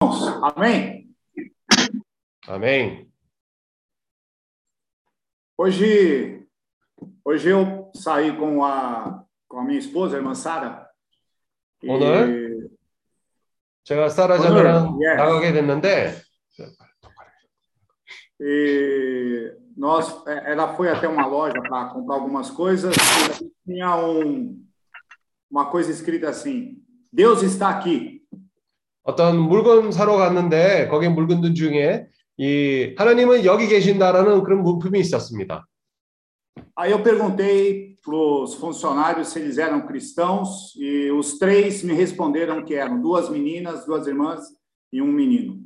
Amém? 아멘. Hoje, hoje eu saí com a, com a minha esposa, a irmã Sara. E 오늘? 제가 사라 오늘, 자매랑 예. 나가게 됐는데 E nós, é, ela foi até uma loja para comprar algumas coisas e tinha um, uma coisa escrita assim: Deus está aqui. 어떤 물건 사러 갔는데 거기 물건들 중에 이 하나님은 여기 계신다라는 그런 문품이 있었습니다. Aí eu perguntei para os funcionários se eles eram cristãos e os três me responderam que eram duas meninas, duas irmãs e um menino.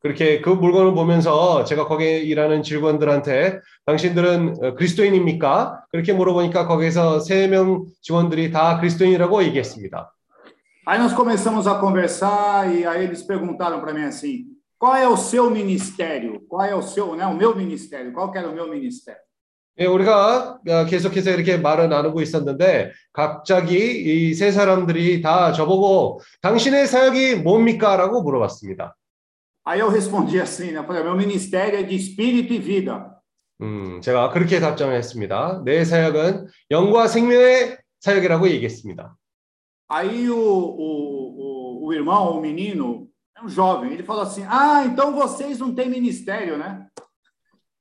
그렇게 그 물건을 보면서 제가 거기 일하는 직원들한테 당신들은 어, 그리스도인입니까? 그렇게 물어보니까 거기서 세 명 직원들이 다 그리스도인이라고 얘기했습니다. Aí nós começamos a conversar e aí eles perguntaram para mim assim: qual é o seu ministério? Qual é o seu, né, o meu ministério? Qual que era o meu ministério? 예, 우리가 어, 계속해서 이렇게 말을 나누고 있었는데 갑자기 이 세 사람들이 다 저보고 당신의 사역이 뭡니까? 라고 물어봤습니다. Aí eu respondi assim, né? Falei, meu ministério é de espírito e vida. 음, 제가 그렇게 답장을 했습니다. 내 사역은 영과 생명의 사역이라고 얘기했습니다. Aí o, o, o, o irmão, o menino, é um jovem, ele falou assim: Ah, então vocês não têm ministério, né?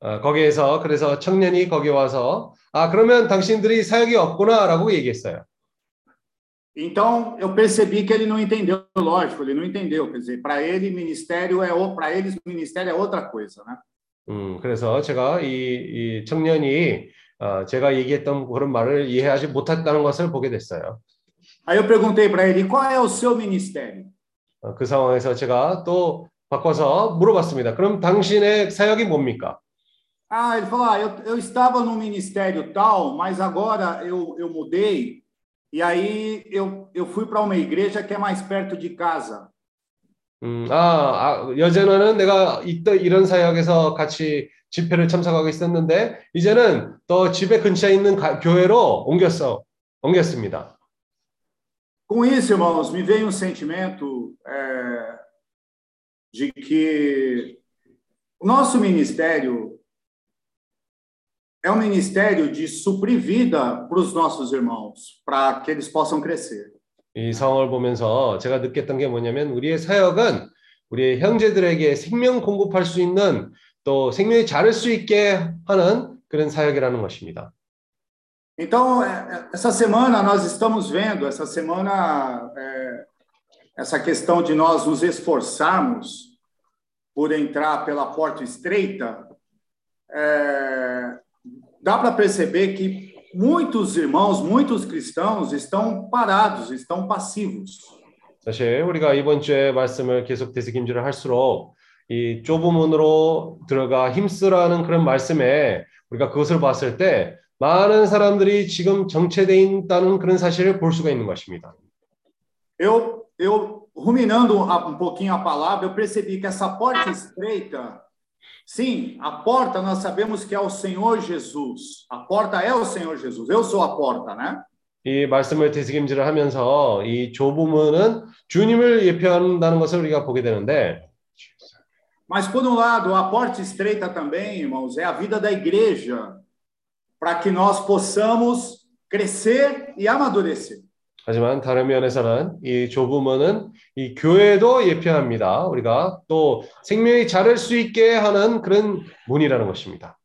어, 거기에서 그래서 청년이 거기 와서 아 그러면 당신들이 사역이 없구나라고 얘기했어요. Então eu percebi que ele não entendeu, lógico, ele não entendeu. Quer dizer, para ele ministério é para eles ministério é outra coisa, né? 음, 그래서 제가 이, 이 청년이 어, 제가 얘기했던 그런 말을 이해하지 못했다는 것을 보게 됐어요. Aí eu perguntei para ele: Qual é o seu ministério? 어, 그 상황에서 제가 또 바꿔서 물어봤습니다. 그럼 당신의 사역이 뭡니까? Ah, ele falou: ah, eu, eu estava no ministério tal, mas agora eu, eu mudei e aí eu, eu fui para uma igreja que é mais perto de casa. 음, 아, 아, 여전에는 내가 이때 이런 사역에서 같이 집회를 참석하고 있었는데 이제는 또 집에 근처에 있는 가- 교회로 옮겼어, 옮겼습니다. Com isso, irmãos, me veio um sentimento é, de que o nosso ministério é um ministério de suprir vida para os nossos irmãos, para que eles possam crescer. 이 상황을 보면서 제가 느꼈던 게 뭐냐면 우리의 사역은 우리의 형제들에게 생명 공급할 수 있는 또 생명이 자랄 수 있게 하는 그런 사역이라는 것입니다. Então, é, é, essa semana nós estamos vendo, essa semana, é, essa questão de nós nos esforçarmos por entrar pela porta estreita, é, dá para perceber que muitos irmãos, muitos cristãos estão parados, estão passivos. 사실 우리가 이번 주에 말씀을 계속 되새김질을 할수록 이 좁은 문으로 들어가 힘쓰라는 그런 말씀에 우리가 그것을 봤을 때 많은 사람들이 지금 정체되어 있다는 그런 사실을 볼 수가 있는 것입니다. Eu, eu ruminando a- um pouquinho a palavra, eu percebi que essa porta estreita, sim, a porta nós sabemos que é o Senhor Jesus. A porta é o Senhor Jesus. Eu sou a porta, né? 이 말씀을 되새김질을 하면서 이 좁은 문은 주님을 예표한다는 것을 우리가 보게 되는데 Mas por um lado, a porta estreita também, irmãos, é a vida da igreja, para que nós possamos crescer e amadurecer. 하지만 다른 면에서는 이 좁은 문은 이 교회도 예표합니다. 우리가 또 생명이 자랄 수 있게 하는 그런 문이라는 것입니다.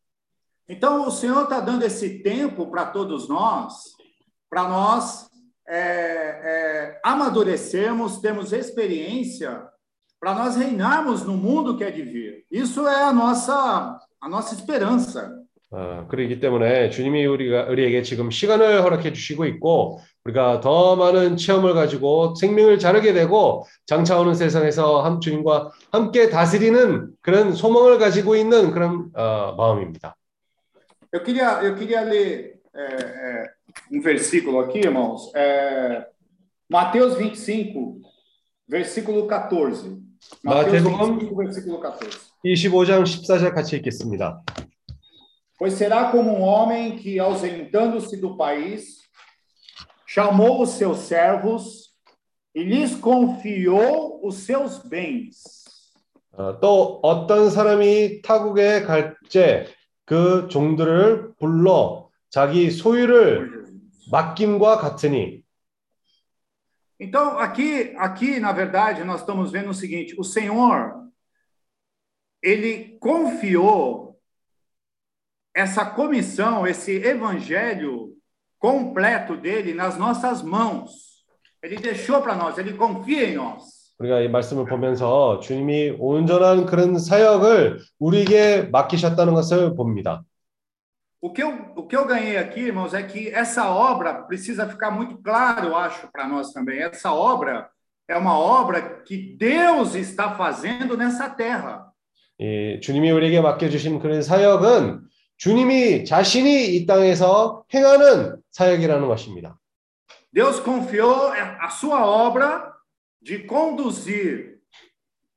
Então, o Senhor está dando esse tempo para todos nós, para nós é, é, amadurecermos, termos experiência, para nós reinarmos no mundo que é de vir. Isso é a nossa, a nossa esperança. 어, 그렇기 때문에 주님이 우리가 우리에게 지금 시간을 허락해 주시고 있고 우리가 더 많은 체험을 가지고 생명을 자르게 되고 장차 오는 세상에서 함 주님과 함께 다스리는 그런 소망을 가지고 있는 그런 어, 마음입니다. Eu queria, eu queria ler é, é, um versículo aqui, irmãos. É, Mateus 25, versículo 14. Mateus Mateus 25, versículo 14. 25장 14절 같이 읽겠습니다. Pois será como um homem que, ausentando-se do país, chamou os seus servos e lhes confiou os seus bens. 어, 또 어떤 사람이 타국에 갈때 그 종들을 불러 자기 소유를 맡김과 같으니 Então, aqui, aqui, na verdade, nós estamos vendo o seguinte: o Senhor, ele confiou essa comissão, esse evangelho completo dele nas nossas mãos. Ele deixou para nós, ele confia em nós. 우리가 이 말씀을 보면서 주님이 온전한 그런 사역을 우리에게 맡기셨다는 것을 봅니다. O que, eu, o que eu ganhei aqui, irmãos, é que essa obra precisa ficar muito claro, eu acho, para nós também. Essa obra é uma obra que Deus está fazendo nessa terra. 이 주님이 우리에게 맡겨주신 그런 사역은 주님이 자신이 이 땅에서 행하는 사역이라는 것입니다. Deus confiou a sua obra de conduzir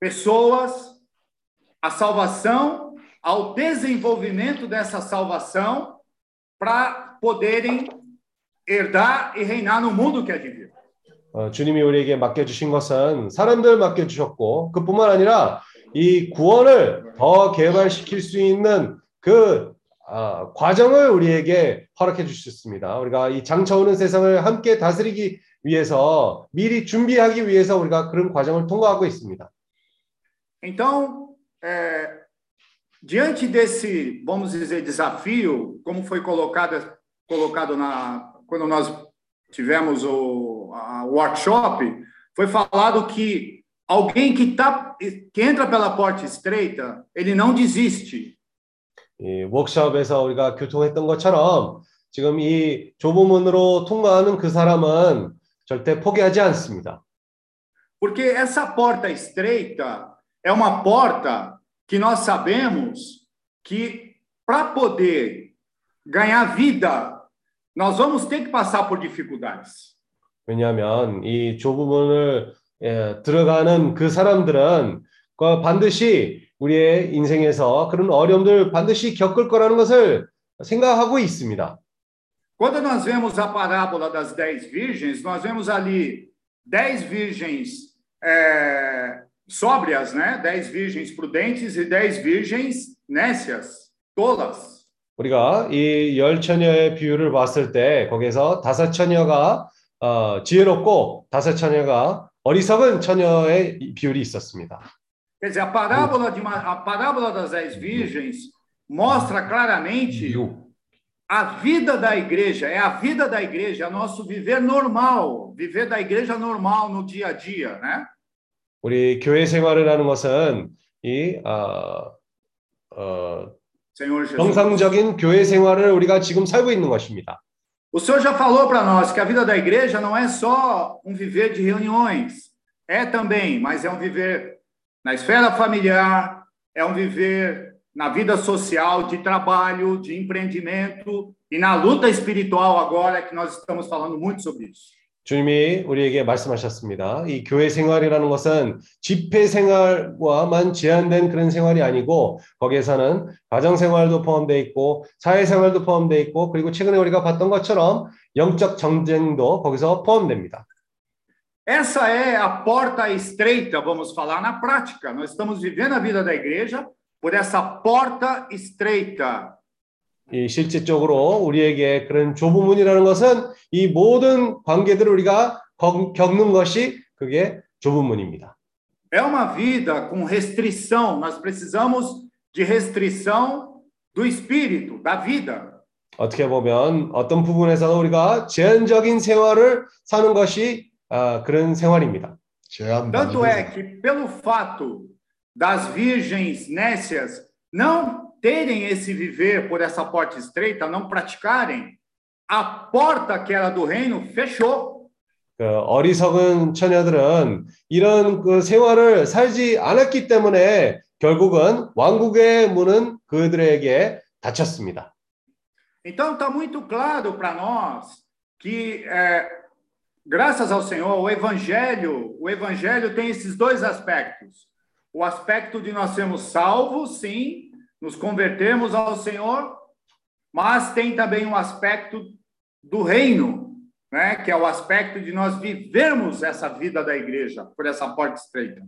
pessoas à salvação, ao desenvolvimento dessa salvação, para poderem herdar e reinar no mundo que de vir. 어, 주님이 우리에게 맡겨주신 것은 사람들 맡겨주셨고 그뿐만 아니라 이 구원을 더 개발시킬 수 있는 그 어, 과정을 우리에게 허락해 주셨습니다. 우리가 이 장차오는 세상을 함께 다스리기 위해서 미리 준비하기 위해서 우리가 그런 과정을 통과하고 있습니다. Então, é, diante desse, vamos dizer, desafio, como foi colocado colocado na quando nós tivemos o a workshop, foi falado que alguém que tá que entra pela porta estreita, ele não desiste. 이 워크숍에서 우리가 교통했던 것처럼 지금 이 좁은 문으로 통과하는 그 사람은 절대 포기하지 않습니다. Porque essa porta estreita é uma porta que nós sabemos que para poder ganhar vida, nós vamos ter que passar por dificuldades. 왜냐하면 이 좁은 문을 예, 들어가는 그 사람들은 반드시 우리의 인생에서 그런 어려움들 반드시 겪을 거라는 것을 생각하고 있습니다. Quando nós vemos a parábola das dez virgens, nós vemos ali dez virgens é, sóbrias, né? Dez virgens prudentes e dez virgens nécias, tolas. 우리가 이 열 처녀의 비율을 봤을 때 거기에서 다섯 처녀가 어, 지혜롭고 다섯 처녀가 어리석은 처녀의 비율이 있었습니다. Quer dizer, a parábola, de uma, a parábola das dez virgens mostra claramente a vida da igreja, é a vida da igreja, é nosso viver normal, viver da igreja normal no dia a dia, né? 우리 교회 생활을 하는 것은 이 어, 어, 정상적인 교회 생활을 우리가 지금 살고 있는 것입니다. O senhor já falou para nós que a vida da igreja não é só um viver de reuniões, é também, mas é um viver na esfera familiar, é um viver na vida social, de trabalho, de empreendimento e na luta espiritual agora que nós estamos falando muito sobre isso. 주님이 우리에게 말씀하셨습니다. 이 교회 생활이라는 것은 집회 생활과만 제한된 그런 생활이 아니고 거기에서는 가정 생활도 포함되어 있고 사회 생활도 포함되어 있고 그리고 최근에 우리가 봤던 것처럼 영적 정쟁도 거기서 포함됩니다. Essa é a porta estreita, vamos falar na prática. Nós estamos vivendo a vida da igreja por essa porta estreita. 이 실질적으로 우리에게 그런 좁은 문이라는 것은 이 모든 관계들을 우리가 겪는 것이 그게 좁은 문입니다. É uma vida com restrição. Nós precisamos de restrição do espírito, da vida. 어떻게 보면 어떤 부분에서 우리가 제한적인 생활을 사는 것이 아, 그런 생활입니다. Tanto é que pelo fato das virgens nécias não terem esse viver por essa porta estreita, não praticarem, a porta que era do reino fechou. 그 어리석은 처녀들은 이런 그 생활을 살지 않았기 때문에 결국은 왕국의 문은 그들에게 닫혔습니다. Então está muito claro para nós que é, graças ao Senhor o evangelho, o evangelho tem esses dois aspectos o aspecto de nós sermos salvos, sim, nos convertermos ao Senhor, mas tem também um aspecto do reino, né, que é o aspecto de nós vivermos essa vida da igreja por essa porta estreita.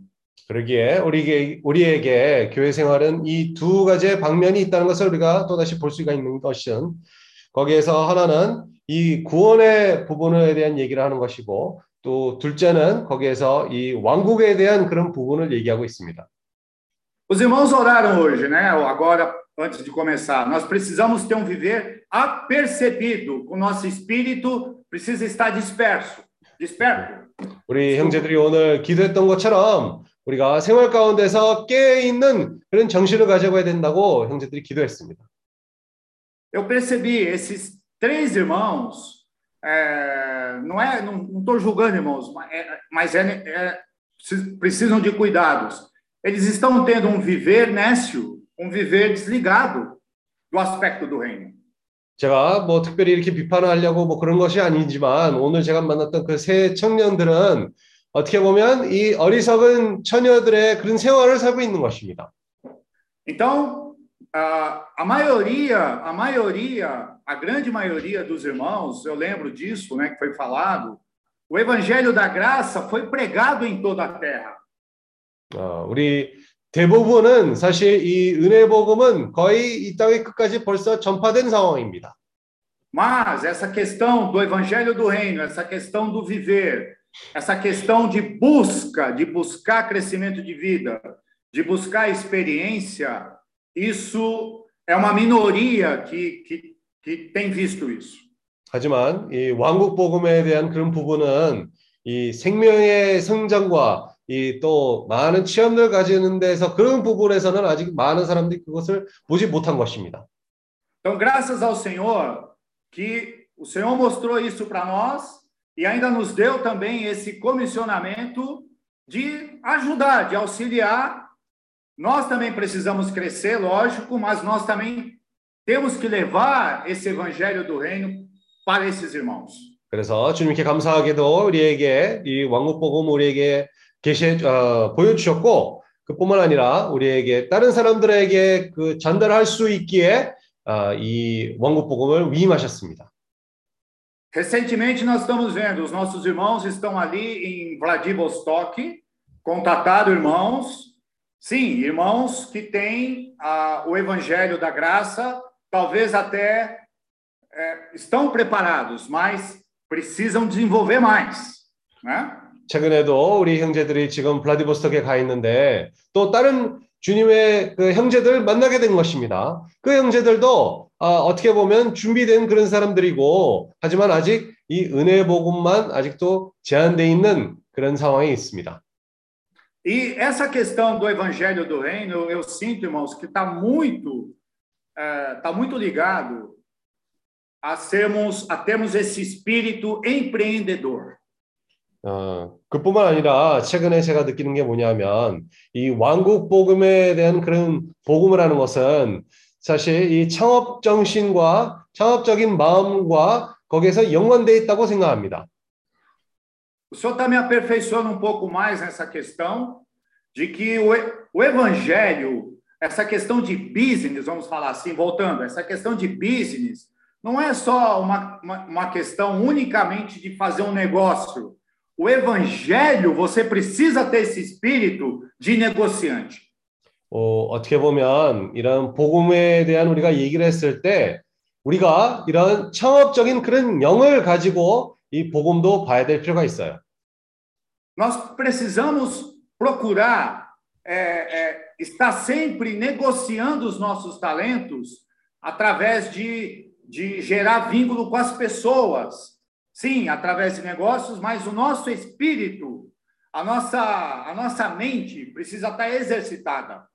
그러기에 우리에게, 우리에게 교회 생활은 이 두 가지의 방면이 있다는 것을 우리가 또다시 볼 수가 있는 것은 거기에서 하나는 이 gu원의 부분에 대한 얘기를 하는 것이고 또 둘째는 거기에서 이 왕국에 대한 그런 부분을 얘기하고 있습니다. Os irmãos oraram hoje, né? Agora, antes de começar, nós precisamos ter um viver apercebido. O nosso espírito precisa estar disperso, desperto. 우리 형제들이 오늘 기도했던 것처럼 우리가 생활 가운데서 깨어 있는 그런 정신을 가져가야 된다고 형제들이 기도했습니다. Eu percebi esses três irmãos, é, não é, não estou julgando irmãos, mas, é, mas é, é, precisam de cuidados. Eles estão tendo um viver nécio, um viver desligado do aspecto do reino. 제가 뭐 특별히 이렇게 비판하려고 뭐 그런 것이 아니지만 오늘 제가 만났던 그 세 청년들은 어떻게 보면 이 어리석은 처녀들의 그런 생활을 살고 있는 것입니다. Então, a, a maioria, a maioria, a grande maioria dos irmãos, eu lembro disso, né, que foi falado, o evangelho da graça foi pregado em toda a terra. 어, 우리 대부분은 사실 이 은혜 복음은 거의 이 땅의 끝까지 벌써 전파된 상황입니다. Mas essa questão do evangelho do reino, essa questão do viver, essa questão de busca, de buscar crescimento de vida, de buscar experiência, isso é uma minoria que, que, que tem visto isso. 하지만 이 왕국 복음에 대한 그런 부분은 이 생명의 성장과 이 또 많은 체험을 가지는 데서 그런 부분에서는 아직 많은 사람들이 그것을 보지 못한 것입니다. Então, graças ao Senhor que o Senhor mostrou isso para nós e ainda nos deu também esse comissionamento de ajudar, de auxiliar. Nós também precisamos crescer, lógico, mas nós também temos que levar esse evangelho do reino para esses irmãos. 그래서 주님께 감사하게도 우리에게 이 왕국 복음 우리에게 계시 어, 보여주셨고 그뿐만 아니라 우리에게 다른 사람들에게 그 전달할 수 있기에 어, 이 왕국 복음을 위임하셨습니다. Recentemente nós estamos vendo os nossos irmãos estão ali em Vladivostok, contataram irmãos, sim, irmãos que têm ah, o evangelho da graça, talvez até é, estão preparados, mas precisam desenvolver mais, né? 최근에도 우리 형제들이 지금 블라디보스톡에 가 있는데 또 다른 주님의 그 형제들 만나게 된 것입니다. 그 형제들도 어, 어떻게 보면 준비된 그런 사람들이고 하지만 아직 이 은혜 복음만 아직도 제한돼 있는 그런 상황에 있습니다. E essa questão do evangelho do reino, eu sinto, irmãos, que está muito, está muito ligado a sermos, a termos esse espírito empreendedor. 어, 그뿐만 아니라 최근에 제가 느끼는 게 뭐냐면 이 왕국 복음에 대한 그런 복음을 하는 것은 사실 이 창업 정신과 창업적인 마음과 거기에서 연관돼 있다고 생각합니다. O senhor está me aperfeiçoando um pouco mais nessa questão de que o, o evangelho, essa questão de business, vamos falar assim, voltando, essa questão de business não é só uma, uma, uma questão unicamente de fazer um negócio. O evangelho, você precisa ter esse espírito de negociante. 어, 어떻게 보면 이런 복음에 대한 우리가 얘기를 했을 때 우리가 이런 창업적인 그런 영을 가지고 이 복음도 봐야 될 필요가 있어요. Nós precisamos procurar é, é, estar sempre negociando os nossos talentos através de, de gerar vínculo com as pessoas. Sim, através de negócios, mas o nosso espírito, a nossa, a nossa mente precisa estar exercitada.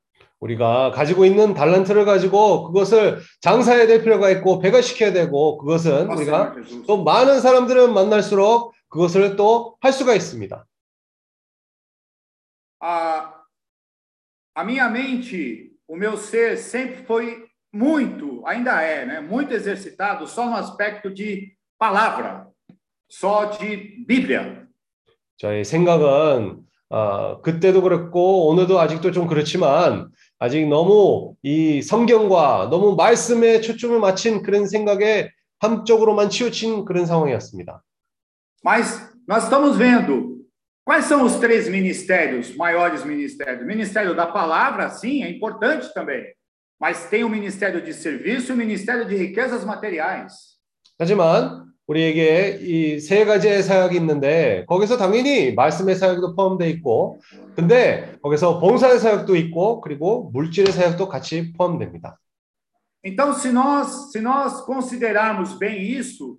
우리가 가지고 있는 달란트를 가지고 그것을 장사해야 될 필요가 있고 배가시켜야 되고 그것은 우리가 또 많은 사람들을 만날수록 그것을 또 할 수가 있습니다. A, a minha mente, o meu ser sempre foi muito, ainda é, né, muito exercitado só no aspecto de palavra, só de Bíblia. 저의 생각은 어, 그때도 그렇고 오늘도 아직도 좀 그렇지만 아직 너무 이 성경과 너무 말씀에 초점을 맞춘 그런 생각에 한쪽으로만 치우친 그런 상황이었습니다. Mas nós estamos vendo Quais são os três ministérios, maiores ministérios? O ministério da palavra, sim, é importante também. Mas tem o ministério de serviço e o ministério de riquezas materiais. 하지만 우리에게 이 세 가지의 사역이 있는데 거기서 당연히 말씀의 사역도 포함되어 있고 근데 거기서 봉사의 사역도 있고 그리고 물질의 사역도 같이 포함됩니다. Então, se nós, se nós considerarmos bem isso,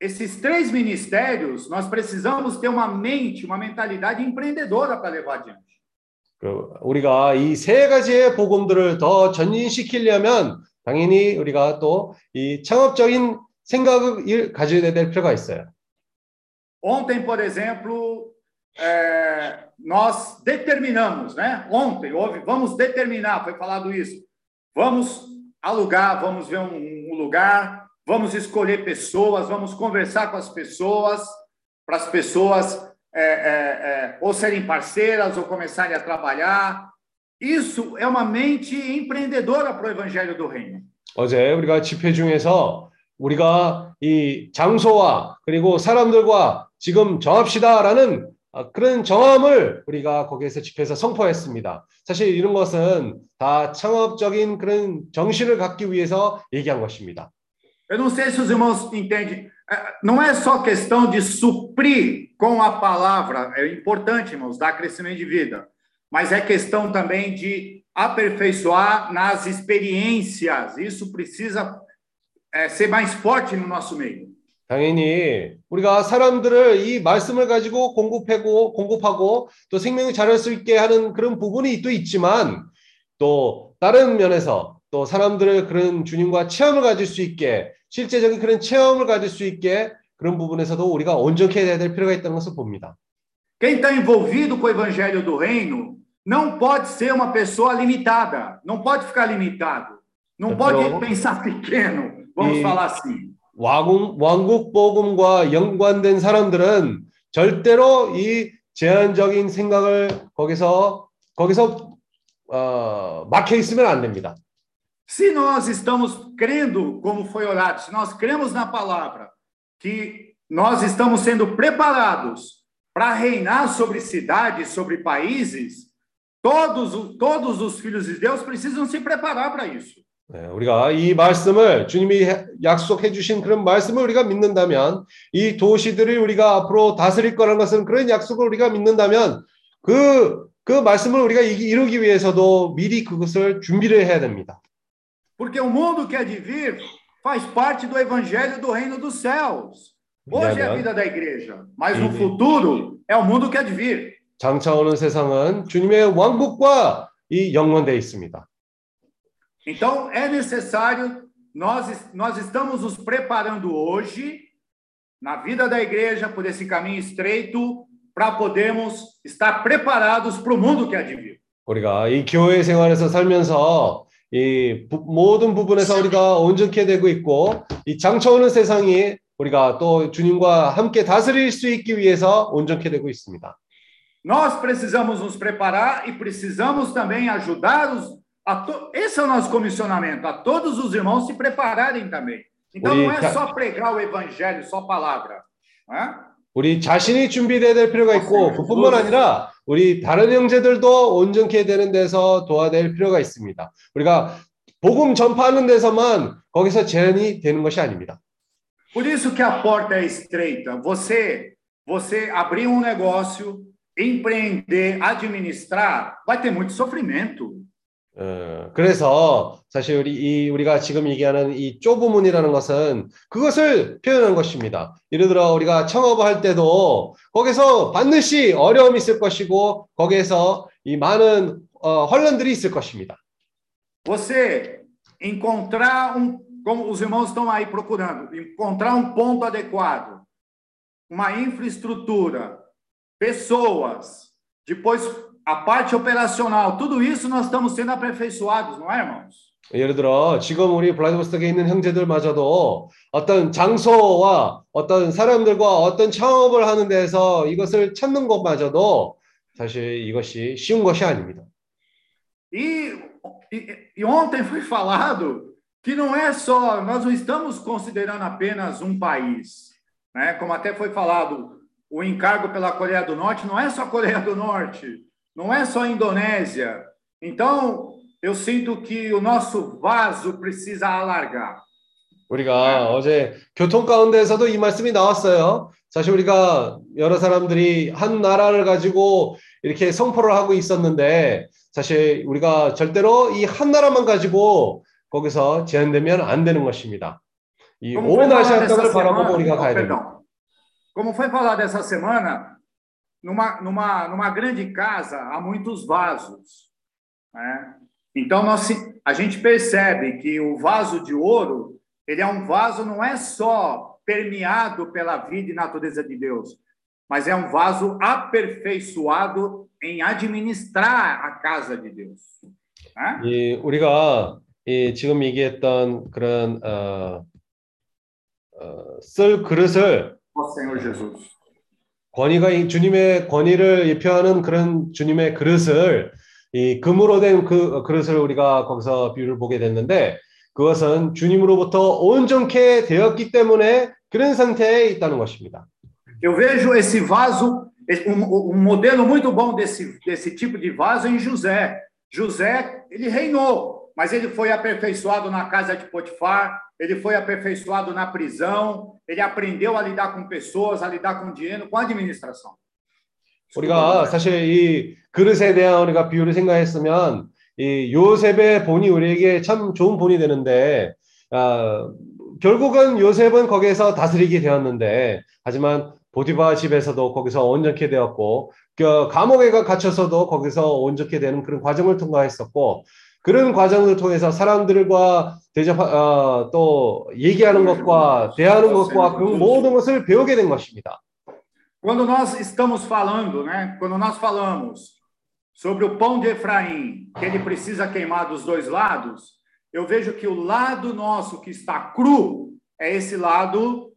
esses três ministérios, nós precisamos ter uma mente, uma mentalidade empreendedora para levar adiante. 그 우리가 이 세 가지의 복음들을 더 전진시키려면 당연히 우리가 또 이 창업적인 생각을 가져야 될 필요가 있어요. Ontem, por exemplo, é, nós determinamos, né? Ontem houve, vamos determinar, foi falado isso. Vamos alugar, vamos ver um, um lugar, vamos escolher pessoas, vamos conversar com as pessoas, para as pessoas é, é, é, ou serem parceiras ou começarem a trabalhar. Isso é uma mente empreendedora para o Evangelho do Reino. 어제 우리가 집회 중에서 우리가 이 장소와 그리고 사람들과 지금 정합시다라는 그런 정함을 우리가 거기에서 집회에서 선포했습니다. 사실 이런 것은 다 창업적인 그런 정신을 갖기 위해서 얘기한 것입니다. Eu não sei se os irmãos entendem. Não é só questão de suprir com a palavra, é importante, irmãos, dar crescimento de vida, mas é questão também de aperfeiçoar nas experiências. Isso precisa é, ser mais forte no nosso meio. 당연히 우리가 사람들을 이 말씀을 가지고 공급하고 공급하고 또 생명을 자랄 수 있게 하는 그런 부분이 또 있지만 또 다른 면에서 또 사람들을 그런 주님과 체험을 가질 수 있게 실제적인 그런 체험을 가질 수 있게 그런 부분에서도 우리가 온전케 해야 될 필요가 있다는 것을 봅니다. Quem está envolvido com o evangelho do reino não pode ser uma pessoa limitada, não pode ficar limitado, não pode pensar pequeno, vamos falar assim. 왕국, 왕국 복음과 연관된 사람들은 절대로 이 제한적인 생각을 거기서 거기서 어, 막혀 있으면 안 됩니다. Se nós estamos crendo, como foi orado, se nós cremos na palavra, que nós estamos sendo preparados para reinar sobre cidades, sobre países, todos, todos os filhos de Deus precisam se preparar para isso. 네, 우리가 이 말씀을 주님이 약속해 주신 그런 말씀을 우리가 믿는다면 이 도시들을 우리가 앞으로 다스릴 거라는 것은 그런 약속을 우리가 믿는다면 그, 그 말씀을 우리가 이루기 위해서도 미리 그것을 준비를 해야 됩니다. Porque o mundo que há de vir faz parte do evangelho do reino dos céus. Hoje é a vida da igreja, mas no futuro é o mundo que há de vir. 장차 오는 세상은 주님의 왕국과 이 연관되어 있습니다. Então, é necessário, nós, nós estamos nos preparando hoje, na vida da igreja, por esse caminho estreito, para podermos estar preparados para o mundo que há de vir. 우리가 이 교회 생활에서 살면서 이 부, 모든 부분에서 우리가 온전케 되고 있고 이 장차 오는 세상이 우리가 또 주님과 함께 다스릴 수 있기 위해서 온전케 되고 있습니다. Nós precisamos nos preparar e precisamos também ajudar os To... Esse é o nosso comissionamento, a todos os irmãos se prepararem também. Então 우리 não é só pregar o evangelho, só palavra. 네? 우리 자신이 준비돼야 될 필요가 있고 그뿐만 아니라 우리 다른 형제들도 온전케 되는 데서 도와낼 필요가 있습니다. 우리가 복음 전파하는 데서만 거기서 제한이 되는 것이 아닙니다. Por isso que a porta é estreita. Você, você abrir um negócio, empreender, administrar, vai ter muito sofrimento. 어, 그래서 사실 우리 이 우리가 지금 얘기하는 이 좁음문이라는 것은 그것을 표현한 것입니다. 예를 들어 우리가 창업을 할 때도 거기서 반드시 어려움이 있을 것이고 거기에서 이 많은 어, 혼란들이 있을 것입니다. Você encontrar um, como os irmãos estão aí procurando, encontrar um ponto adequado, uma infraestrutura, pessoas, depois a parte operacional, tudo isso nós estamos sendo aperfeiçoados, não é, irmãos? 예를 들어 지금 우리 블라디보스톡에 있는 형제들마저도 어떤 장소와 어떤 사람들과 어떤 창업을 하는 데서 이것을 찾는 것마저도 사실 이것이 쉬운 것이 아닙니다. E, e, e ontem foi falado que não é só, nós não estamos considerando apenas um país, né? Como até foi falado, o encargo pela Coreia do Norte, não é só Coreia do Norte, Não é só Indonésia. Então, eu sinto que o nosso vaso precisa alargar. 우리가 어제 교통 가운데에서도 이 말씀이 나왔어요. 사실 우리가 여러 사람들이 한 나라를 가지고 이렇게 성포를 하고 있었는데 사실 우리가 절대로 이 한 나라만 가지고 거기서 제한되면 안 되는 것입니다. 이온 아시아 땅을 바라보고 우리가 가야 됩니다. Como foi falado essa semana, numa, numa, numa grande casa há muitos vasos. Né? Então, nós, a gente percebe que o vaso de ouro, ele é um vaso, não é só permeado pela vida e natureza de Deus, mas é um vaso aperfeiçoado em administrar a casa de Deus. 네? 이, 우리가 이, 지금 얘기했던 그런 어, 어, 쓸 그릇을 Senhor Jesus. 권위가 주님의 권위를 예표하는 그런 주님의 그릇을 이 금으로 된 그 그릇을 우리가 거기서 비유를 보게 됐는데 그것은 주님으로부터 온전케 되었기 때문에 그런 상태에 있다는 것입니다. Eu vejo esse vaso, um, um modelo muito bom desse desse tipo de vaso em José. José, ele reinou, mas ele foi aperfeiçoado na casa de Potifar, ele foi aperfeiçoado na prisão, ele aprendeu a lidar com pessoas, a lidar com dinheiro, com administração. 우리가 사실 이 그릇에 대한 우리가 비유를 생각했으면 이 요셉의 본이 우리에게 참 좋은 본이 되는데 아, 결국은 요셉은 거기에서 다스리게 되었는데 하지만 보디바 집에서도 거기서 온전케 되었고 그 감옥에 갇혀서도 거기서 온전케 되는 그런 과정을 통과했었고 그런 과정을 통해서 사람들과 대접 어, 또 얘기하는 것과 대하는 것과 그 모든 것을 배우게 된 것입니다. Quando nós estamos falando, né? Quando nós falamos sobre o pão de Efraim, que ele precisa queimar dos dois lados, eu vejo que o lado nosso que está cru é esse lado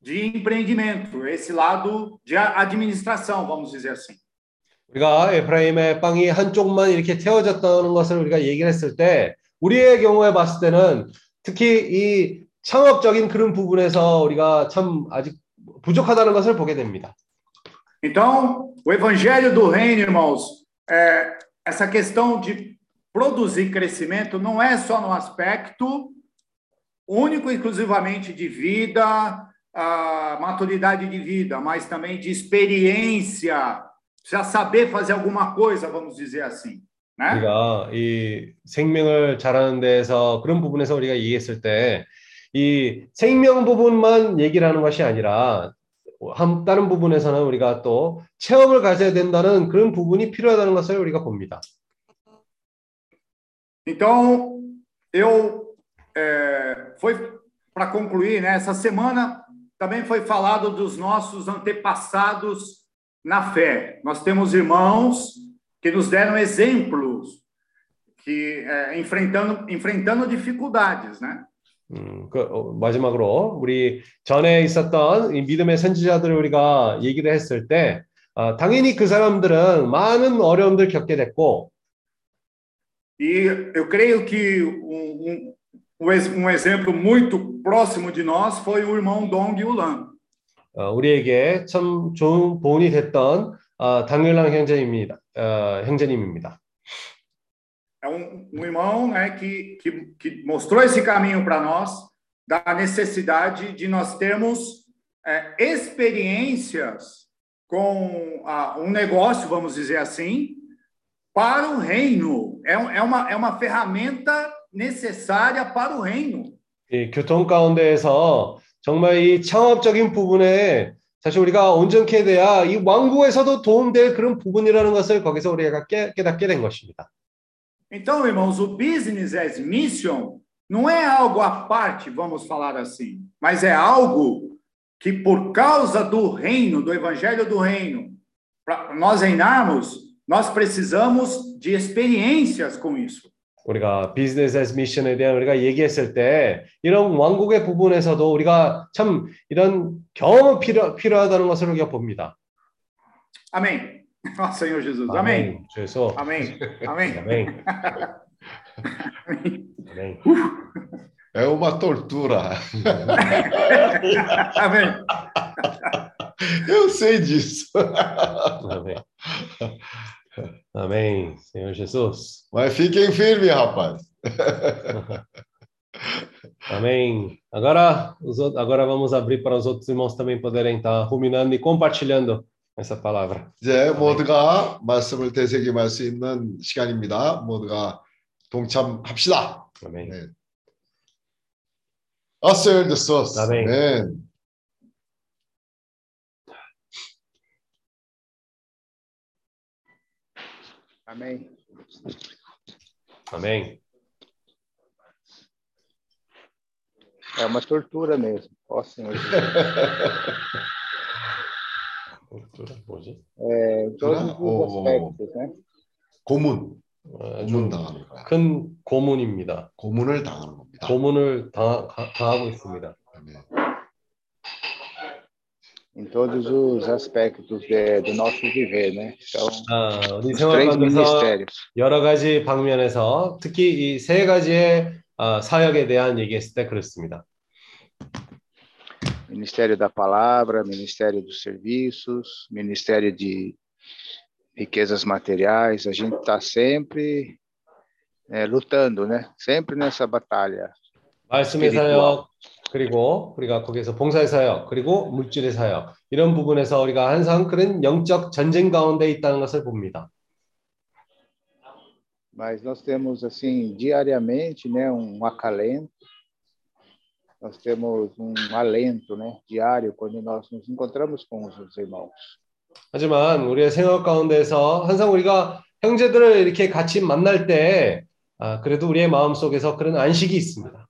de empreendimento, esse lado de administração, vamos dizer assim. 우리가 에프라임의 빵이 한쪽만 이렇게 태워졌다는 것을 우리가 얘기를 했을 때 우리의 경우에 봤을 때는 특히 이 창업적인 그런 부분에서 우리가 참 아직 부족하다는 것을 보게 됩니다. Então, o evangelho do reino, irmãos, é, essa questão de produzir crescimento não é só no aspecto único, exclusivamente de vida, maturidade de vida, mas também de experiência, já saber fazer alguma coisa, vamos dizer assim. 네? 우리가 이 생명을 잘하는 데서 그런 부분에서 우리가 얘기했을 때 이 생명 부분만 얘기를 하는 것이 아니라 한 다른 부분에서는 우리가 또 체험을 가져야 된다는 그런 부분이 필요하다는 것을 우리가 봅니다. Então, eu é, foi para concluir, né, essa semana também foi falado dos nossos antepassados na fé. Nós temos irmãos que nos deram exemplos que é, enfrentando enfrentando dificuldades, né? 음, 그 어, 마지막으로 우리 전에 있었던 이 믿음의 선지자들을 우리가 얘기를 했을 때 어, 당연히 그 사람들은 많은 어려움들 겪게 됐고 E eu creio que um, um, um exemplo muito próximo de nós foi o irmão Dong Yulan. 어, 우리에게 참 좋은 본이 됐던 어, 당일랑 형제입니다. 어, 형제님입니다. É um, um irmão né, que, que, que mostrou esse caminho para nós, da necessidade de nós termos é, experiências com uh, um negócio, vamos dizer assim, para o reino. É, é, uma, é uma ferramenta necessária para o reino. 이 교통 가운데에서 정말 이 창업적인 부분에 사실 우리가 온전케 돼야 이 왕국에서도 도움될 그런 부분이라는 것을 거기서 우리가 깨, 깨닫게 된 것입니다. Então, irmãos, o business as mission não é algo à parte, vamos falar assim, mas é algo que por causa do reino, do evangelho do reino, para nós reinarmos, nós precisamos de experiências com isso. 우리가 비즈니스 as 미션에 대한 우리가 얘기했을 때 이런 왕국의 부분에서도 우리가 참 이런 경험이 필요, 필요하다는 것을 우리가 봅니다. 아멘. Ó Senhor Jesus. Amém. Jesus. Amém. Amém. Amém. Amém. É uma tortura. Amém. Eu sei disso. Amém. Amém, Senhor Jesus. Mas fiquem firmes, rapaz. Amém. Agora, os, agora vamos abrir para os outros irmãos também poderem estar ruminando e compartilhando essa palavra. 이제 모두가 말씀을 되새김할 수 있는 시간입니다. 모두가 동참합시다. Amém. 네. Senhor Jesus. Amém. 아멘. Amém. Amém. É uma tortura mesmo. Ó Senhor. 뭐지? É, em todos Tortura? os Ou- aspectos, né? 고문, 아주 고문 당하는 거야. 큰 고문입니다. 고문을 당하는 겁니다. 고문을 당, 당하고 있습니다. 아멘. Em todos os aspectos de- do nosso viver, né? Então, 아, 우리 os 생활 três 가운데서 ministérios. 여러 가지 방면에서 특히 이 세 가지의 아, 사역에 대한 얘기했을 때 그렇습니다. Ministério da Palavra, Ministério dos Serviços, Ministério de Riquezas Materiais. A gente está sempre é, lutando, né? Sempre nessa batalha. 말씀의 스피리투얼. 사역 그리고 우리가 거기서 봉사의 사역 그리고 물질의 사역 이런 부분에서 우리가 항상 그런 영적 전쟁 가운데 있다는 것을 봅니다. Mas nós temos, assim, diariamente, né? Um acalento. Nós temos um alento, né? Diário, quando nós nos encontramos com os irmãos. 하지만 우리의 생활 가운데서 항상 우리가 형제들을 이렇게 같이 만날 때 아, 그래도 우리의 마음 속에서 그런 안식이 있습니다.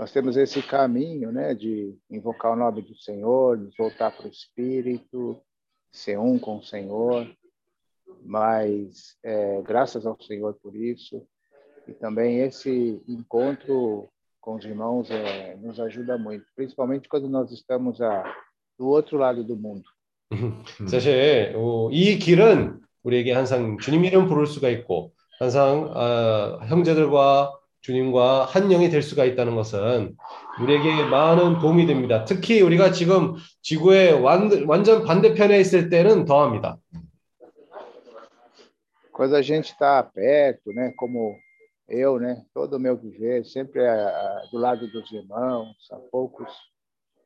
Nós temos esse caminho, né, de invocar o nome do Senhor, nos voltar para o Espírito, ser um com o Senhor. Mas é, graças ao Senhor por isso e também esse encontro com os irmãos é, nos ajuda muito, principalmente quando nós estamos a, do outro lado do mundo. 사실 어, 이 길은 우리에게 항상 주님 이름 부를 수가 있고 항상 어, 형제들과 주님과 한 영이 될 수가 있다는 것은 우리에게 많은 도움이 됩니다. 특히 우리가 지금 지구의 완, 완전 반대편에 있을 때는 더합니다. Quando a gente está perto, né, como eu, né, todo meu viver, sempre a, do lado dos irmãos, a poucos,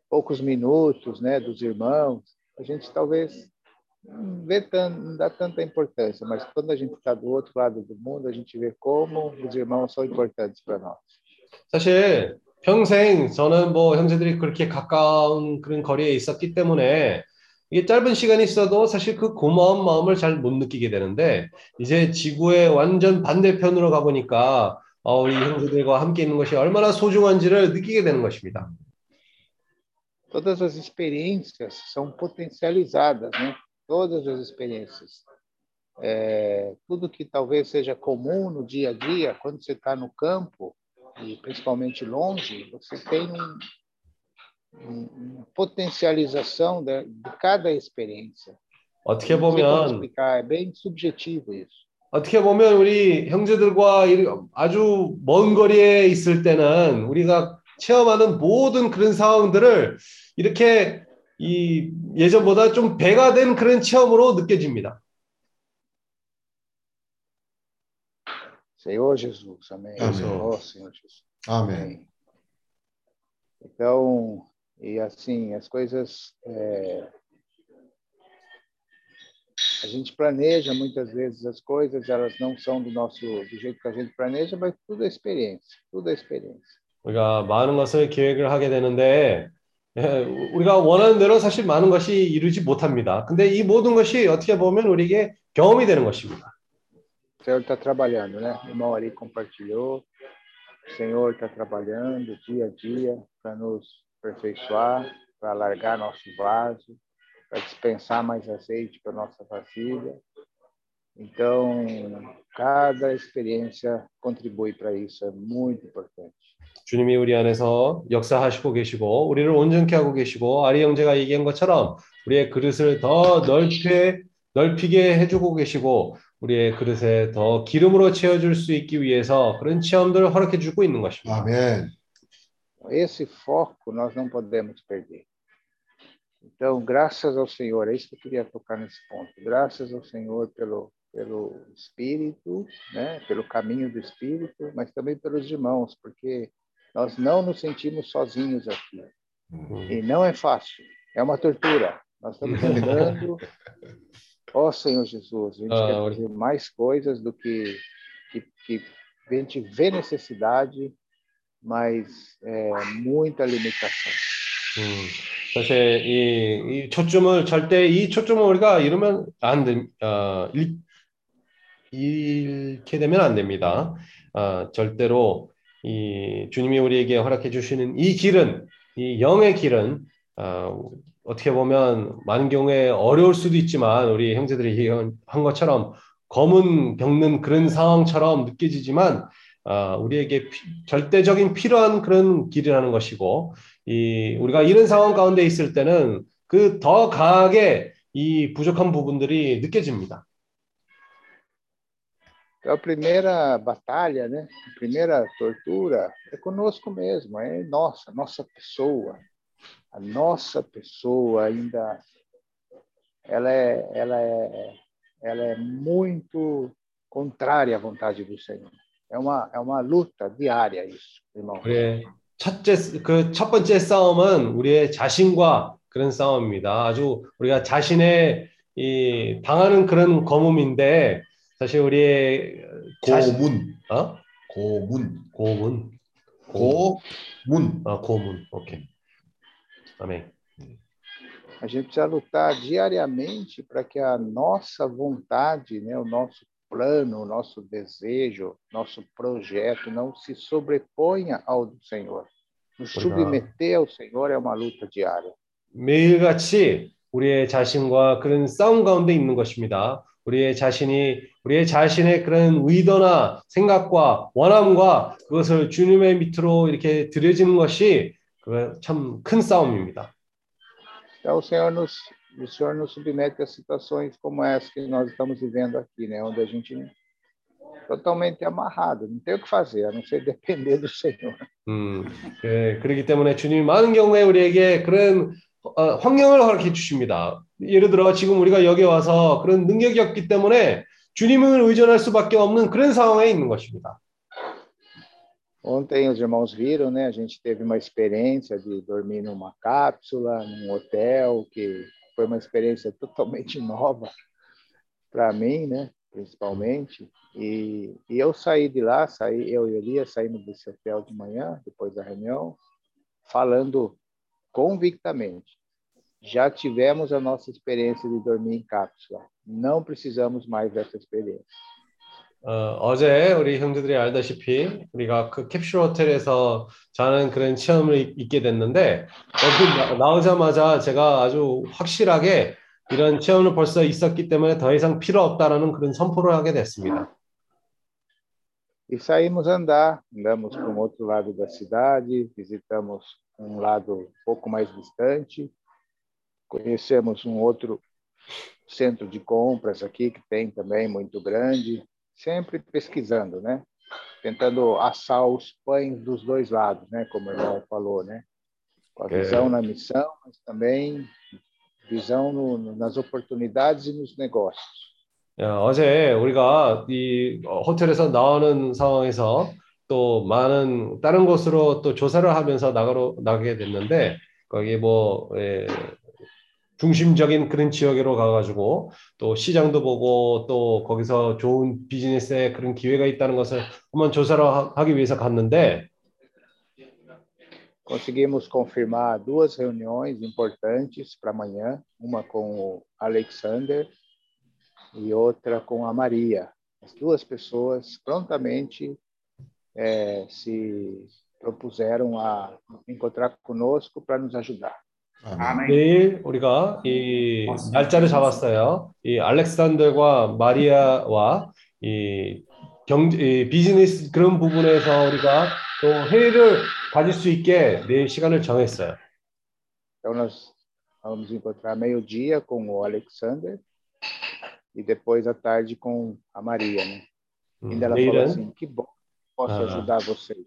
poucos minutos, né, dos irmãos, a gente talvez não, vê tan, não dá tanta importância, mas quando a gente está do outro lado do mundo, a gente vê como os irmãos são importantes para nós. 사실 평생 저는 뭐 형제들이 그렇게 가까운 그런 거리에 있었기 때문에 이게 짧은 시간이 있어도 사실 그 고마운 마음을 잘 못 느끼게 되는데 이제 지구의 완전 반대편으로 가보니까 어, 우리 형제들과 함께 있는 것이 얼마나 소중한지를 느끼게 되는 것입니다. Todas as experiências são potencializadas, né? Todas as experiências. É, tudo que talvez seja comum no dia a dia, quando você está no campo, e principalmente longe, você tem um, um, uma potencialização de, de cada experiência. 어떻게 Não sei como 보면 explicar, é bem subjetivo isso. 어떻게 보면 우리 형제들과 이- 아주 먼 거리에 있을 때는 우리가 체험하는 모든 그런 상황들을 이렇게 이 예전보다 좀 배가 된 그런 체험으로 느껴집니다. Senhor Jesus, amém. Amém. Ó Senhor Jesus. 아멘. Amém. Então, e assim, as coisas. é, A gente planeja muitas vezes as coisas, elas não são do nosso do jeito que a gente planeja, mas tudo é experiência, tudo é experiência. 우리가 많은 것을 계획을 하게 되는데 예, 우리가 원하는 대로 사실 많은 것이 이루지 못합니다. 근데 이 모든 것이 어떻게 보면 우리에게 경험이 되는 것입니다. O Senhor está trabalhando, né? O irmão ali compartilhou. O Senhor está trabalhando dia a dia para nos aperfeiçoar, para alargar nosso vaso, para dispensar mais azeite para nossa vasilha. Então, cada experiência contribui para isso, é muito importante. 주님이 우리 안에서 역사하시고 계시고 우리를 온전케 하고 계시고 아리 형제가 얘기한 것처럼 우리의 그릇을 더 넓게 넓히게 해주고 계시고 우리의 그릇에 더 기름으로 채워줄 수 있기 위해서 그런 체험들을 허락해 주고 있는 것입니다. 아멘. Esse foco nós não podemos perder. Então, graças ao Senhor, é isso que eu queria tocar nesse ponto. Graças ao Senhor pelo pelo Espírito, né? Pelo caminho do Espírito, mas também pelos irmãos, porque nós não nos sentimos sozinhos aqui. E não é fácil, é uma tortura. Nós estamos andando. Ó Senhor Jesus, a gente Ah, quer olha. fazer mais coisas do que, que, que a gente vê necessidade, mas é, muita limitação. 음, 사실 이, 이 초점을 절대 이 초점을 우리가 잃으면 안 돼, 어, 잃, 잃게 되면 안 됩니다. 아, 절대로 이 주님이 우리에게 허락해 주시는 이 길은 이 영의 길은 아, 어떻게 보면 많은 경우에 어려울 수도 있지만 우리 형제들이 얘기한 것처럼 검은 겪는 그런 상황처럼 느껴지지만 아, 우리에게 피- 절대적인 필요한 그런 길이라는 것이고 이 우리가 이런 상황 가운데 있을 때는 그 더 강하게 이 부족한 부분들이 느껴집니다. Então, a primeira batalha, né? A primeira tortura é conosco mesmo, é nossa, nossa pessoa. A nossa pessoa ainda ela é, ela é, ela é muito contrária à vontade do Senhor. É uma, é uma luta diária isso, irmão. 우리의 첫째 그첫 번째 싸움은 우리의 자신과 그런 싸움입니다. 아주 우리가 자신의 이 당하는 그런 검음인데 사실 우리의 자신 고문, 어 고문, 고문 고문. 아 고문 오케이 아멘. A gente precisa lutar diariamente para que a nossa vontade, né, o nosso plano, o nosso desejo, nosso projeto não se sobreponha ao do Senhor. Nos Legal. submeter ao Senhor é uma luta diária. 매일같이 우리의 자신과 그런 싸움 가운데 있는 것입니다. 우리의 자신이 우리의 자신의 그런 의도나 생각과 원함과 그것을 주님의 밑으로 이렇게 들여지는 것이 참 큰 싸움입니다. Então o Senhor nos o Senhor nos submete a situações como essa que nós estamos vivendo aqui, né, onde a gente totalmente amarrado, não tem o que fazer, a não ser depender do Senhor. 음, 그, 그렇기 때문에 주님이 많은 경우에 우리에게 그런 어, 환경을 허락해 주십니다. 예를 들어 지금 우리가 여기 와서 그런 능력이 없기 때문에 주님을 의존할 수밖에 없는 그런 상황에 있는 것입니다. Ontem os irmãos viram, né? A gente teve uma experiência de dormir numa cápsula, num hotel, que foi uma experiência totalmente nova para mim, né? Principalmente. E, e eu saí de lá, saí, eu e Elias saímos desse hotel de manhã, depois da reunião, falando convictamente. Já tivemos a nossa experiência de dormir em cápsula. Não precisamos mais dessa experiência. 어, 어제 우리 형제들이 알다시피 우리가 그 캡슐 호텔에서 자는 그런 체험을 있- 있게 됐는데 나- 나오자마자 제가 아주 확실하게 이런 체험을 벌써 있었기 때문에 더 이상 필요 없다라는 그런 선포를 하게 됐습니다. E saímos andar, andamos para um outro lado da cidade, visitamos um lado um pouco mais distante, conhecemos um outro centro de compras aqui que tem também muito grande, sempre pesquisando, né? Tentando assar os pães dos dois lados, né? Como o irmão falou, né? Com a É. visão na missão, mas também visão no, no- nas oportunidades e nos negócios. 야, 어제 우리가 이 어, 호텔에서 나오는 상황에서 또 많은 다른 곳으로 또 조사를 하면서 나가러 나가게 됐는데 거기 뭐 예, 중심적인 그런 지역으로 가가지고 또 시장도 보고 또 거기서 좋은 비즈니스에 그런 기회가 있다는 것을 한번 조사를 하- 하기 위해서 갔는데 Conseguimos confirmar duas reuniões importantes para amanhã, uma com o Alexander e outra com a Maria. As duas pessoas prontamente eh, se propuseram a encontrar conosco para nos ajudar. 아멘. 내일 우리가 이 날짜를 잡았어요. 이 알렉산더과 마리아와 이 경제, 이 비즈니스 그런 부분에서 우리가 또 회의를 가질 수 있게 내일 시간을 정했어요. Então, nós vamos encontrar meio-dia com o Alexander e depois à tarde com a Maria. Né? 음, Ainda ela falou 내일은 assim: que bom que posso Ah. ajudar vocês.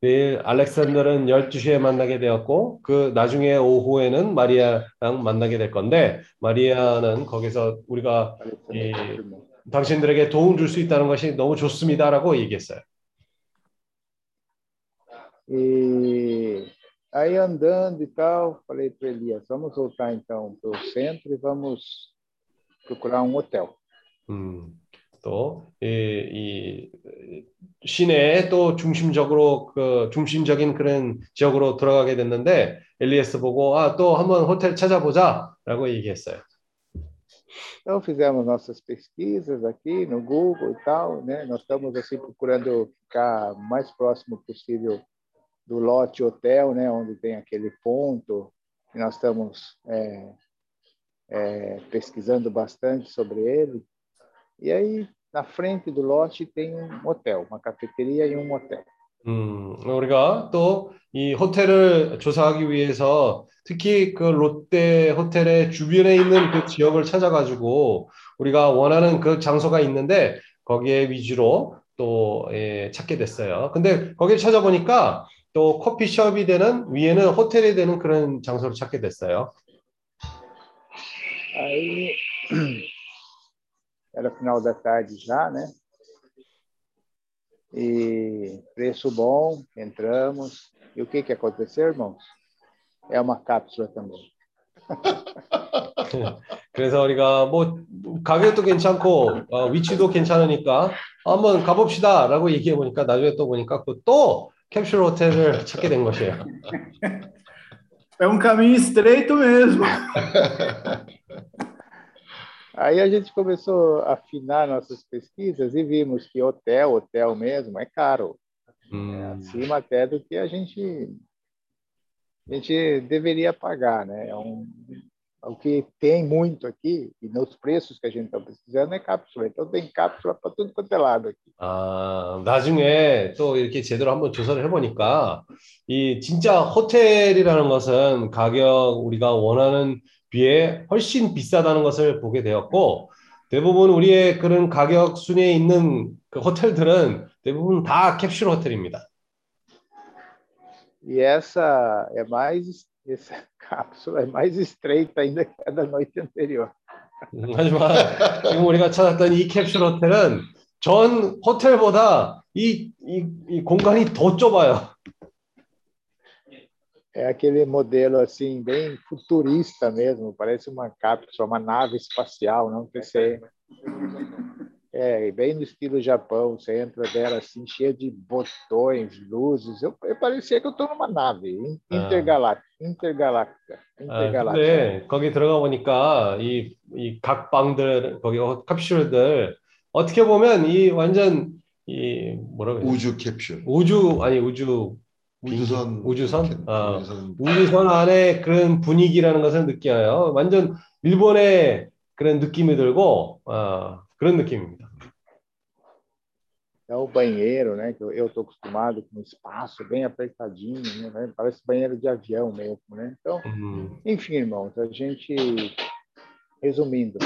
내일 알렉산더는 12시에 만나게 되었고 그 나중에 오후에는 마리아랑 만나게 될 건데 마리아는 거기서 우리가 예. 당신들에게 도움 줄 수 있다는 것이 너무 좋습니다라고 얘기했어요. E aí andando e tal, falei para Elias, vamos voltar então para o centro e vamos procurar um hotel. 음, 또, 이, 이 시내에 또 중심적으로 그 중심적인 그런 지역으로 들어가게 됐는데 엘리에스 보고 아, 또 한번 호텔 찾아보자라고 얘기했어요. Então fizemos nossas pesquisas aqui no Google e tal, né? Nós estamos assim procurando ficar mais próximo possível do lote hotel, né? Onde tem aquele ponto. E nós estamos é, é, pesquisando bastante sobre ele. E aí na frente do lote tem um hotel, uma cafeteria e um hotel. 음, 우리가 또 이 호텔을 조사하기 위해서 특히 그 롯데 호텔의 주변에 있는 그 지역을 찾아가지고 우리가 원하는 그 장소가 있는데 거기에 위주로 또 예, 찾게 됐어요. 근데 거기를 찾아보니까 또 커피숍이 되는 위에는 호텔이 되는 그런 장소를 찾게 됐어요. Aí era final da tarde já, né? E preço bom, entramos. E o que que aconteceu, irmãos? É uma cápsula também. 그래서 우리가 뭐 가격도 괜찮고 어, 위치도 괜찮으니까 한번 가봅시다라고 얘기해 보니까 나중에 또 보니까 또 캡슐 호텔을 찾게 된 것이에요. É um caminho estreito mesmo. Aí a gente começou a afinar nossas pesquisas e vimos que hotel, hotel mesmo, é caro. 음, É acima até do que a gente, a gente deveria pagar, né? É um, o que tem muito aqui, e nos preços que a gente está pesquisando, é cápsula. Então tem cápsula para tudo quanto é lado aqui. 아, 나중에 또 이렇게 제대로 한번 조사를 해보니까 이 진짜 호텔이라는 것은 가격 우리가 원하는 비에 훨씬 비싸다는 것을 보게 되었고 대부분 우리의 그런 가격 순위에 있는 그 호텔들은 대부분 다 캡슐 호텔입니다. E essa é mais, essa cápsula é mais estreita ainda que a da noite anterior. 음, 하지만 지금 우리가 찾았던 이 캡슐 호텔은 전 호텔보다 이, 이, 이 공간이 더 좁아요. É aquele modelo assim, bem futurista mesmo, parece uma cápsula, uma nave espacial, não sei. É, bem no estilo Japão, você entra dela assim, cheia de botões, luzes. Eu, eu parecia que eu estou numa nave in- Ah. intergaláctica, intergaláctica, 아, intergaláctica. 근데 거기 들어가 보니까 이, 이 각 방들, 거기 캡슐들 어떻게 보면 이 완전 이 뭐라고 해야 되지? 우주 캡슐. 우주 아니 우주 우주선. 우주선? 캡- 아. 우주선. 우주선 안에 그런 분위기라는 것을 느껴요. 완전 일본의 그런 느낌이 들고 아, 그런 느낌입니다. É o banheiro, né? Que eu estou acostumado com espaço bem apertadinho, né? Parece banheiro de avião mesmo, né? Então, 음, enfim, irmãos, a gente, resumindo,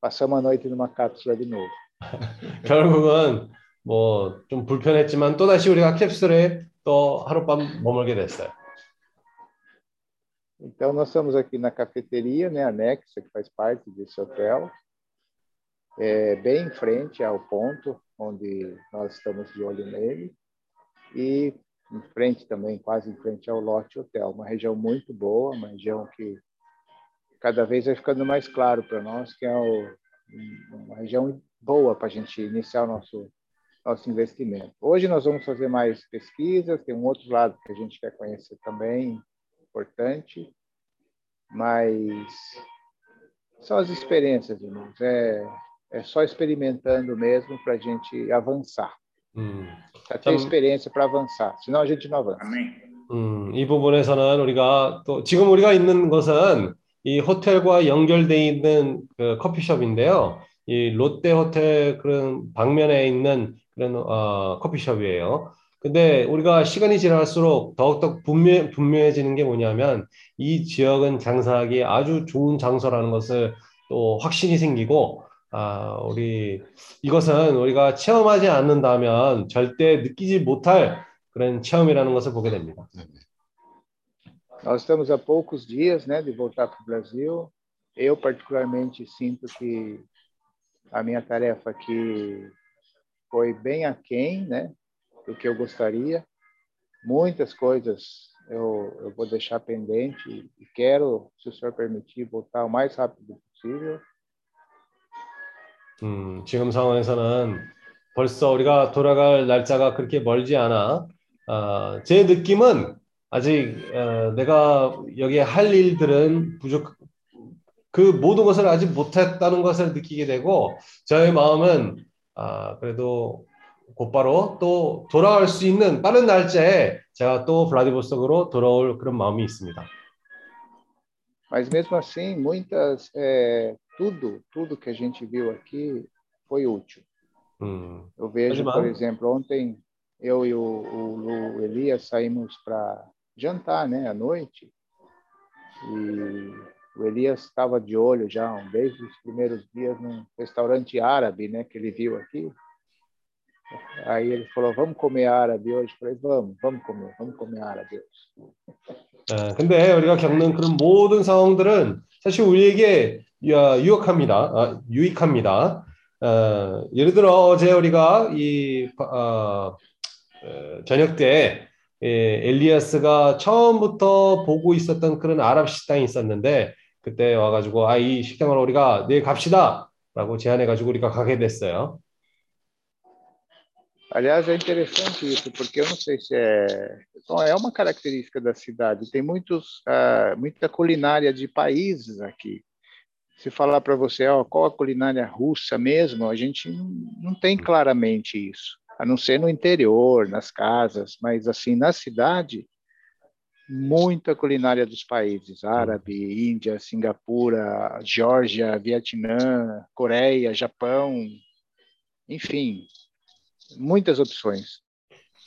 passamos a noite numa cápsula de novo. 결국은 뭐 좀 불편했지만 또 다시 우리가 캡슐에 또 하룻밤 머물게 됐어요. Então, nós estamos aqui na cafeteria, né, anexa, que faz parte desse hotel, é, bem em frente ao ponto onde nós estamos de olho nele, e em frente também, quase em frente ao Lote Hotel, uma região muito boa, uma região que cada vez vai ficando mais claro para nós que é o- uma região boa para a gente iniciar o nosso nosso investimento. Hoje nós vamos fazer mais pesquisas, tem um outro lado que a gente quer conhecer também, importante, mas são as experiências, irmãos. É, é só experimentando mesmo para a gente avançar. 음, Para ter Então- experiência para avançar, senão a gente não avança. Amém. 음, 이 부분에서는 우리가 또 지금 우리가 있는 것은 이 호텔과 연결돼 있는 그 커피숍인데요. 이 롯데 호텔 그런 방면에 있는 그런 어, 커피숍이에요. 근데 우리가 시간이 지날수록 더욱더 분명, 분명해지는 게 뭐냐면 이 지역은 장사하기 아주 좋은 장소라는 것을 또 확신이 생기고 아, 우리 이것은 우리가 체험하지 않는다면 절대 느끼지 못할 그런 체험이라는 것을 보게 됩니다. Nós estamos há poucos dias, né, de voltar para o Brasil. Eu particularmente sinto que a minha tarefa aqui foi bem aquém, né, do que eu gostaria. Muitas coisas eu, eu vou deixar pendente e quero, se o senhor permitir, voltar o mais rápido possível. 음, 지금 상황에서는 벌써 우리가 돌아갈 날짜가 그렇게 멀지 않아. 어, 제 느낌은 아직 어, 내가 여기에 할 일들은 부족, 그 모든 것을 아직 못했다는 것을 느끼게 되고 저의 마음은 아, 그래도 곧바로 또 돌아갈 수 있는 빠른 날짜에 제가 또 블라디보스톡으로 돌아올 그런 마음이 있습니다. Mas mesmo assim, muitas, é, tudo, tudo que a gente viu aqui foi útil. 음, Eu vejo, Hajiman. por exemplo, ontem eu e o, o Lu Elias saímos para jantar, né, à noite. E o Elias estava de olho já um, desde os primeiros dias num restaurante árabe, né, que ele viu aqui. Aí ele falou: "Vamos comer árabe hoje". Eu falei: "Vamos, vamos comer, vamos comer árabe hoje". 예, 근데 우리가 겪는 그런 모든 상황들은 사실 우리에게 유- 유혹합니다. 아, 유익합니다. 어, 예를 들어 어제 우리가 이 어, 어, 저녁 때 예, 엘리아스가 처음부터 보고 있었던 그런 아랍 식당이 있었는데 그때 와가지고 아 이 식당을 우리가 내일 갑시다라고 제안해가지고 우리가 가게 됐어요. Aliás, é interessante isso, porque eu não sei se é. Bom, é uma característica da cidade. Tem muitos, ah, muita culinária de países aqui. Se falar para você, ó, qual a culinária russa mesmo, a gente não, não tem claramente isso, a não ser no interior, nas casas, mas assim, na cidade, muita culinária dos países, árabe, Índia, Singapura, Geórgia, Vietnã, Coreia, Japão, enfim, muitas opções.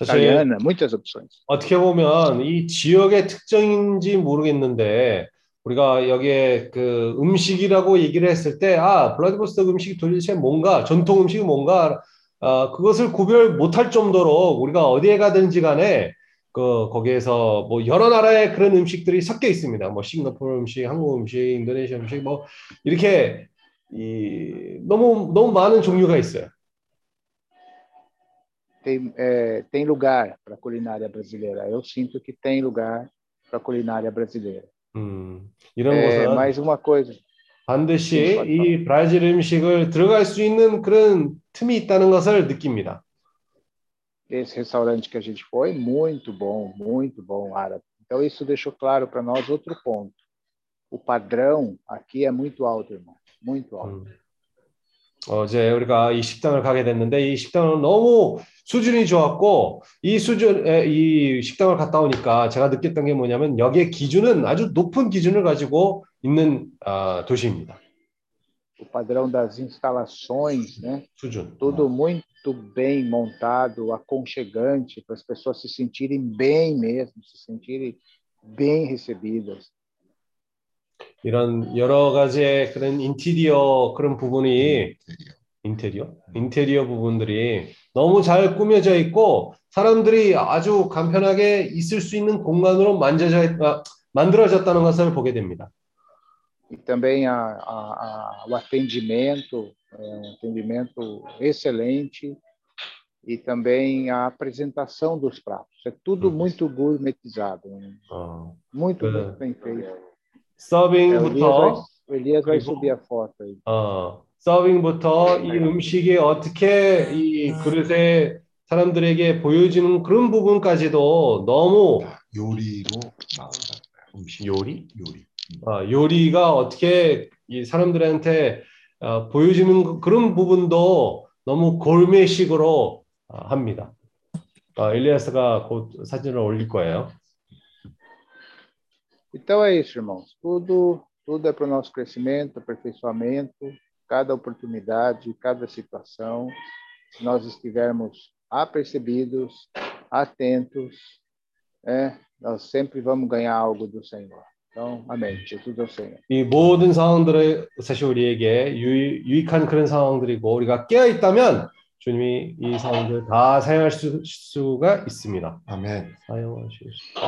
Italiana, muitas opções. 어떻게 보면 이 지역의 특징인지 모르겠는데 우리가 여기에 그 음식이라고 얘기를 했을 때 아, 블라디보스토크 음식이 도대체 뭔가 전통 음식이 뭔가 아, 그것을 구별 못할 정도로 우리가 어디에 가든지 간에 그 거기에서 뭐 여러 나라의 그런 음식들이 섞여 있습니다. 뭐 싱가포르 음식, 한국 음식, 인도네시아 음식 뭐 이렇게 이 너무 너무 많은 종류가 있어요. Tem, é, tem lugar para a culinária brasileira. Eu sinto que tem lugar para a culinária brasileira. 음, 이런 É, 곳은 mais uma coisa, 반드시 이 브라질 음식을 들어갈 수 있는 그런 틈이 있다는 것을 느낍니다. esse restaurante que a gente foi, muito bom, muito bom árabe. Então, isso deixou claro para nós outro ponto. O padrão aqui é muito alto, irmão. Muito alto. 음. 어제 우리가 이 식당을 가게 됐는데 이 식당은 너무 수준이 좋았고 이 수준에 이 식당을 갔다 오니까 제가 느꼈던 게 뭐냐면 여기의 기준은 아주 높은 기준을 가지고 있는 아, 도시입니다. O padrão das instalações, né? 수준. Tudo muito bem montado, aconchegante, para as pessoas se sentirem bem mesmo, se sentirem bem recebidas. 이런 여러 가지의 그런 인테리어 그런 부분이 인테리어? 인테리어 부분들이 너무 잘 꾸며져 있고 사람들이 아주 간편하게 있을 수 있는 공간으로 만져져 있- 아, 만들어졌다는 것을 보게 됩니다. E também a, a, a, o atendimento, é um atendimento excelente, e também a apresentação dos pratos. É tudo Uhum. muito gourmetizado, né? 어, muito, É. muito bem feito. É, o, Elias vai, 서빙부터 o Elias vai 그리고- subir a foto aí. 어, 서빙부터 이 음식이 어떻게 이 그릇에 사람들에게 보여지는 그런 부분까지도 너무 요리로 나온다. 음식 요리? 요리. 어, 요리가 어떻게 이 사람들한테 어, 보여지는 그- 그런 부분도 너무 골메식으로 어, 합니다. 어, 엘리아스가 곧 사진을 올릴 거예요. Então é isso, irmãos. Tudo, tudo é para o nosso crescimento, aperfeiçoamento, cada oportunidade, cada situação. Se nós estivermos apercebidos, atentos, né, nós sempre vamos ganhar algo do Senhor. Então, amém. Jesus é o Senhor. 이 모든 상황들은 사실 우리에게 유익, 유익한 그런 상황들이고 우리가 깨어 있다면 주님이 이 사람들 다 사용할 수, 수가 있습니다. 아멘. 사용하실 수.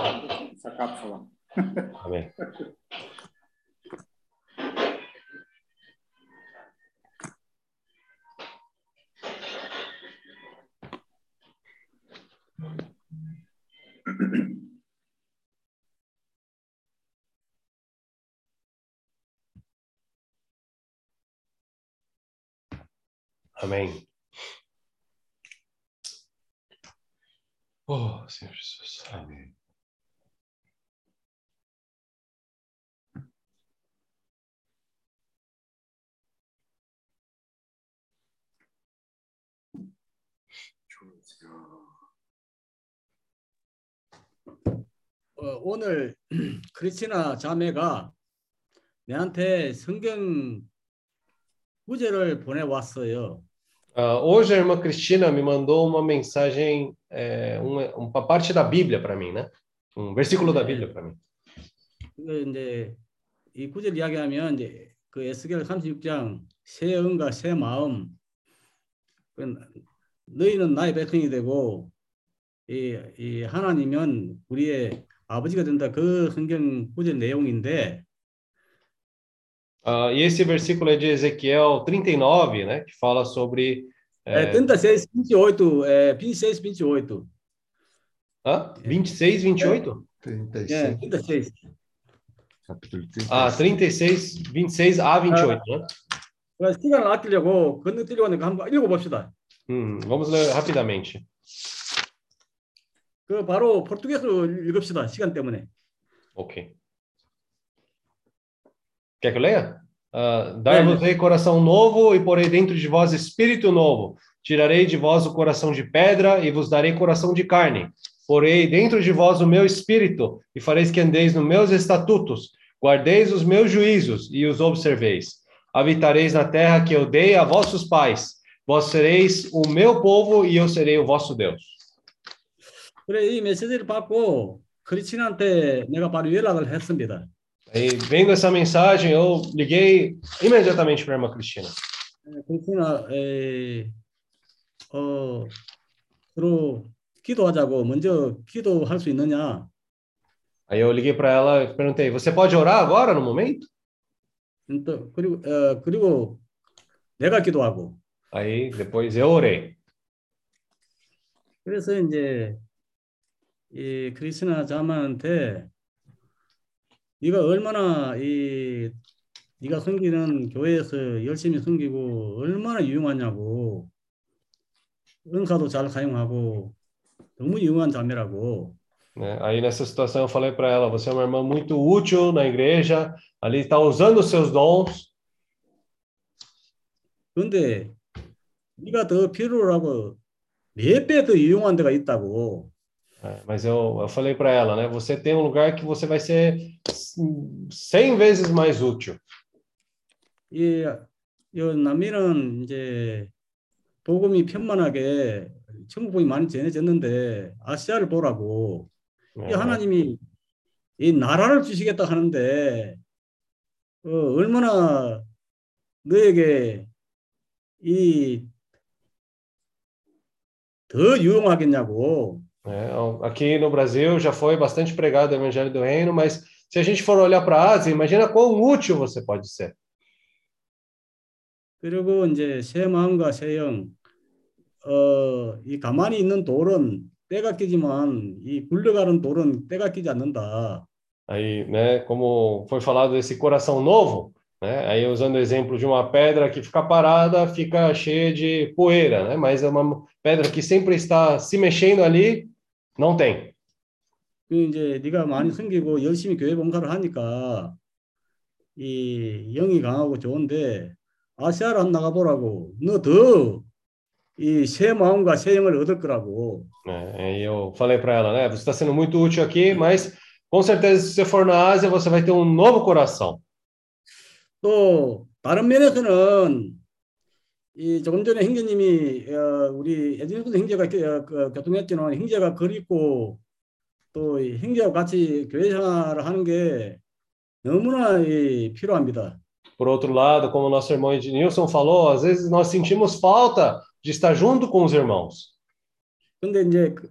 아멘. 아멘. 오, Senhor Jesus. 아멘. 어, 오늘 크리스티나 자매가 내한테 성경 구절을 보내왔어요. Ah, hoje a irmã Cristina me mandou uma mensagem, é, uma, uma parte da Bíblia para mim, né? Um versículo da Bíblia para mim. 그 이제 이 구절 이야기하면 이제 그 에스겔 36장 새 영과 새 마음 그 너희는 나의 백성이 되고 이, 이 하나님은 우리의 아버지가 된다 그 성경 구절 내용인데 Ah, e esse versículo é de Ezequiel 39, né? Que fala sobre. é, É, 36, 28, é, 26, 28. hã? 26, 28? 36. 예, 36. capítulo 36. Ah, 36, 26 a 28, né? 그래서 시간을 아끼려고 건너뛰려고 하니까 한번 읽어봅시다. Hum, vamos ler rapidamente. 그 바로 포르투게스로 읽읍시다. 시간 때문에. Ok. Quer que eu leia? Ah, Dar-vos-ei coração novo e porei dentro de vós espírito novo. Tirarei de vós o coração de pedra e vos darei coração de carne. Porei dentro de vós o meu espírito e fareis que andeis nos meus estatutos. Guardeis os meus juízos e os observeis. Habitareis na terra que eu dei a vossos pais. Vós sereis o meu povo e eu serei o vosso Deus. 그래 이 메시지를 받고 크리스틴한테 내가 바로 연락을 했습니다. Aí, vendo essa mensagem, eu liguei imediatamente para a irmã Cristina. 크리스티나 에, 어, 서로 기도하자고 먼저 기도할 수 있느냐? Aí eu liguei para ela e perguntei: Você pode orar agora, no momento? 또 그리고 어, 그리고 내가 기도하고 Aí depois eu orei. 그래서 이제 이 크리스티나 자매한테 네가 얼마나 이 네가 섬기는 교회에서 열심히 섬기고 얼마나 유용하냐고 은사도 잘 사용하고 너무 유용한 자매라고 né? Aí nessa situação eu falei para ela: Você é uma irmã muito útil na igreja, ali está usando os seus dons. 그런데 네가 더 필요로 하고 몇배더 유용한 데가 있다고 É, mas eu, eu falei para ela, né? Você tem um lugar que você vai ser 100 vezes mais útil. 이, 이 남미는 이제 복음이 편만하게 천국 복음이 많이 전해졌는데 아시아를 보라고? 이 하나님이 이 나라를 주시겠다 하는데 어, 얼마나 너에게 이 더 유용하겠냐고 É, aqui no Brasil já foi bastante pregado o Evangelho do Reino, mas se a gente for olhar para a Ásia, imagina quão útil você pode ser. 그리고 이제 새 마음과 새 영, 어, 이 가만히 있는 돌은 때가 끼지만 이 굴러가는 돌은 때가 끼지 않는다. Aí, né, como foi falado desse coração novo, né, aí usando o exemplo de uma pedra que fica parada, fica cheia de poeira, né, mas é uma pedra que sempre está se mexendo ali, não tem. 그 이제 네가 많이 섬기고 열심히 교회 봉사를 하니까 이 영이 강하고 좋은데 아시아를 한 나가 보라고. 너 더 이 새 마음과 새 영을 얻을 거라고. Aí eu falei para ela, né, você está sendo muito útil aqui, mas com certeza se você for na Ásia, você vai ter um novo coração. 또 다른 면에서는 이 조금 전에 형제님이 어, 우리 에드윈스 형제가 교- 그 교통했지만 형제가 그립고 또이 형제와 같이 교회 생활을 하는 게 너무나 이 필요합니다. Por outro lado, como nosso irmão Ednilson falou, às vezes nós sentimos falta de estar junto com os irmãos. 근데 이제 그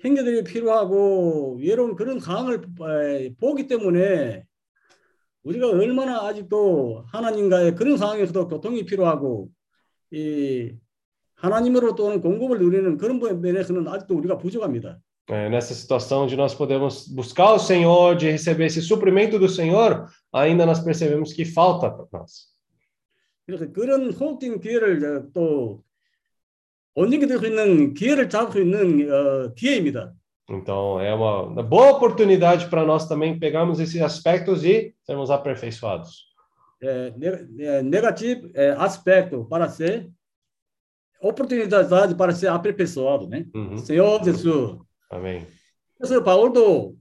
형제들이 필요하고 외로운 그런 상황을 에, 보기 때문에 우리가 얼마나 아직도 하나님과의 그런 상황에서도 교통이 필요하고 이 하나님으로 또 오는 공급을 누리는 그런 면에서는 아직도 우리가 부족합니다. É, nessa situação de nós podemos buscar o Senhor, de receber esse suprimento do Senhor, ainda nós percebemos que falta para nós. 그래서 그런 호흡적인 기회를 이제 또 언제기 될수 있는 기회를 잡을 수 있는 어, 기회입니다. Então, é uma, uma boa oportunidade para nós também pegarmos esses aspectos e sermos aperfeiçoados. É, ne- é, negativo é, aspecto para ser oportunidade para ser aperfeiçoado, né? Uhum. Senhor Jesus. Amém. 그래서 바울도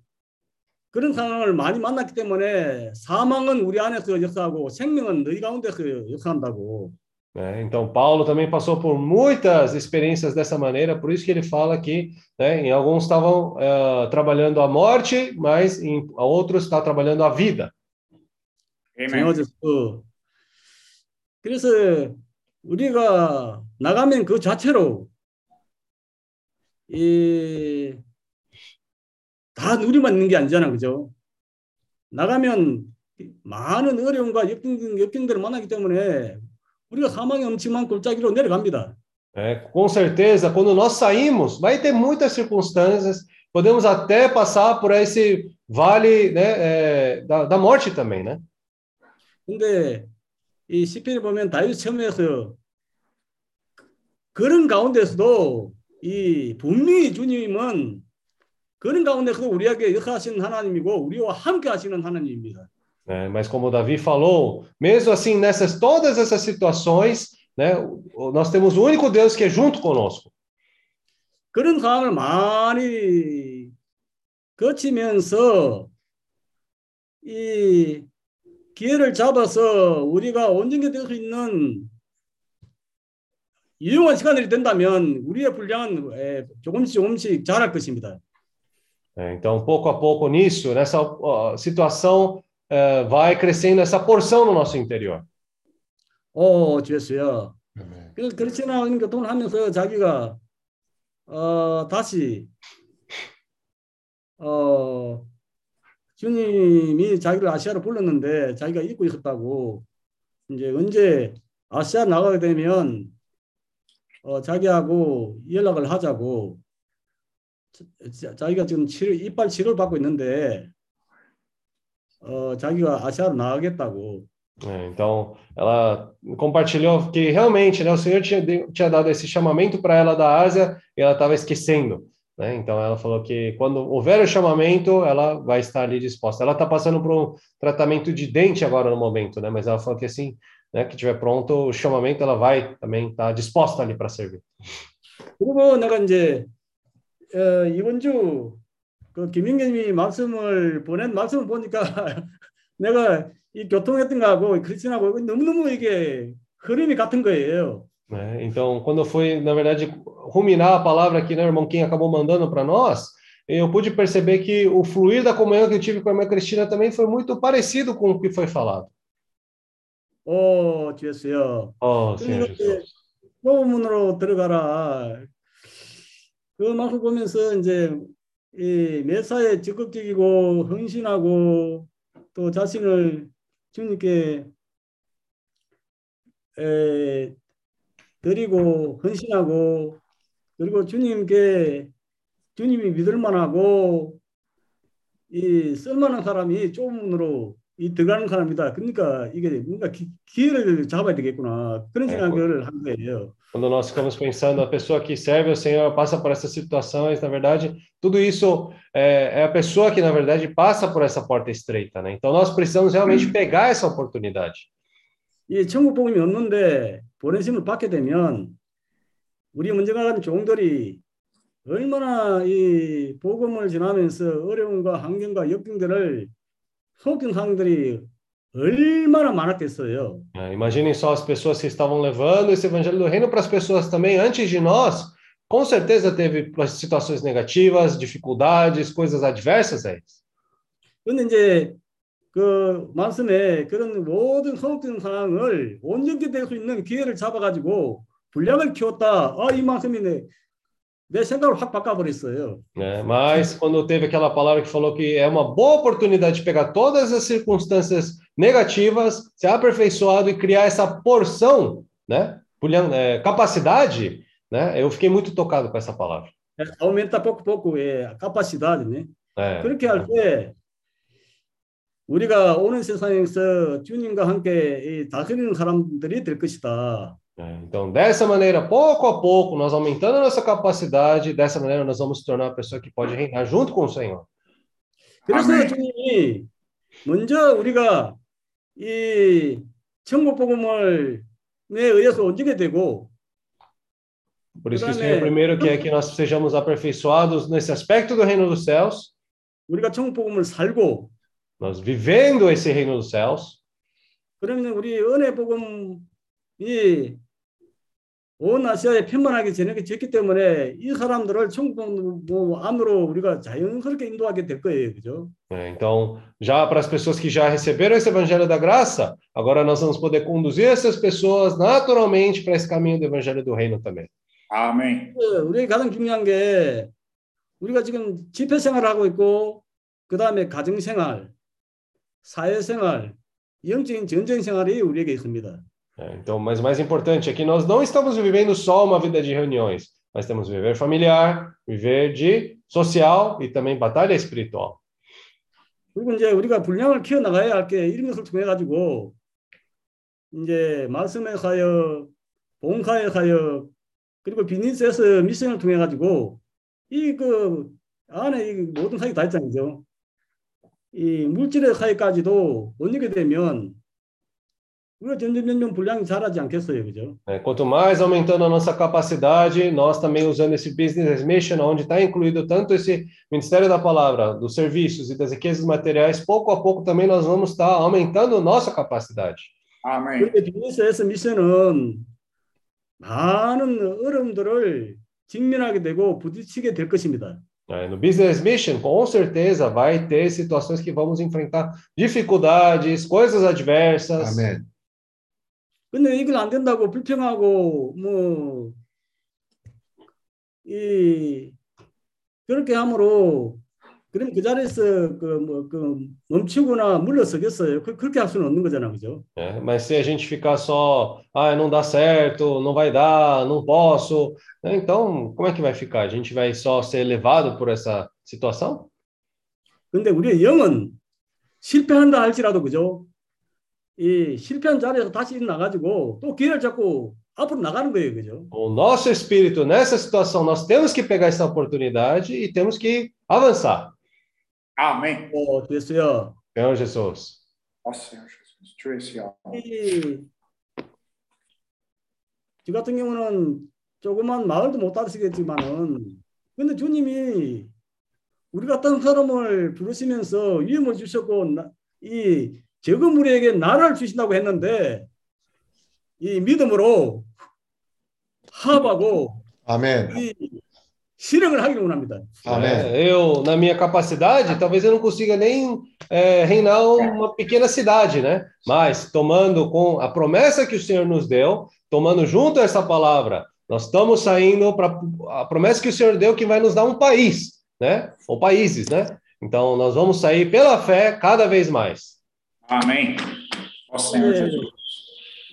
그런 상황을 많이 만났기 때문에 사망은 우리 안에서 역사하고 생명은 너희 가운데서 역사한다고. né? Então, Paulo também passou por muitas experiências dessa maneira, por isso que ele fala que né, em alguns estavam eh, trabalhando a morte, mas em outros está trabalhando a vida. 세워졌어. 그래서 우리가 나가면 그 자체로 이 다 누리만 있는 게 아니잖아, 그죠? 나가면 많은 어려움과 역경, 역경들을 만나기 때문에 우리가 사망의 엄침한 골짜기로 내려갑니다. né? Com certeza, quando nós saímos, vai ter muitas circunstâncias, podemos até passar por esse vale né, eh, da, da morte também, né? 근데 이 시편에 보면 다윗 처음에서 그런 가운데서도 이 분명히 주님은 그런 가운데서도 우리에게 역사하시는 하나님이고 우리와 함께 하시는 하나님입니다. né? Mas como Davi falou, mesmo assim, nessas todas essas situações, né, nós temos o único Deus que é junto conosco. 그런 상황을 많이 거치면서 이 기회를 잡아서 우리가 온전히 될 수 있는 유용한 시간이 된다면 우리의 분량은 에, 조금씩 조금씩 자랄 것입니다. Então, pouco a pouco nisso, nessa ó, situação, eh, vai crescendo essa porção no nosso interior. 오, 주였어요. 그래서 그렇지나 교통을 하면서 자기가 어, 다시 어, 주님이 자기를 아시아로 불렀는데 자기가 잊고 있었다고 이제 언제 아시아 나가게 되면 어, 자기하고 연락을 하자고 자- 자기가 지금 치료, 이빨 치료를 받고 있는데 어, 자기가 아시아로 나가겠다고 né? Então, ela compartilhou que realmente né, o Senhor tinha, tinha dado esse chamamento para ela da Ásia e ela estava esquecendo. Né? Então, ela falou que quando houver o chamamento, ela vai estar ali disposta. Ela está passando por um tratamento de dente agora no momento, né? mas ela falou que assim né, que tiver pronto o chamamento, ela vai também estar disposta ali para servir. 그리고 내가 이제 어, 이번 주그 김인경님이 말씀을 보낸 말씀을 보니까 내가 이 교통했던 거하고 크리스천하고 너무너무 이게 흐름이 같은 거예요. né? Então, quando eu fui, na verdade, ruminar a palavra que né, o irmão Kim acabou mandando para nós, eu pude perceber que o fluir da comunhão que eu tive com a irmã Cristina também foi muito parecido com o que foi falado. 오, 주였어요. Oh, Senhor 그러니까 Jesus. 이제 본문으로 들어가라. 그 말씀 보면서 이제 이 매사에 적극적이고 헌신하고 또 자신을 주님께 에, 드리고 헌신하고 그리고 주님께 주님이 믿을 만하고 이 쓸만한 사람이 좁은으로 이 들어가는 사람이다. 그러니까 이게 뭔가 기, 기회를 잡아야 되겠구나. 그런 네, 생각을 한 거예요. Quando nós ficamos pensando, a pessoa que serve ao Senhor passa por essas situações, na verdade, tudo isso é, é a pessoa que, na verdade, passa por essa porta estreita, né? Então, nós precisamos realmente pegar essa oportunidade. 이 천국 복음이 없는데 보내심을 받게 되면 우리 먼저 가는 종들이 얼마나 이 복음을 전하면서 어려움과 환경과 역경들을 속인 상들이 얼마나 많았겠어요. É, imaginem só as pessoas que estavam levando esse evangelho do reino para as pessoas também antes de nós. Com certeza teve situações negativas, dificuldades, coisas adversas a eles. 근데 이제 그 말씀에 그런 모든 소극적인 상황을 온전히 될 수 있는 기회를 잡아가지고 분량을 키웠다. 아 이만큼이네. 내 생각을 확 바꿔버렸어요. né? Mas quando teve aquela palavra que falou que é uma boa oportunidade de pegar todas as circunstâncias negativas, ser aperfeiçoado e criar essa porção, né? Pulhão- é, capacidade, né? Eu fiquei muito tocado com essa palavra. 예, aumenta pouco a pouco 예, capacidade, 네. É, 그렇게 할 때 우리가 오는 세상에서 주님과 함께 이 다스리는 사람들이 될 것이다. é. Então, dessa maneira, pouco a pouco, nós aumentando a nossa capacidade, dessa maneira nós vamos se tornar uma pessoa que pode reinar junto com o Senhor. 그래서 아멘. 주님이 먼저 우리가 이 천국 복음을 에 의해서 옮기게 되고 Por isso que o Amém. Senhor primeiro quer que nós sejamos aperfeiçoados nesse aspecto do reino dos céus, 우리가 천국 복음을 살고 nós vivendo esse reino dos céus, 그러면 우리 은혜 복음이 온 아시아에 편만하게 전해졌기 때문에 이 사람들을 천국 복음 안으로 우리가 자연스럽게 인도하게 될 거예요, 그죠? né? Então, já para as pessoas que já receberam esse evangelho da graça, agora nós vamos poder conduzir essas pessoas naturalmente para esse caminho do evangelho do reino também. Amém. 우리 가장 중요한 게 우리가 지금 집회 생활을 하고 있고 그 다음에 가정 생활, 사회 생활, 영적인 전쟁 생활이 우리에게 있습니다. É, então, mas o mais importante é que nós não estamos vivendo só uma vida de reuniões, nós temos viver familiar, viver de social e também batalha espiritual. 그리고 이제 우리가 분량을 키워 나가야 할 게 이런 것을 통해 가지고 이제 말씀의 사역, 봉사의 사역, 그리고 비즈니스에서 미션을 통해 가지고 이 그 안에 이 모든 사역이 다 있잖아요. 이 물질의 사역까지도 옮기게 되면 우리가 점점 점점 분량이 자라지 않겠어요. 그죠? né? Quanto mais aumentando a nossa capacidade, nós também usando esse business mission, onde está incluído tanto esse ministério da palavra, dos serviços e das riquezas materiais, pouco a pouco também nós vamos estar aumentando nossa capacidade. Amém. 비즈니스에서 미션은 많은 어려움들을 직면하게 되고 부딪히게 될 것입니다. né? No business mission, com certeza vai ter situações que vamos enfrentar dificuldades, coisas adversas. 아멘. 근데 이걸 안 된다고 불평하고 뭐 이 그렇게 함으로 그럼 그 자리에서 그 뭐 그 멈추거나 물러서겠어요. 그, 그렇게 할 수는 없는 거잖아, 그죠? né? Mas se a gente ficar só, ah, não dá certo, não vai dar, não posso, né? então como é que vai ficar? A gente vai só ser levado por essa situação? 근데 우리의 영은 실패한다 할지라도 그죠? 이 실패한 자리에서 다시 나가지고 또 기회를 잡고 앞으로 나가는 거예요, 그죠? O nosso espírito nessa situação, nós temos que pegar essa oportunidade e temos que avançar. Amém. 어, 됐어요. Senhor Jesus. Ó Senhor Jesus. Áudio. 이, 저 같은 경우는 조그만 마을도 못 다스리겠지만은 근데 주님이 우리 같은 사람을 부르시면서 위험을 주셨고 나- 이 적은 무리에게 나라를 주신다고 했는데 이 믿음으로 합하고 아멘. 이 실행을 하기를 원합니다. 아멘. É, eu, na minha capacidade, talvez eu não consiga nem é, reinar uma pequena cidade, né? Mas tomando com a promessa que o Senhor nos deu, tomando junto essa palavra, nós estamos saindo para a promessa que o Senhor deu que vai nos dar um país, né? Ou países, né? Então nós vamos sair pela fé cada vez mais. Amém. Ó Senhor 네. Jesus.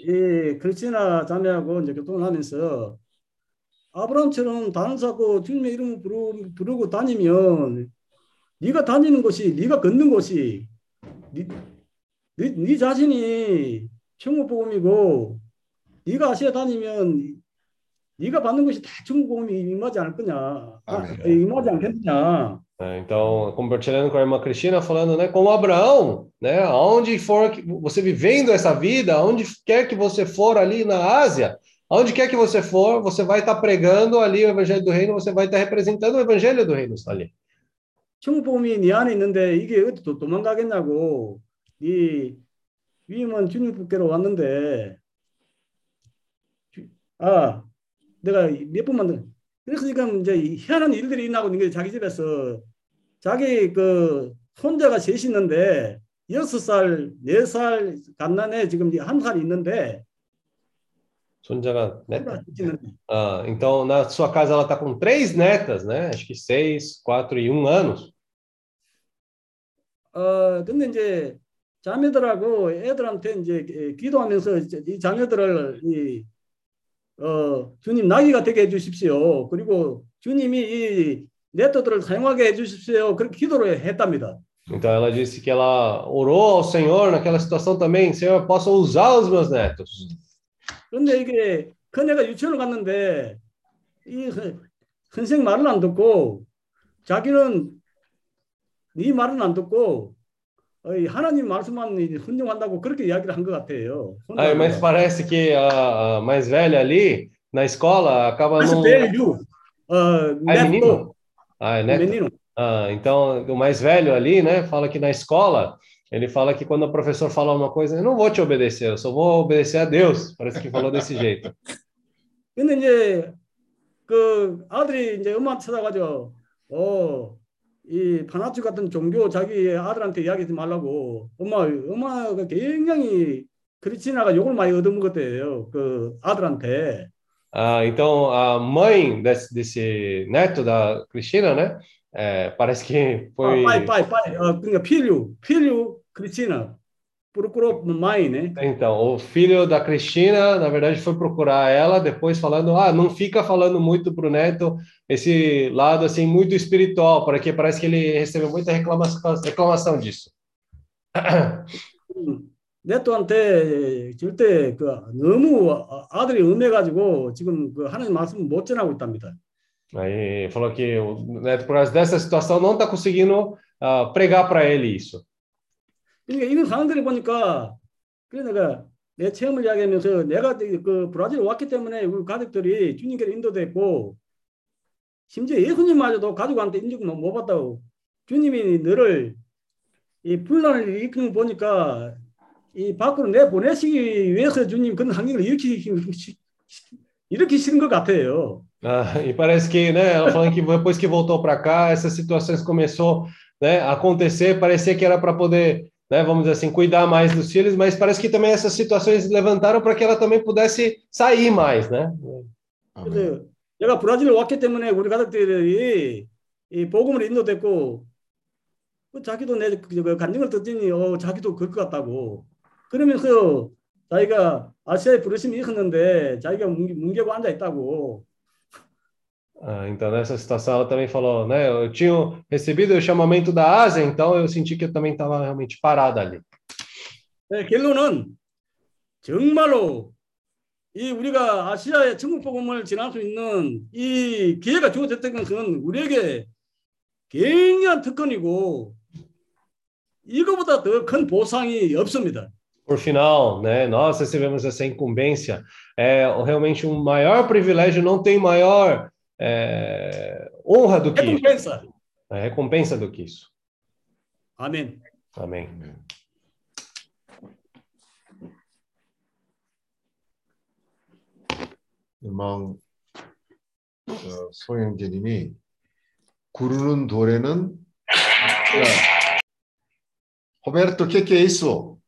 이 크리스티나 자매하고 이제 교통을 하면서 아브라함처럼 다른 사고 주님의 이름을 부르, 부르고 다니면 네가 다니는 곳이 네가 걷는 곳이 네, 네, 네 자신이 천국 복음이고 네가 아시아 다니면 네가 받는 것이 다 천국 복음이 임하지 않을 거냐 아. 임하지 않겠느냐? Então, compartilhando com a irmã Cristina, falando, né? Como Abraão, né? Aonde for que você vivendo essa vida, aonde quer que você for ali na Ásia, aonde quer que você for, você vai estar pregando ali o evangelho do reino, você vai estar representando o evangelho do reino está ali. 천국 복음이 네 안에 있는데 이게 어디 또 도망가겠냐고 네 위임은 주님께로 왔는데 주- 아 내가 몇 번만 더 그래서 지금 이제 이 희한한 일들이 일어나고 있는 게 자기 집에서 자기 그 손자가 셋이 있는데 여섯 살, 네 살 갓난애 지금 한 살이 있는데 손자가 neta. 있는 Ah, então, na sua casa ela está com três netas, né? Acho que seis, quatro e um anos. 어 근데 이제 자매들하고 애들한테 이제 기- 기도하면서 이제 이 자녀들을 이 어, 주님 나귀가 되게 해주십시오. 그리고 주님이 이 네트들을 사용하게 해주십시오. 그렇게 기도를 했답니다. Então, ela disse que ela orou ao Senhor naquela situação também. Senhor, posso usar os meus netos. 그런데 이게 큰애가 유치원을 갔는데 이 선- 선생 말을 안 듣고 자기는 네 말은 안 듣고 어, 이 하나님 말씀만 순종한다고 그렇게 이야기를 한 것 같아요. Aí, mas parece que a, a mais velha ali, na escola, acaba não... velho, 어, Ah, é menino? Ah, é neto? menino. Ah, então, o mais velho ali, né, fala que na escola, ele fala que quando o professor fala uma coisa, eu não vou te obedecer, eu só vou obedecer a Deus. Parece que falou desse jeito. 근데 이제 그 아들이 이제 엄마한테 찾아가죠. 어, 이 파나츠 같은 종교 자기 아들한테 이야기하지 말라고. 엄마, 엄마가 굉장히 크리스티나가 욕을 많이 얻어먹었대요. 그 아들한테. Ah, então, a mãe desse, desse neto da Cristina, né, é, parece que foi... 아, 빠이, 빠이, 빠이. 어, 그러니까 필요, 필요 크리스티나. 프로크로 마이네. Então, o filho da Cristina, na verdade, foi procurar ela depois falando, ah, não fica falando muito pro neto esse lado assim muito espiritual, porque parece que ele recebeu muita reclamação, reclamação disso. 음, 네토한테 절대 그 너무 아- 아들이 음해가지고 지금 그 하나님 말씀을 못 전하고 있답니다. Aí falou que o neto, por causa dessa situação, não está conseguindo ah, pregar para ele isso. 그러니까 이런 상황들을 보니까 그래 내가 내 체험을 이야기하면서 내가 그 브라질 왔기 때문에 우리 가족들이 주님께로 인도됐고 심지어 예수님마저도 가족한테 인정 못 받다고 주님이 너를 이 분란을 일으키는 거 보니까 이 밖으로 내 보내시기 위해서 주님 그런 환경을 일으키시, 일으키시는 것 같아요. Ah, e parece que, né, falando que depois que voltou para cá, essas situações começou, né, a acontecer, parecia que era para poder, né, vamos dizer assim, cuidar mais dos filhos, mas parece que também essas situações levantaram para que ela também pudesse sair mais, né? 그래서 내가 브라질 왔기 때문에 우리 가족들이 이 복음을 인도됐고 그 자기도 내그 간증을 듣더니 어 자기도 그럴 것 같다고 그러면서 자기가 아시아에 부르심이 있었는데 자기가 뭉개, 뭉개고 앉아 있다고 Ah, então, nessa situação, ela também falou, né, eu tinha recebido o chamamento da Ásia, então eu senti que eu também estava realmente parada ali. 네, 결론은 정말로 이 우리가 아시아의 천국 복음을 전할 수 있는 이 기회가 주어졌던 것은 우리에게 굉장한 특권이고 이거보다 더 큰 보상이 없습니다. Por final, né, nós recebemos essa incumbência, é realmente um maior privilégio, não tem maior é, honra do que isso, recompensa. é, recompensa do que isso. 아멘. Amém. 아멘. 음악 어, 소영재님이 구르는 돌에는 야, Roberto, o que, que é isso?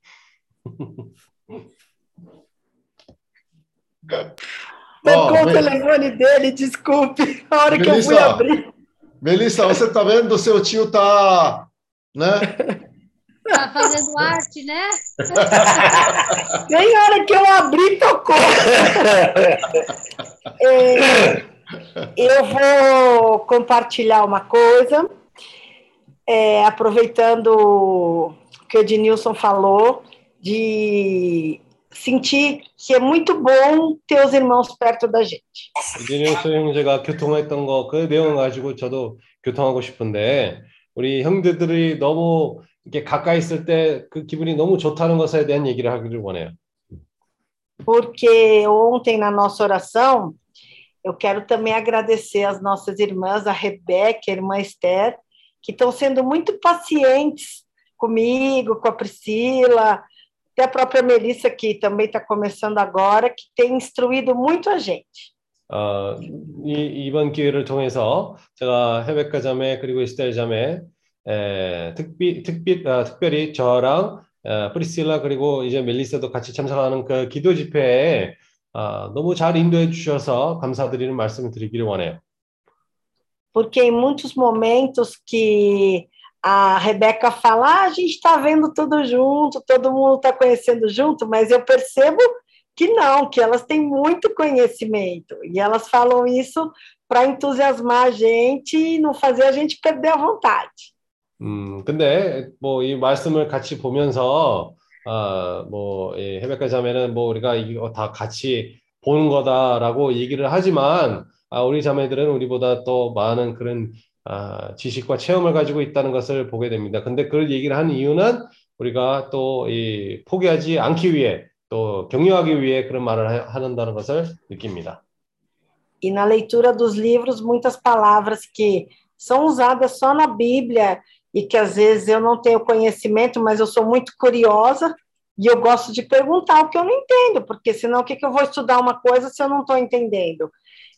Marcou Ó, o telefone dele, desculpe. A hora que eu fui Melissa. abrir. Melissa, você tá vendo? Seu tio tá, né? Tá fazendo arte, né? Nem a hora que eu abri, tocou. É, eu vou compartilhar uma coisa, é, aproveitando o que o Ednilson falou, de sentir que é muito bom ter os irmãos perto da gente. 이진영 형제가 교통했던 거 그 내용 가지고 저도 교통하고 싶은데 우리 형제들이 너무 이렇게 가까이 있을 때 그 기분이 너무 좋다는 것에 대한 얘기를 하기를 원해요. porque ontem na nossa oração eu quero também agradecer as nossas irmãs, a Rebeca, a irmã Esther, que estão sendo muito pacientes comigo, com a Priscila, até a própria Melissa, que também está começando agora, que tem instruído muito a gente. 어, 이, 이번 기회를 통해서 제가 헤베카 자매 그리고 이스텔 자매 에, 특비, 특비, 아, 특별히 저랑 어, 프리실라 그리고 이제 멜리사도 같이 참석하는 그 기도 집회에 아, 너무 잘 인도해 주셔서 감사드리는 말씀을 드리기를 원해요. Porque em muitos momentos que a Rebeca fala, ah, a gente está vendo tudo junto, todo mundo está conhecendo junto, mas eu percebo que não, que elas têm muito conhecimento. E elas falam isso para entusiasmar a gente e não fazer a gente perder a vontade. 음, 근데 뭐 이 말씀을 같이 보면서 아, 뭐 예, 헤베카 자매는 뭐 우리가 이거 다 같이 보는 거다라고 얘기를 하지만 아, 우리 자매들은 우리보다 또 많은 그런 아, 지식과 체험을 가지고 있다는 것을 보게 됩니다. 근데 그걸 얘기를 하는 이유는 우리가 또 이 포기하지 않기 위해 또 격려하기 위해 그런 말을 하- 한다는 것을 느낍니다. E na leitura dos livros, muitas palavras que são usadas só na Bíblia e que às vezes eu não tenho conhecimento, mas eu sou muito curiosa e eu gosto de perguntar o que eu não entendo, porque senão o que, que eu vou estudar uma coisa se eu não estou entendendo?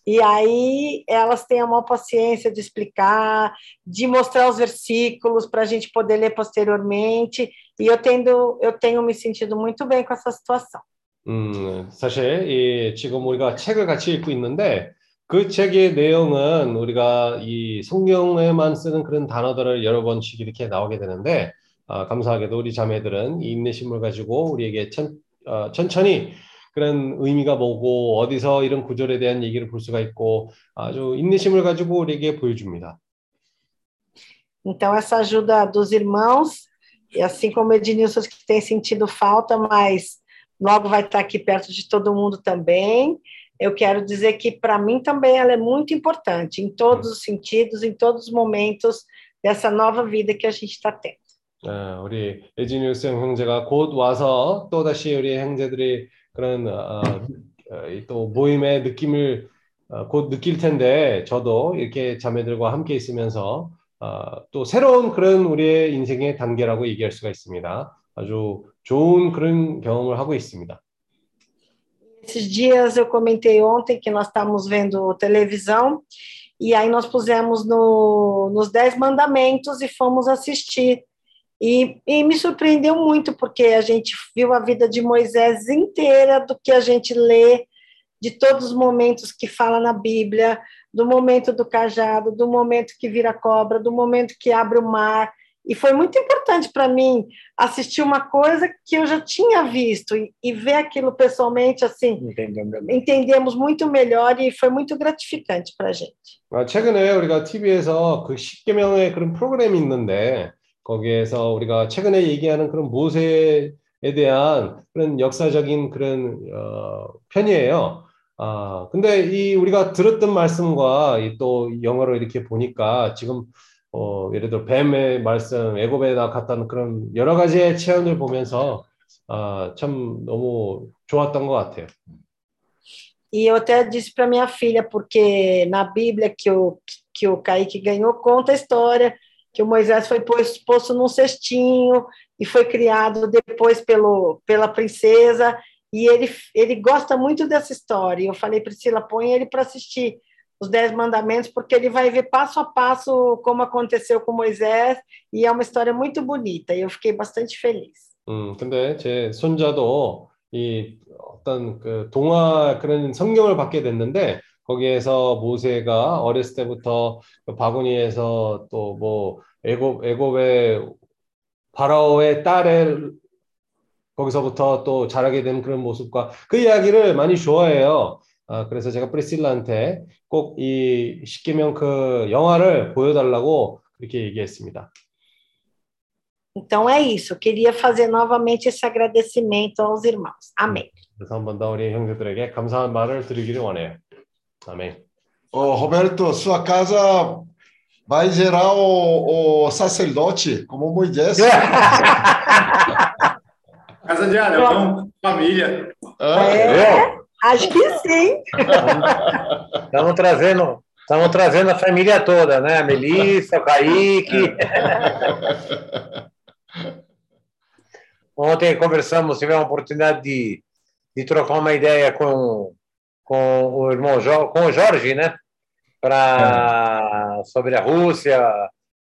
E aí elas têm a maior paciência de explicar, de mostrar os versículos para a gente poder ler posteriormente, e eu, tendo, eu tenho me sentido muito bem com essa situação. 음, 사실 이 지금 우리가 책을 같이 읽고 있는데 그 책의 내용은 우리가 이 성경에만 쓰는 그런 단어들을 여러 번씩 이렇게 나오게 되는데 아, 감사하게도 우리 자매들은 이 인내심을 가지고 우리에게 천, 어, 천천히 그런 의미가 뭐고 어디서 이런 구절에 대한 얘기를 볼 수가 있고 아주 인내심을 가지고 우리에게 보여줍니다. Então, essa ajuda dos irmãos, e assim como o Ednilson que tem sentido falta, mas logo vai estar aqui perto de todo mundo também. Eu quero dizer que para mim também ela é muito importante em todos os sentidos, em todos os momentos dessa nova vida que a gente está tendo. 아, 우리 에지니우스 형제가 곧 와서 또 다시 우리 형제들이 그런 어, 어, 이또 모임의 느낌을 어, 곧 느낄 텐데 저도 이렇게 자매들과 함께 있으면서 어, 또 새로운 그런 우리의 인생의 단계라고 얘기할 수가 있습니다. 아주 좋은 그런 경험을 하고 있습니다. Esses dias eu comentei ontem que nós estávamos vendo televisão e aí nós pusemos no, nos Dez Mandamentos e fomos assistir. E, e me surpreendeu muito, porque a gente viu a vida de Moisés inteira, do que a gente lê, de todos os momentos que fala na Bíblia, do momento do cajado, do momento que vira cobra, do momento que abre o mar. E foi muito importante para mim assistir uma coisa que eu já tinha visto e, e ver aquilo pessoalmente, assim, Entendeu melhor. entendemos muito melhor e foi muito gratificante para a gente. 아, 최근에 우리가 TV에서 그 10계명의 그런 프로그램이 있는데 거기에서 우리가 최근에 얘기하는 그런 모세에 대한 그런 역사적인 그런 어, 편이에요. 아, 근데 이 우리가 들었던 말씀과 이또 영어로 이렇게 보니까 지금 어, 예를 들어 뱀의 말씀, 애굽에다 갔다는 그런 여러 가지의 체험을 보면서 아, 참 너무 좋았던 것 같아요. E eu até disse para minha filha, porque na Bíblia que o, que o Kaique ganhou, conta a história que o Moisés foi pos- posto num cestinho e foi criado depois pelo, pela princesa, e ele, ele gosta muito dessa história. E eu falei, Priscila, põe ele para assistir os Dez Mandamentos, porque ele vai ver passo a passo como aconteceu com Moisés, e é uma história muito bonita, e eu fiquei bastante feliz. 음, 근데 제 손자도 이 어떤 그 동화 그런 성경을 받게 됐는데 거기에서 모세가 어렸을 때부터 그 바구니에서 또 뭐 애굽 애굽의 파라오의 딸을 거기서부터 또 자라게 된 그런 모습과 그 이야기를 많이 좋아해요. 아, 그래서 제가 프리실라한테 꼭 이 십계명 그 영화를 보여달라고 그렇게 얘기했습니다. Então é isso, queria fazer novamente esse agradecimento aos irmãos. Amém. 그래서 한 번 더 우리 형제들에게 감사한 말을 드리기를 원해요. 아멘. Ô, Roberto, sua casa vai gerar o, o sacerdote como Moisés. Casa de Arão, família. É, acho que sim. Estamos trazendo, estamos trazendo a família toda, né? A Melissa, o Kaique. Ontem conversamos, tivemos a oportunidade de, de trocar uma ideia com, com o irmão jo, com o Jorge, né? Pra, sobre a Rússia.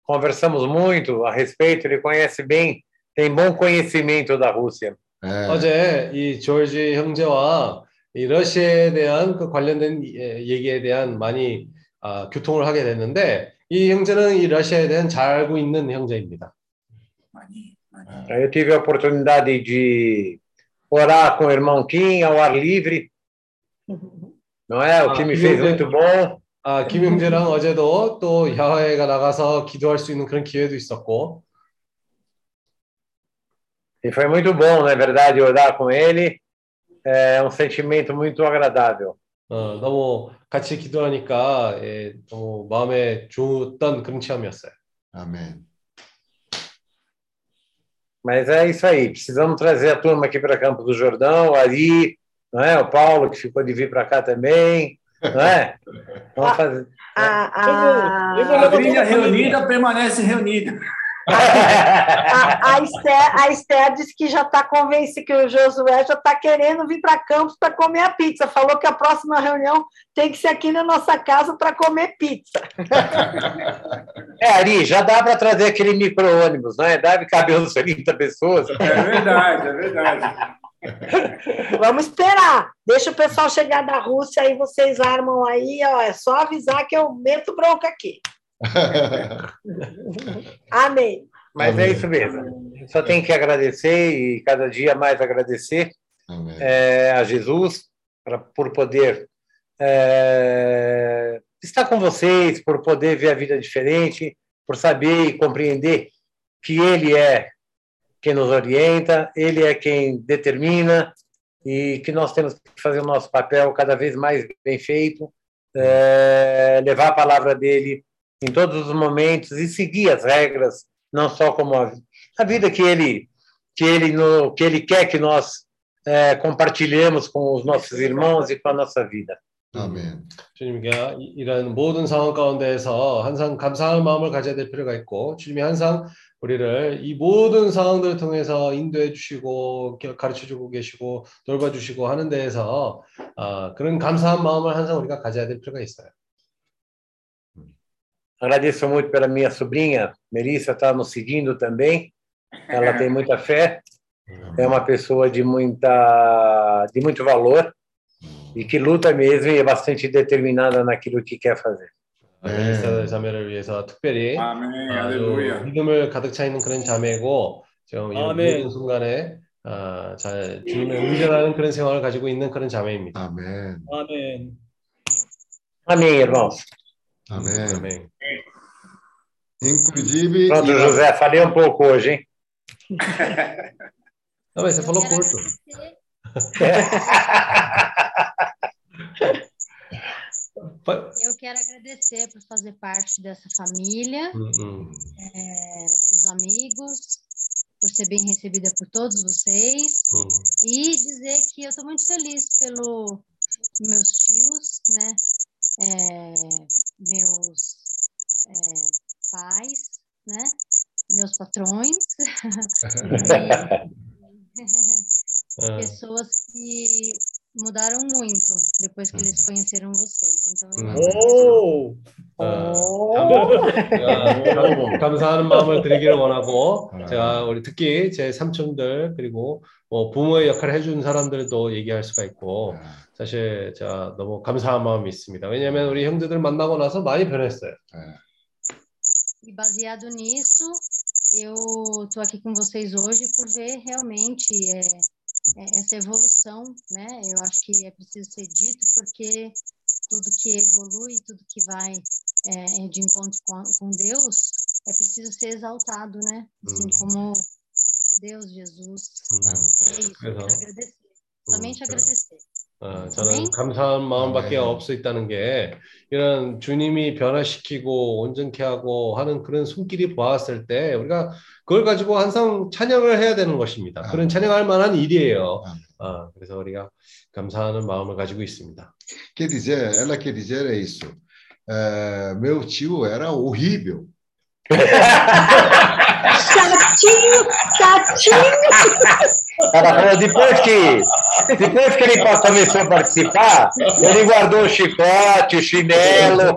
Conversamos muito a respeito, ele conhece bem, tem bom conhecimento da Rússia. É. 어제 이 조지 형제와 이 러시아에 대한 그 관련된 예, 얘기에 대한 많이 아, 교통을 하게 됐는데 이 형제는 이 러시아에 대한 잘 알고 있는 형제입니다. 많이, 많이. Eu tive a oportunidade de orar com o irmão Kim ao ar livre. Não é? O que me fez muito bom. 아, 김 형제랑 어제도 또 야외가 나가서 기도할 수 있는 그런 기회도 있었고 E foi muito bom, na verdade, orar com ele. É um sentimento muito agradável. 어, 너무 같이 기도하니까 예, 너무 마음에 좋았던 그런 체험이었어요. Amém. Mas é isso aí. Precisamos trazer a turma aqui para Campo do Jordão, o Ari, não é? o Paulo, que ficou de vir para cá também. Não é? Vamos fazer. A, a, A família reunida permanece reunida. a, a Esther, a Esther disse que já está convencida que o Josué já está querendo vir para Campos para comer a pizza. Falou que a próxima reunião tem que ser aqui na nossa casa para comer pizza. É, Ari, já dá para trazer aquele micro-ônibus, não é? Deve caber uns 30 pessoas. É verdade, é verdade. Vamos esperar. Deixa o pessoal chegar da Rússia aí vocês armam aí, ó. É só avisar que eu meto bronca aqui. Amém. Mas é isso mesmo. Só tem que agradecer e cada dia mais agradecer Amém. é, a Jesus pra, por poder é, estar com vocês, por poder ver a vida diferente, por saber e compreender que Ele é quem nos orienta, Ele é quem determina e que nós temos que fazer o nosso papel cada vez mais bem feito, é, levar a palavra dele em todos os momentos e seguir as regras, não só como a, a vida que ele que ele no, que ele quer que nós é, compartilhemos com os nossos irmãos e com a nossa vida. Amém. 주님께 이- 이런 모든 상황 가운데에서 항상 감사할 마음을 가져야 될 필요가 있고 주님이 항상 우리를 이 모든 상황들을 통해서 인도해 주시고 가르쳐 주고 계시고 돌봐 주시고 하는 데에서 아, 그런 감사한 마음을 항상 우리가 가져야 될 필요가 있어요. Agradeço muito pela minha sobrinha, Melissa está nos seguindo também. Ela tem muita fé, é uma pessoa de muita de muito valor e que luta mesmo e é bastante determinada naquilo que quer fazer. 아, 멜리사 자매를 위해서 특별히 아주 aleluia. 믿음을 가득 차 있는 그런 자매고 지금 이 아멘. 모든 순간에 아, 잘 주님의 운전하는 그런 생활을 가지고 있는 그런 자매입니다. Amém. 아멘. Amém, irmãos. Amém. 아멘. Inclusive, Pronto, José, falei um pouco hoje, hein? Não, mas você falou curto. Eu quero agradecer por fazer parte dessa família, uhum. é, dos amigos, por ser bem recebida por todos vocês. Uhum. e dizer que eu estou muito feliz pelo meus tios, né, é, meus é, pais, né, meus patrões, ah. pessoas que mudaram muito depois que eles conheceram vocês. Então 음. 오. 어, 감- 감사하는 마음을 드리기를 원하고 아. 제가 우리 특히 제 삼촌들 그리고 뭐 부모의 역할을 해준 사람들도 얘기할 수가 있고 사실 제가 너무 감사한 마음이 있습니다. 왜냐하면 우리 형제들 만나고 나서 많이 변했어요. E baseado nisso, eu estou aqui com vocês hoje por ver realmente é, É, essa evolução, né? Eu acho que é preciso ser dito, porque tudo que evolui, tudo que vai é, é de encontro com, com, Deus, é preciso ser exaltado, né? Assim hum. como Deus, Jesus. Hum. É isso, agradecer. Somente hum. agradecer. 어, 저는 감사한 마음밖에 아멘. 없어 있다는 게 이런 주님이 변화시키고 온전케 하고 하는 그런 손길이 보았을 때 우리가 그걸 가지고 항상 찬양을 해야 되는 것입니다. 그런 아멘. 찬양할 만한 일이에요. 아멘. 어, 그래서 우리가 감사하는 마음을 가지고 있습니다. quer dizer, ela quer dizer é isso. É, meu tio era horrível. Chatinho, chatinho. Ela falou, depois que, depois que ele começou a participar, ele guardou o chicote, o chinelo.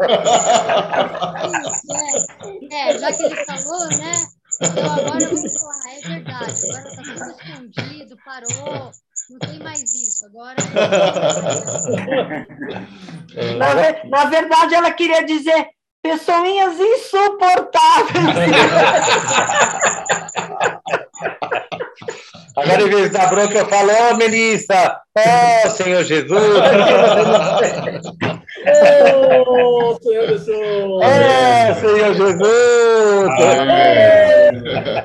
É. É, já que ele falou, né? Então agora vamos falar, é verdade. Agora tá tudo escondido, parou, não tem mais isso. Agora. Na, ve- na verdade, ela queria dizer pessoinhas insuportáveis. Agora, em vez da bronca, eu falo, ô Melissa, ó Senhor Jesus. Ô, Senhor Jesus! É, Senhor Jesus.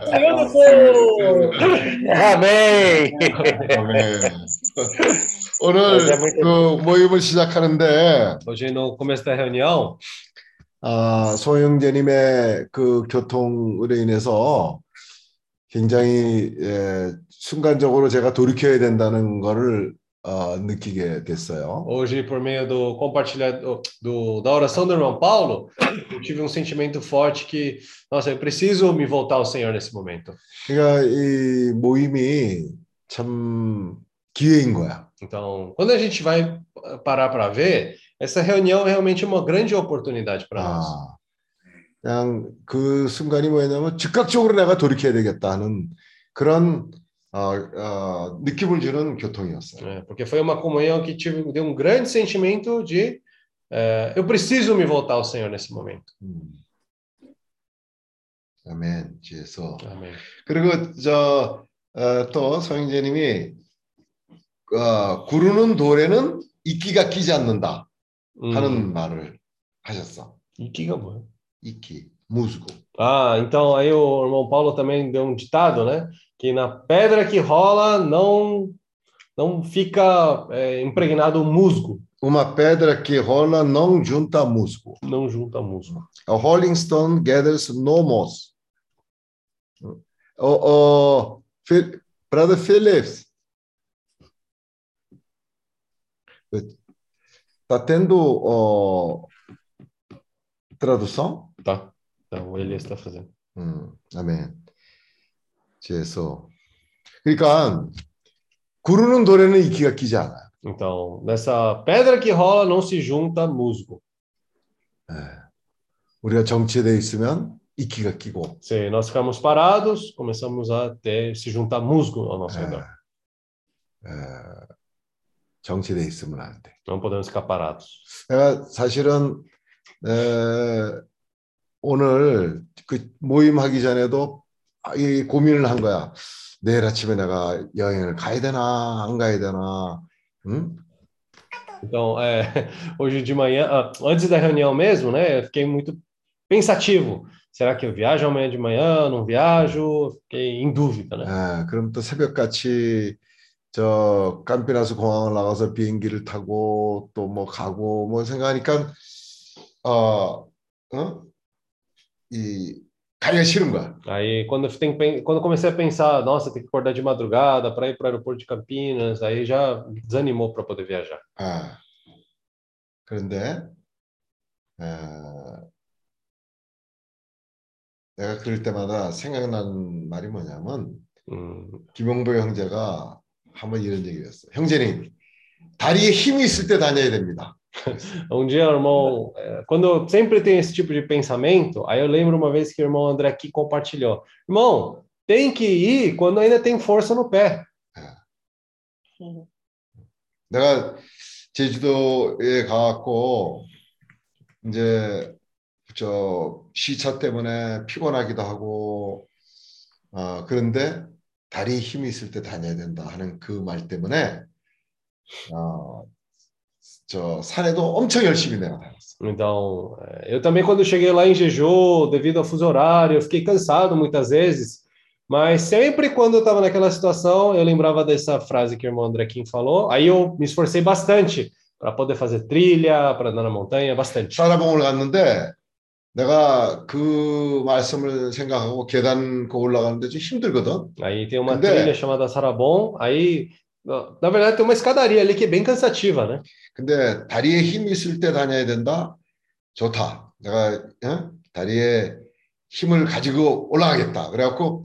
Senhor Jesus! Amém. 아멘. Mas 오늘 é muito- 그 모임을 시작하는데 Hoje, no começo da reunião, 아, 소영재님의 그 교통으로 인해서 굉장히 예, 순간적으로 제가 돌이켜야 된다는 거를 어, 느끼게 됐어요. hoje, por meio do compartilhado do, da oração do irmão Paulo, eu tive um sentimento forte que, nossa, eu preciso me voltar ao Senhor nesse momento. 그러니까 이 모임이 참 기회인 거야. Então, quando a gente vai parar para ver, essa reunião é realmente uma grande oportunidade para nós. 아, 그냥 그 순간이 뭐냐면 즉각적으로 내가 돌이켜야 되겠다 하는 그런 어, 어, 느낌을 주는 교통이었어요. né? Porque foi uma comunhão que tive, deu um grande sentimento de eh, eu preciso me voltar ao Senhor nesse momento. 음. 아멘. 주에서 Amém. 그리고 저 어, 또 서영재님이 어, 구르는 돌에는 이끼가 끼지 않는다. 하는 말을 하셨어. Ikiga 뭐예요? 이끼, 무수고. Ah, então aí o irmão Paulo também deu um ditado, né? Que na pedra que rola não não fica eh, impregnado musgo, Uma pedra que rola não junta musgo. não junta musgo. A rolling stone gathers no moss. 어, 어, 필- brother Phillips. Tá tendo ó, tradução? Tá. Então ele está fazendo. 음, 아멘. 그래서 그러니까 구르는 돌에는 이끼가 끼지 않아요. Então, nessa pedra que rola não se junta musgo. 예. 우리가 정체돼 있으면 이끼가 끼고 Se nós ficarmos parados, começamos a ter se juntar musgo ao nosso 예. redor. 예. 정체돼 있으면 안 돼. Não podemos ficar parados. 내가 사실은 에, 오늘 그 모임하기 전에도 이 고민을 한 거야. 내일 아침에 내가 여행을 가야 되나 안 가야 되나. 응? Então, é, hoje de manhã, ah, antes da reunião mesmo, né, fiquei muito pensativo. Será que eu viajo amanhã de manhã? Não viajo? Fiquei em dúvida, né? 아, 그럼 또 새벽같이 저 깜피나스 공항을 나가서 비행기를 타고 또 뭐 가고 뭐 생각하니까 어, 어? 이 가기가 싫은 거야. Aí, quando pen- quando comecei a pensar, nossa, tem que acordar de madrugada para ir para o aeroporto de Campinas, aí já desanimou para poder viajar. 아, 그런데 어, 내가 그럴 때마다 생각나는 말이 뭐냐면 Hum, 김용배 형제가 한번 이런 얘기를 했어요. 형제님, 다리에 힘이 있을 때 다녀야 됩니다. Um dia, irmão, é, quando sempre tenho esse tipo de pensamento, aí eu lembro uma vez que o irmão André aqui compartilhou. Irmão, tem que ir quando ainda tem força no pé. 내가 제주도에 가갖고 이제 저 시차 때문에 피곤하기도 하고 어, 그런데 다리에 힘이 있을 때 다녀야 된다 하는 그 말 때문에 어, 저 산에도 엄청 열심히 내가 다녔어. Então, é, eu também, quando eu cheguei lá em Jeju, devido ao fuso horário, eu fiquei cansado muitas vezes, mas sempre quando eu estava naquela situação, eu lembrava dessa frase que o irmão André Kim falou, aí eu me esforcei bastante para poder fazer trilha, para andar na montanha, bastante. 사라봉을 갔는데 내가 그 말씀을 생각하고 계단 그 올라가는데 좀 힘들거든. Aí tem uma André. trilha chamada Sarabon, aí, na verdade, tem uma escadaria ali que é bem cansativa, né? 근데 다리에 힘이 있을 때 다녀야 된다. 좋다. 내가 어? 다리에 힘을 가지고 올라가겠다. 그래갖고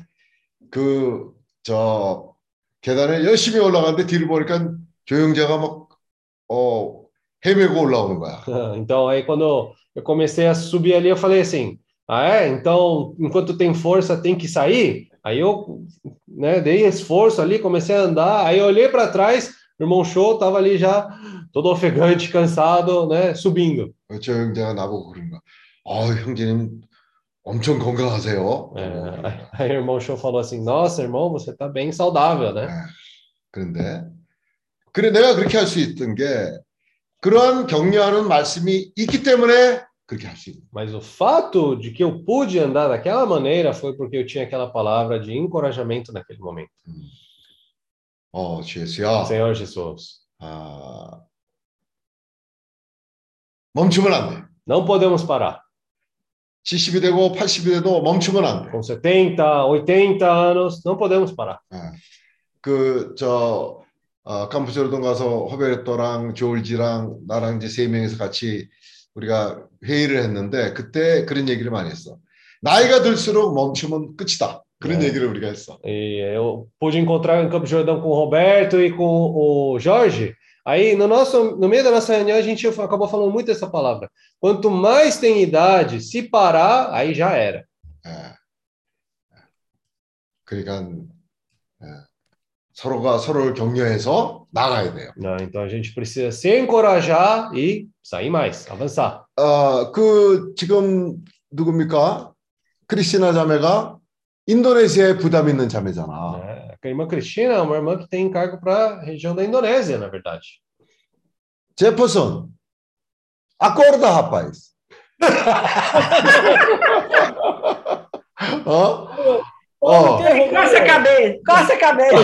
그 저 계단을 열심히 올라가는데 뒤를 보니까 조영재가 막 어, 헤매고 올라오는 거야. Então, aí quando eu comecei a subir ali, eu falei assim: ah, é? Então, enquanto tem força, tem que sair? Aí eu né, dei esforço ali, comecei a andar, aí eu olhei para trás, o irmão Show estava ali já todo ofegante, cansado, né, subindo. 저 형제가 나보고 그런 거야. 아, 형제님 엄청 건강하세요. É, aí o irmão Show falou assim: Nossa, irmão, você está bem saudável, né? 그런데 그래 내가 그렇게 할 수 있던 게 그러한 격려하는 말씀이 있기 때문에 그렇게 할 수 있는. Mas o fato de que eu pude andar daquela maneira foi porque eu tinha aquela palavra de encorajamento naquele momento. 어, 주 예수야. Senhor Jesus, 아, 멈추면 안 돼. não podemos parar. 70이 되고 80이 돼도 멈추면 안 돼. Com 70, 80 anos, não podemos parar. 그저 어, 캄푸치로동 가서 호베르토랑 조울지랑 나랑 이제 세 명이서 같이 우리가 회의를 했는데 그때 그런 얘기를 많이 했어. 나이가 들수록 멈추면 끝이다. 그런 네. 얘기를 우리가 했어. E eu pude encontrar em Campo Jordão com o Roberto e com o Jorge. Aí, no, nosso, no meio da nossa reunião, a gente acabou falando muito essa palavra. Quanto mais tem idade, se parar, aí já era. 예. 그러니까 예. 서로가 서로를 격려해서 나가야 돼요. Não, então a gente precisa se encorajar e sair mais, avançar. 어, 그 지금 누굽니까? 크리스티나 자매가 인도네시아에 부담 있는 자매잖아. né? A irmã Cristina é uma irmã que tem encargo para a região da Indonésia, na verdade. 제퍼슨, 아코르다 하파이스. 어? 어. Coça a cabeça, coça a cabeça.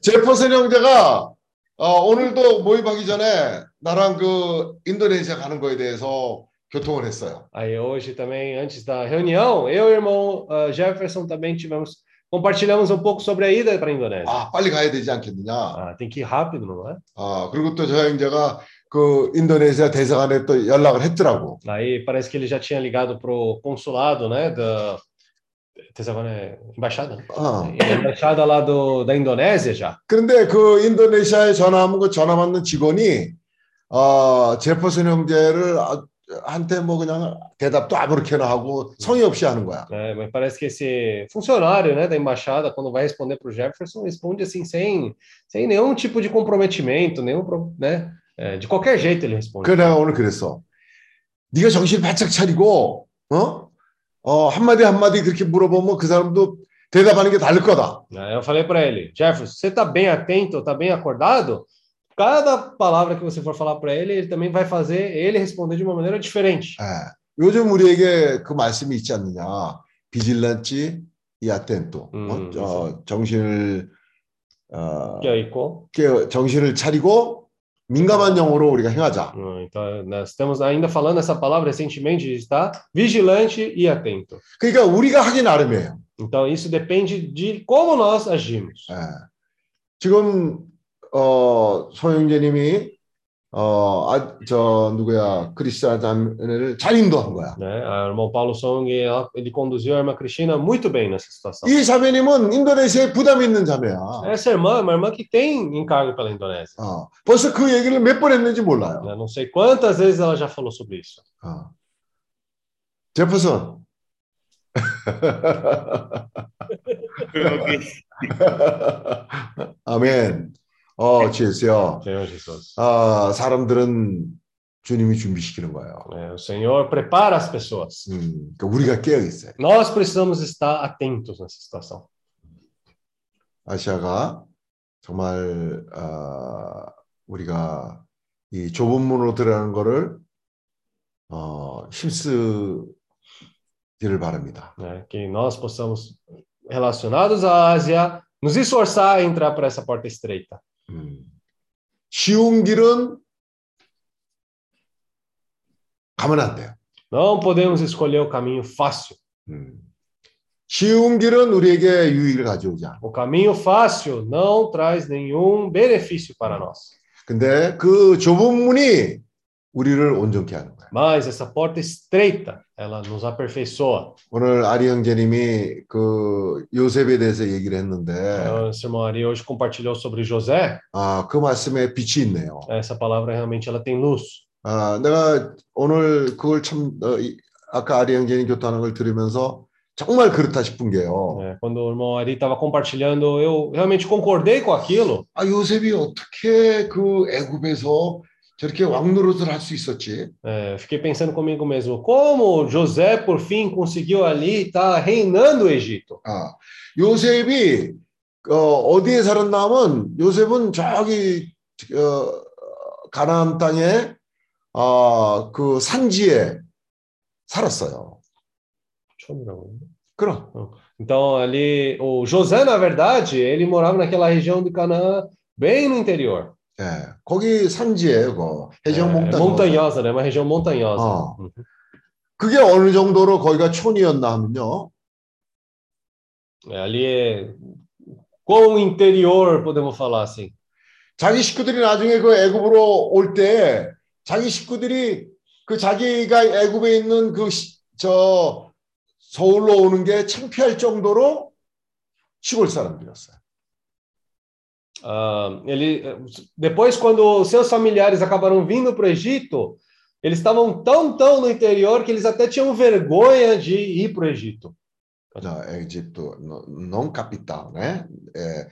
제퍼슨 형제가 어, 오늘도 모임하기 전에 나랑 그 인도네시아 가는 거에 대해서 교통을 했어요. Aí hoje também, antes da reunião, eu e o irmão ah, Jefferson também tivemos, compartilhamos um pouco sobre a ida para a Indonésia. 아, 빨리 가야 되지 않겠느냐. Ah, tem que ir rápido, não é? 아, 그리고 또저 형제가 그 인도네시아 대사관에 또 연락을 했더라고. Aí parece que ele já tinha ligado pro consulado, né, da Tesagone, embaixada? 어. embaixada lá do, da Indonésia já. 그런데 그 인도네시아에 전화하면 그 전화 받는 직원이 어, 제퍼슨 형제를 아- 한테 뭐 그냥 대답도 아무렇게나 하고 성의 없이 하는 거야. né? Mas parece que esse funcionário, né, da embaixada, quando vai responder para o Jefferson, responde assim sem, sem nenhum tipo de comprometimento, nenhum, né, é, de qualquer jeito ele responde. 그래 오늘 그랬어. 네가 정신 바짝 차리고 어? 어, 한마디 한마디 그렇게 물어보면 그 사람도 대답하는 게 다를 거다. Eu falei para ele, Jefferson, você está bem atento, está bem acordado? Cada palavra que você for falar para ele, ele também vai fazer ele responder de uma maneira diferente. 예. 요즘 우리에게 그 말씀이 있지 않느냐. 비질란치 이 아텐토. 음, 어, 저, 정신을 어, Que aí, com- 깨- 정신을 차리고 민감한 영으로 우리가 행하자. Hum, Então, nós estamos ainda falando essa palavra recentemente, de estar vigilante e atento. 그러니까 우리가 하기 나름이에요. Então, isso depende de como nós agimos. 예. 지금 어, 소영재님이 어, 아, 저 누구야 자매를 잘 인도한 거야. Né? A irmão Paulo Song, ele conduziu a irmã Cristina muito bem nessa situação. 이 자매님은 인도네시아에 부담 있는 자매야. Essa irmã uma irmã que tem encargo pela Indonésia. 어, 벌써 그 얘기를 몇 번 했는지 몰라요. né? Não sei quantas vezes ela já falou sobre isso. 어. 제퍼슨. 아멘. 어, 주예수요. Senhor Jesus. 아, 사람들은 주님이 준비시키는 거예요. É, o Senhor prepara as pessoas. 음, 그러니까 우리가 깨어 있어요. Nós precisamos estar atentos nessa situação. 아시아가 정말 어, 우리가 이 좁은 문으로 들어가는 거를 어, 힘쓰기를 바랍니다. né? Que nós possamos, relacionados à Ásia, nos esforçar a entrar por essa porta estreita. 음. 쉬운 길은 가면 안 돼요. Não podemos escolher o caminho fácil. 음. 쉬운 길은 우리에게 유익을 가져오지 않아. O caminho fácil não traz nenhum benefício para nós. 근데 그 좁은 문이 우리를 온전케 하는 거야. Mas essa porta estreita, ela nos aperfeiçoa. 오늘 아리 형제님이 그 요셉에 대해서 얘기를 했는데 O irmão Ari hoje compartilhou sobre José. 아, 그 말씀에 빛이 있네요. Essa palavra realmente ela tem luz. 아, 내가 오늘 그걸 참 어, 이- 아까 아리 형제님 교통하는 걸 들으면서 정말 그렇다 싶은 게요. É, quando o irmão Ari estava compartilhando, eu realmente concordei com aquilo. 아, 요셉이 어떻게 그 애굽에서 저렇게 왕노릇을 할 수 있었지? É, fiquei pensando comigo mesmo, como José, por fim, conseguiu ali estar reinando o Egito. 아, 요셉이 어, 어디에 살았나 하면 요셉은 저기 어, 가나안 땅에 어, 그 산지에 살았어요. 처음이라고. 그럼 Então, ali, o José, na verdade, ele morava naquela região de Canaã, bem no interior. 예, 거기 산지에 그 해적 É, 몽땅 né? Uma região montanhosa. 어. Uhum. 그게 어느 정도로 거기가 촌이었나 하면요. É, ali quão interior, podemos falar assim. 자기 식구들이 나중에 그 애굽으로 올 때 자기 식구들이 그 자기가 애굽에 있는 그 저 서울로 오는 게 창피할 정도로 시골 사람들이었어요. Ah, ele, depois, quando seus familiares acabaram vindo para o Egito, eles estavam tão, tão no interior que eles até tinham vergonha de ir para o Egito. 자, Egito, no- não capital, né? É,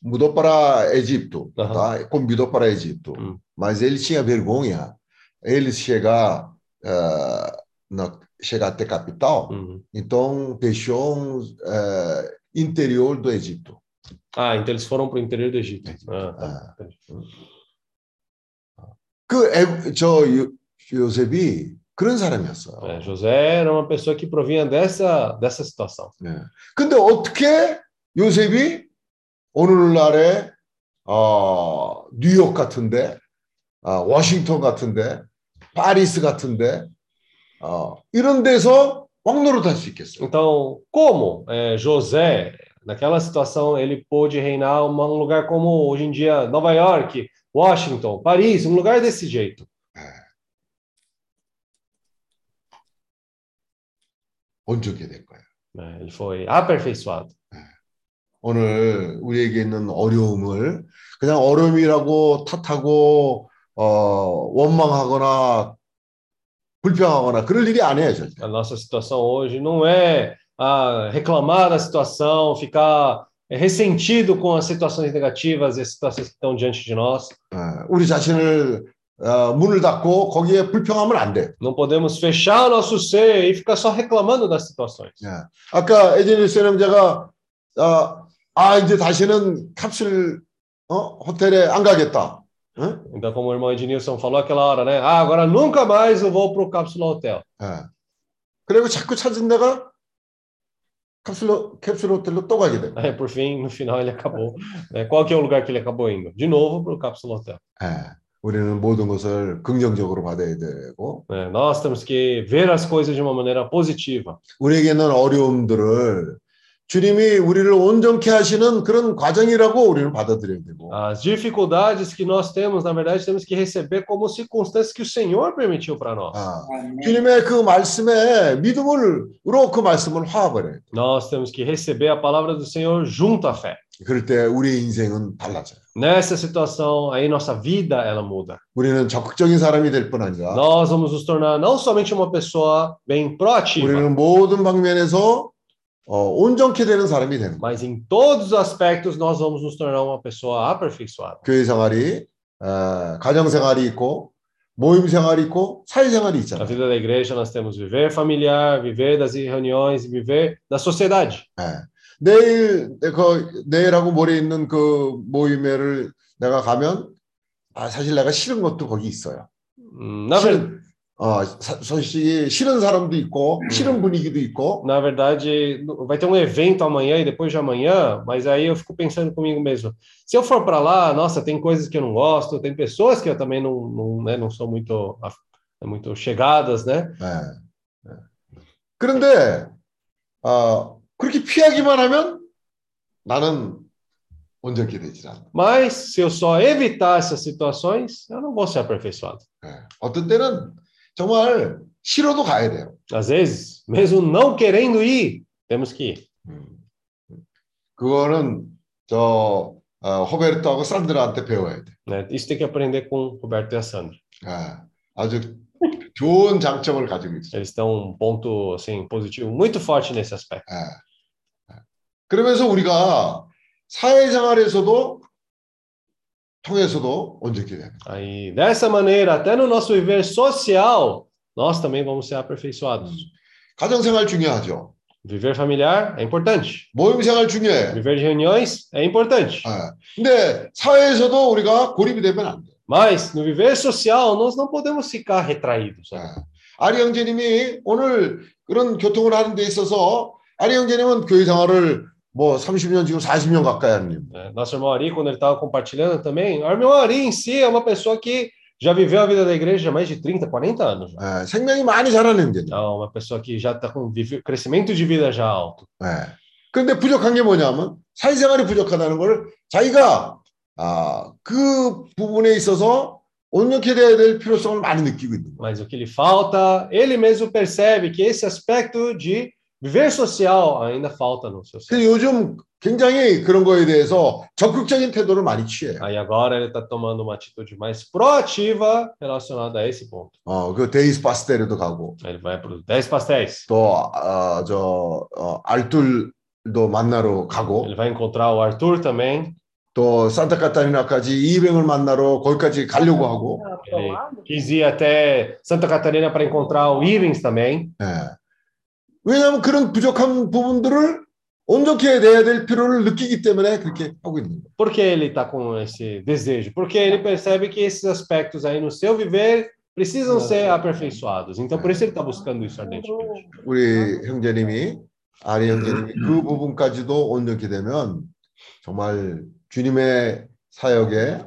mudou para Egito, Aham. tá? Convidou para Egito. Hum. Mas ele tinha vergonha. Eles chegar, ah, na, chegar até capital, Uhum. então deixou um, ah, interior do Egito. Ah, então eles foram para o interior do Egito. Ah, tá. 그 애, 저 요, 요셉이 그런 사람이었어요. É, José era uma pessoa que provinha dessa, dessa situação. 네. 근데 어떻게 요셉이 오늘날에 어, 뉴욕 같은데, 어, 워싱턴 같은데, 파리스 같은데, 어, 이런 데서 왕노릇 할수 있겠어요? Então, como é, José, naquela situação, ele pôde reinar uma- um lugar como hoje em dia Nova York, Washington, Paris, um lugar desse jeito? 온전히 될 거예요. né? Ele foi aperfeiçoado. 오늘 우리에게 있는 어려움을 그냥 어려움이라고 탓하고 어, 원망하거나 불평하거나 그럴 일이 아니에요, 절대. A nossa situação hoje não é ah, reclamar da situação, ficar ressentido com as situações negativas e as situações que estão diante de nós. 예, 우리 자신을 어, 문을 닫고 거기에 불평하면 안 돼. Não podemos fechar o nosso ser e ficar só reclamando das situações. 예. 아까 에제니 세령자가 아, 아 이제 다시는 캡슐 어? 호텔에 안 가겠다. 응? Então, como o irmão Ednilson falou aquela hora, né? Ah, agora nunca mais eu vou para o Cápsula Hotel. 예. 그리고 자꾸 찾은 데가 캡슐 캡슐 호텔로 또 가게 돼. Aí, por fim, no final, ele acabou. né? Qual que é o lugar que ele acabou indo? De novo para o Cápsula Hotel. 예. 우리는 모든 것을 긍정적으로 받아야 되고 né? Nós temos que ver as coisas de uma maneira positiva. 우리에게 있는 어려움들을 주님이 우리를 온전케 하시는 그런 과정이라고 우리는 받아들여야 되고 As dificuldades que nós temos, na verdade, temos que receber como circunstâncias que o Senhor permitiu para nós. 아, 주님의 그 말씀에 믿음으로 그 말씀을 화합을 해. Nós temos que receber a palavra do Senhor junto à fé. 그럴 때 우리의 인생은 달라져요. Nessa situação, aí nossa vida ela muda. 우리는 적극적인 사람이 될뿐 아니라 Nós vamos nos tornar não somente uma pessoa bem proativa, 우리는 모든 방면에서 어, 온전케 되는 사람이 되는 거예요. mas em todos os aspectos nós vamos nos tornar uma pessoa aperfeiçoada. 교회 생활이 어, 가정 생활이 있고 모임 생활이 있고 사회 생활이 Na 있잖아요. vida da igreja nós temos viver familiar, viver das reuniões e viver da sociedade. 예. 내일 그 내일하고 모레 있는 그 모임에를 내가 가면 아 사실 내가 싫은 것도 거기 있어요. Na, ver- 싫은 어 사- 솔직히 싫은 사람도 있고 싫은 분위기도 있고 na verdade, vai ter um evento amanhã e depois de amanhã, mas aí eu fico pensando comigo mesmo. Se eu for para lá, nossa, tem coisas que eu não gosto, tem pessoas que eu também não, não, né, não sou muito, af- muito chegadas, né? 예. 예. 그런데 어, 그렇게 피하기만 하면 나는 온전히 되질 않아. Mas se eu só evitar essas situações, eu não vou ser aperfeiçoado. 예. 어떤 때는 정말 싫어도 가야 돼요. Às vezes, mesmo não querendo ir, temos que ir. 음. 그거는 저 어, 호베르토하고 산드라한테 배워야 돼. Né? Isso tem que aprender com Roberto e a Sandra. 예. 아주 좋은 장점을 가지고 있어요. Eles têm um ponto assim positivo muito forte nesse aspecto. 예. 예. 그러면서 우리가 사회생활에서도 통해서도 온전히 됩니다. Aí, dessa maneira, até no nosso viver social, nós também vamos ser aperfeiçoados. 가정생활 중요하죠. Viver familiar é importante. 모임생활 중요해. Viver de reuniões é importante. 예. 근데 사회에서도 우리가 고립이 되면 안 돼. Mas no viver social, nós não podemos ficar retraídos. 예. sabe? 아리 형제님이 오늘 그런 교통을 하는 데 있어서 아리 형제님은 교회 생활을 뭐 30년 지금 40년 가까이 하는 님. É, Nosso irmão Ari, quando ele estava compartilhando também, o irmão Ari em si é uma pessoa que já viveu a vida da igreja há mais de 30, 40 anos. já. 예, 생명이 많이 자라는 형제님. Então, uma pessoa que já está com vive- crescimento de vida já alto. 예. 그런데 부족한 게 뭐냐면 사회생활이 부족하다는 걸 자기가 아, 그 부분에 있어서 온전히 돼야 될 필요성을 많이 느끼고 있는 거예요. Mas o que lhe falta, ele mesmo percebe que esse aspecto de viver social ainda falta no seu ser. 근데 요즘 굉장히 그런 거에 대해서 적극적인 태도를 많이 취해요. Aí agora ele está tomando uma atitude mais proativa relacionada a esse ponto. 어, 그 데이스 파스텔에도 가고 Ele vai para os 10 pastéis. 또 어, 저 어, 알툴도 만나러 가고 Ele vai encontrar o Arthur também. 또 산타카타리나까지 이병을 만나러 거기까지 가려고 하고 Ele quis ir até Santa Catarina para encontrar o Ivens também. 예. 왜냐하면 그런 부족한 부분들을 온전히 돼야 될 필요를 느끼기 때문에 그렇게 하고 있는 거예요. Por que ele está com esse desejo? Porque ele percebe que esses aspectos aí no seu viver precisam ser aperfeiçoados. Então, por isso ele está buscando isso ardentemente. 우리 형제님이 아리 형제님이 그 부분까지도 온전히 되면 정말 주님의 사역에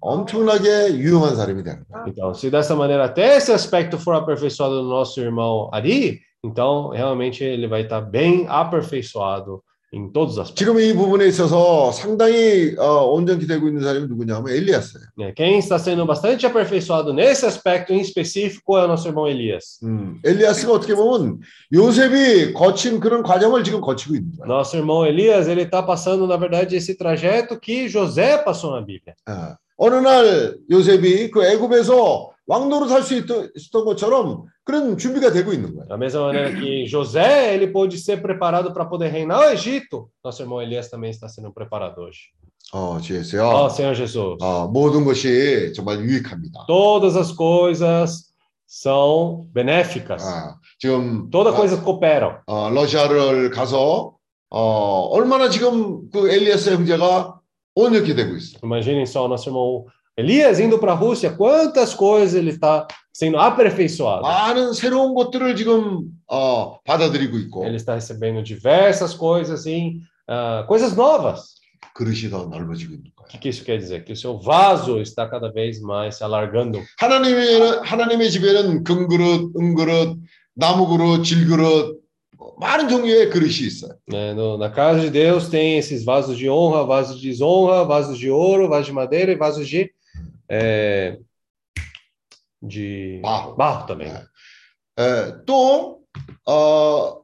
엄청나게 유용한 사람이 거예요. Então, se dessa maneira até esse aspecto for aperfeiçoado no nosso irmão Ari, então realmente ele vai estar bem aperfeiçoado em todos os aspectos. 지금 이 부분에 있어서 상당히 어, 온전히 되고 있는 사람이 누구냐면 엘리야스예요. né? Quem está sendo bastante aperfeiçoado nesse aspecto em específico é o nosso irmão Elias. 음, 엘리야스가 어떻게 보면 요셉이 거친 그런 과정을 지금 거치고 있는 거예요. Nosso irmão Elias, ele está passando, na verdade, esse trajeto que José passou na Bíblia. 아, 어느 날 요셉이 그 애굽에서 왕노릇 할 수 있었던 것처럼 그런 준비가 되고 있는 거예요. Da mesma maneira que José, ele pôde ser preparado para poder reinar o Egito, nosso irmão Elias também está sendo preparado hoje. 어, 주예수요. Ó Senhor Jesus, 어, 모든 것이 정말 유익합니다. todas as coisas são benéficas. 아, 지금 Toda 어, coisa coopera. 어, 러시아를 가서 어, 얼마나 지금 그 엘리야스 형제가 온전히 되고 있어. Imaginem só o nosso irmão Elias indo para a Rússia, quantas coisas ele está sendo aperfeiçoado. 많은 새로운 것들을 지금 어, 받아들이고 있고 Ele está recebendo diversas coisas em ah, coisas novas. 그릇이 더 넓어지고 있는 O 거예요. que, que isso quer dizer? Que o seu vaso está cada vez mais se alargando. 하나님의 하나님의 집에는 금그릇, 은그릇, 나무그릇, 질그릇 뭐 많은 종류의 그릇이 있어요. né? No- na casa de Deus tem esses vasos de honra, vasos de desonra, vasos de ouro, vasos de madeira e vasos de é, de Barro. barro também. né? 에, 또 어,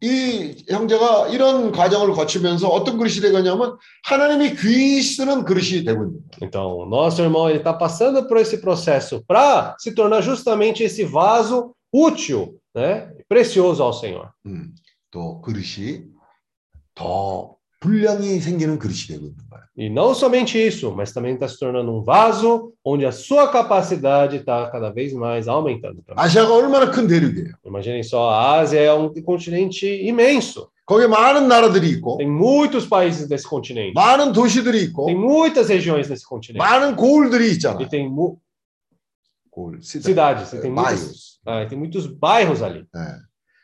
이 형제가 이런 과정을 거치면서 어떤 그릇이 되겠냐면 하나님이 귀히 쓰는 그릇이 되고 있는 거예요. Então, o nosso irmão ele está passando por esse processo para se tornar justamente esse vaso útil, né? Precioso ao Senhor. 음, 또 그릇이 더 분량이 생기는 그릇이 되고 있는 거예요. E não somente isso, mas também está se tornando um vaso onde a sua capacidade está cada vez mais aumentando. também. 아시아가 얼마나 큰 대륙이에요. Imaginem só, a Ásia é um continente imenso. 거기에 많은 나라들이 있고 Tem muitos países nesse continente. 많은 도시들이 있고 Tem muitas regiões nesse continente. 많은 고을들이 있잖아. E tem mu- 고을, cidades, e tem muitas, 마이오스. ah, e tem muitos bairros ali. 예.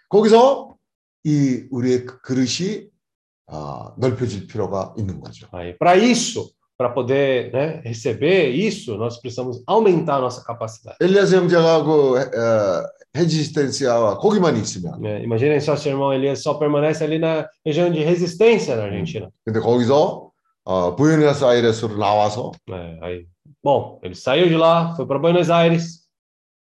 거기서 이 우리의 그 그릇이 아, 넓혀질 필요가 있는 거죠. Para isso, para poder né, receber isso, nós precisamos aumentar a nossa capacidade. 엘리아스 형제가 그 어, 헤지스텐시아와 거기만 있으면 né? Imaginem só se o irmão Elias só permanece ali na região de resistência na Argentina. 근데 거기서 어, 부에노스아이레스로 나와서 né? Aí, bom, ele saiu de lá, foi para Buenos Aires.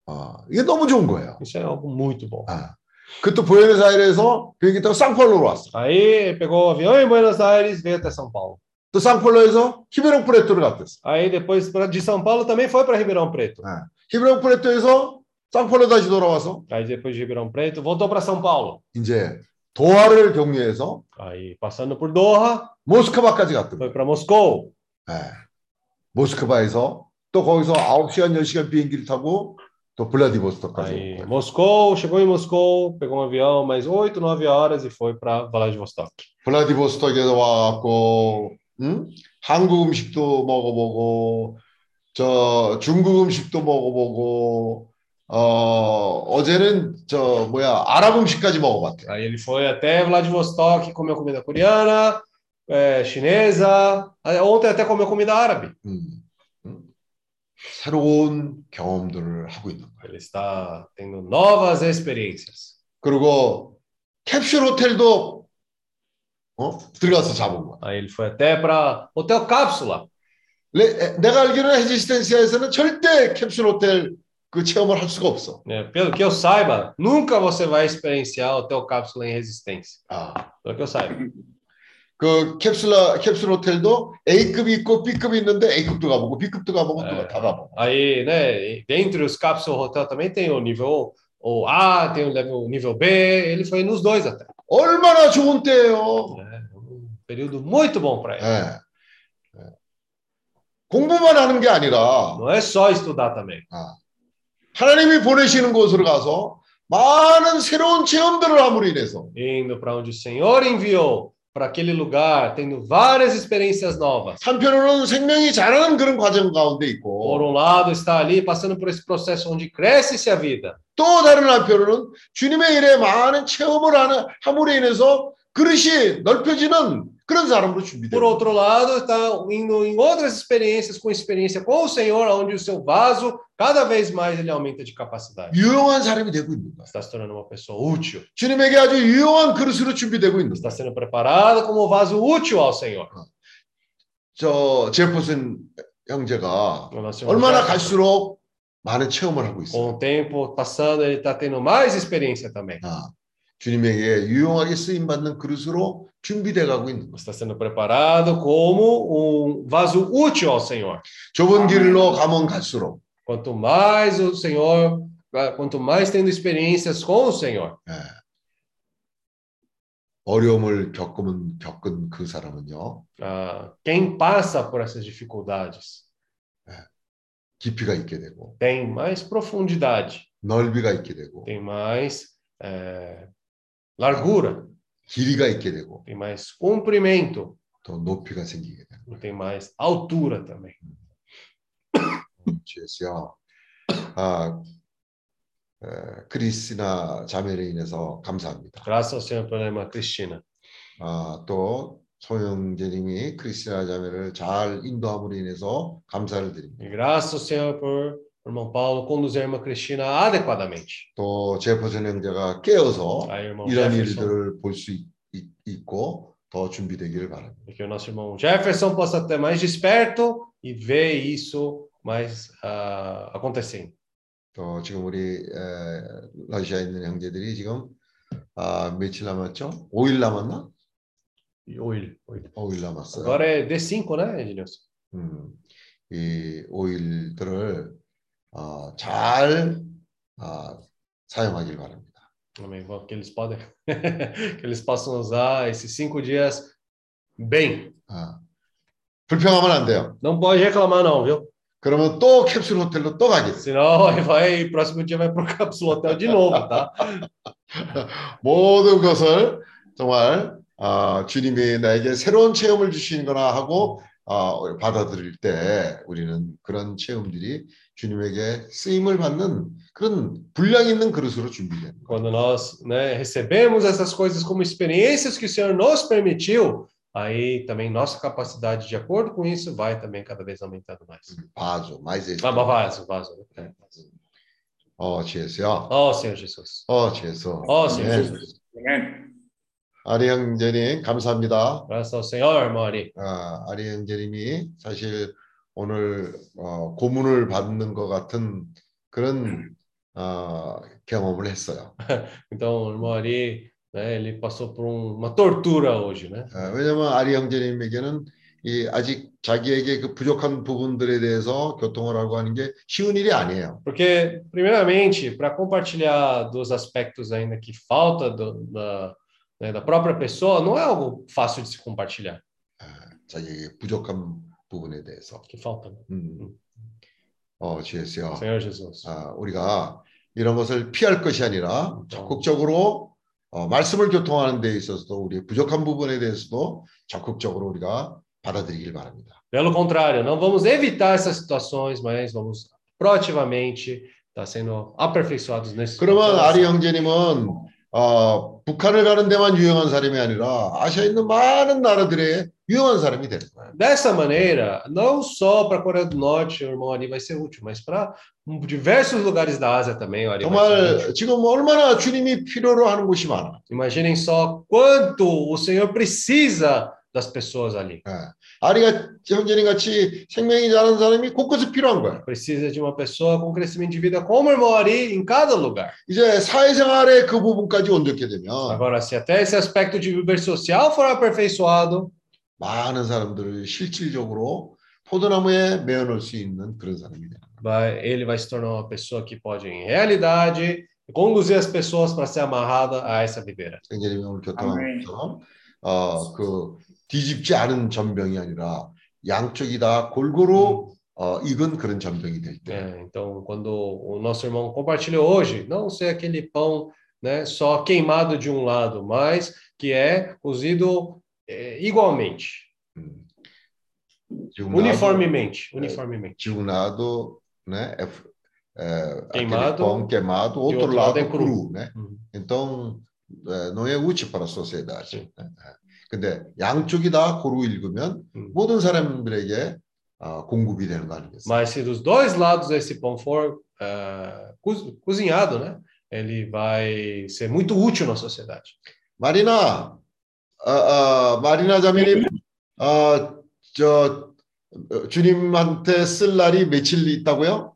어, 이게 너무 좋은 거예요. Isso é algo muito bom. 아. 그또 부에노스아이레스에서 비행기 타고 상파울로로 왔어. Aí pegou o avião em Buenos Aires, veio até São Paulo. 또 상파울로에서 히베롱 프레토를 갔댔어. Aí depois de São Paulo também foi para Ribeirão Preto. 히베롱 프레토에서 쌍폴로 다시 돌아와서 Aí depois de Ribeirão Preto, voltou para São Paulo. 이제 도하를 경유해서 Aí passando por Doha, 모스크바까지 갔던 foi para Moscou. 예. 모스크바에서 또 거기서 9시간, 10시간 비행기를 타고 또 블라디보스토크까지 Aí 온 거예요. Moscou, chegou em Moscou, pegou um avião, mais 8, 9 horas e foi para Vladivostok. 블라디보스토크에서 와갖고 응? 한국 음식도 먹어보고 저 중국 음식도 먹어보고 어 어제는 저 뭐야 아랍 음식까지 먹어봤대요. Aí ele foi até Vladivostok, comeu comida coreana, eh, chinesa. Aí Ontem até comeu comida árabe. 음, 음. 새로운 경험들을 하고 있는 거예요. Ele está tendo novas experiências. 그리고 캡슐 호텔도 어? 들어가서 잡은 거야. Aí ele foi até para Hotel Cápsula. 레- 내가 알기로는 헤지스텐시아에서는 절대 캡슐 호텔 그 체험을 할 수가 없어. né? Pelo que eu saiba, nunca você vai experienciar Hotel Cápsula em resistência. 아, Pelo que eu saiba. 그 캡슐 캡슐 호텔도 A급이 있고 B급이 있는데 A급도 가보고 B급도 가보고 É. 또다 가보고. Aí, né, dentre os Cápsula Hotel também tem o nível o A, tem o o nível B. Ele foi nos dois até. 얼마나 좋은 때예요. né? Um período muito bom para ele. 예. 예. 공부만 하는 게 아니라 Não é só estudar também. 하나님이 보내시는 곳으로 가서 많은 새로운 체험들을 함으로 인해서 Indo para onde o Senhor enviou, para aquele lugar, tendo várias experiências novas. 한편으로는 생명이 자라는 그런 과정 가운데 Por 있고 um lado, está ali passando por esse processo onde cresce-se a vida. 또 다른 한편으로는 주님의 일에 많은 체험을 하는 함으로 인해서 그릇이 넓혀지는 그런 사람으로 Por 준비돼요. outro lado, está indo em outras experiências, com experiência com o Senhor, onde o seu vaso, cada vez mais ele aumenta de capacidade. 유용한 사람이 되고 있는 거예요. Está se tornando uma pessoa útil. 주님에게 아주 유용한 그릇으로 준비되고 있는 거예요. Está sendo preparado como vaso útil ao Senhor. 저 제퍼슨 형제가 O nosso irmão 얼마나 Jefferson, 갈수록 많은 체험을 하고 Com 있어요. o tempo passando, ele está tendo mais experiência também. 아, 주님에게 유용하게 쓰임 받는 그릇으로 준비돼 가고 있는 거예요. Está sendo preparado como um vaso útil ao Senhor. 좁은 길로 가면 갈수록 Quanto mais o Senhor, quanto mais tendo experiências com o Senhor, 예. 어려움을 겪으면 겪은 그 사람은요 ah, quem passa por essas dificuldades 깊이가 있게 되고 tem mais profundidade, 넓이가 있게 되고 tem mais eh, largura, 길이가 있게 되고 tem mais comprimento, 더 높이가 생기게 e tem mais altura também. 주였어요. 아, 에, 크리스나 자매로 인해서 감사합니다. Graças ao Senhor pela irmã Cristina. 아, 또 소영재님이 크리스나 자매를 잘 인도함으로 인해서 감사를 드립니다. E graças ao Senhor por irmão Paulo conduzir a irmã Cristina adequadamente. 또 제퍼슨 형제가 깨어서 Aí, o irmão 이런 Jefferson, 일들을 볼 수 있고 더 준비되기를 바랍니다. e que o nosso irmão Jefferson possa estar mais desperto e ver isso mais ah, acontecendo. 또 지금 우리 에, 러시아에 있는 형제들이 지금 아, 며칠 남았죠? 5일 남았나? E oil, oil. 5일 남았어요. Agora é D5, né, Edilson? 음, 이 5일들을 어, 잘 아, 사용하길 바랍니다. Amém. Que eles podem, que eles possam usar esses cinco dias bem. 아, 불평하면 안 돼요. Não pode reclamar, não, viu? 그러면 또 캡슐 호텔로 또 가겠어요. Senão vai, próximo dia vai pro Cápsula Hotel de novo, tá? 모든 것을 정말 아, 주님이 나에게 새로운 체험을 주시는거나 하고 아, 받아들일 때 우리는 그런 체험들이 주님에게 쓰임을 받는 그런 분량 있는 그릇으로 거예요. Quando nós né, recebemos essas coisas como experiências que o Senhor nos permitiu, aí também nossa capacidade de acordo com isso vai também cada vez aumentando mais. 바죠, 마이제. Ah, mas vaso, vaso. né? 어, 주예수요. Ó Senhor Jesus. 어, 주예수. Ó Senhor 네. Jesus. Amém. 아리 형제님 감사합니다. Graças ao Senhor, irmão Ari. 아, 아리 형제님이 사실 오늘 어, 고문을 받는 것 같은 그런 어, 경험을 했어요. Então, o irmão Ari, né, ele passou por um- uma tortura hoje, né? 아, 왜냐하면 아리 형제님에게는 이 아직 자기에게 그 부족한 부분들에 대해서 교통을 하고 하는 게 쉬운 일이 아니에요. Porque, primeiramente, para compartilhar dos aspectos ainda que falta do, da, né, da própria pessoa, não é algo fácil de se compartilhar. 아, 자기에게 부족한 부분에 대해서. Falta, né? 음. 어, Jesus. 아, 우리가 이런 것을 피할 것이 아니라 적극적으로 어, 말씀을 교통하는 데 있어서도 우리의 부족한 부분에 대해서도 적극적으로 우리가 받아들이길 바랍니다. Pelo contrário, não vamos evitar essas situações, mas vamos proativamente estar sendo aperfeiçoados nesse 그러면 아리 형제님은 어, 북한을 가는 데만 유용한 사람이 아니라 아시아에 있는 많은 나라들의 유용한 사람이 되는 거예요. Dessa maneira, não só para a Coreia do Norte, o irmão Ari vai ser útil, mas para diversos lugares da Ásia também, o Ari vai ser útil. 정말 지금 얼마나 주님이 필요로 하는 곳이 많아. Imaginem só quanto o Senhor precisa das pessoas ali. 예. 아리가 형제님 같이 생명이 자란 사람이 곳곳에 필요한 거예요. Precisa de uma pessoa com crescimento de vida como o irmão Ari em cada lugar. 이제 사회생활의 그 부분까지 온전케 되면 Agora, se até esse aspecto de viver social for aperfeiçoado, 많은 사람들을 실질적으로 포도나무에 메어놓을 수 있는 그런 사람이 돼요. vai, ele vai se tornar uma pessoa que pode, em realidade, conduzir as pessoas para ser amarrada a essa videira. 형제님이 오늘 교통한 것처럼 어, 그 뒤집지 않은 전병이 아니라 양쪽이 다 골고루 어, 익은 그런 전병이 될 때. É, então, quando o nosso irmão compartilhou hoje, não ser aquele pão né, só queimado de um lado, mas que é cozido é, igualmente, 음. 지금 나도, uniformemente, uniformemente. 지금 나도 né, é, é, Queimado, aquele pão queimado, e outro outro lado lado é é cru. cru, né? Uhum. Então é, não é útil para a sociedade. Sim. 네, 네. 근데 양쪽이 다 고루 읽으면 음. 모든 사람들에게 어, 공급이 되는 거 아니겠어요? Mas se dos dois lados esse pão for ah, co- cozinhado, né, ele vai ser muito útil na sociedade. 마 리나, 어, 어, 마리나 자매님, 어, 저 어, 주님한테 쓸 날이 며칠 있다고요?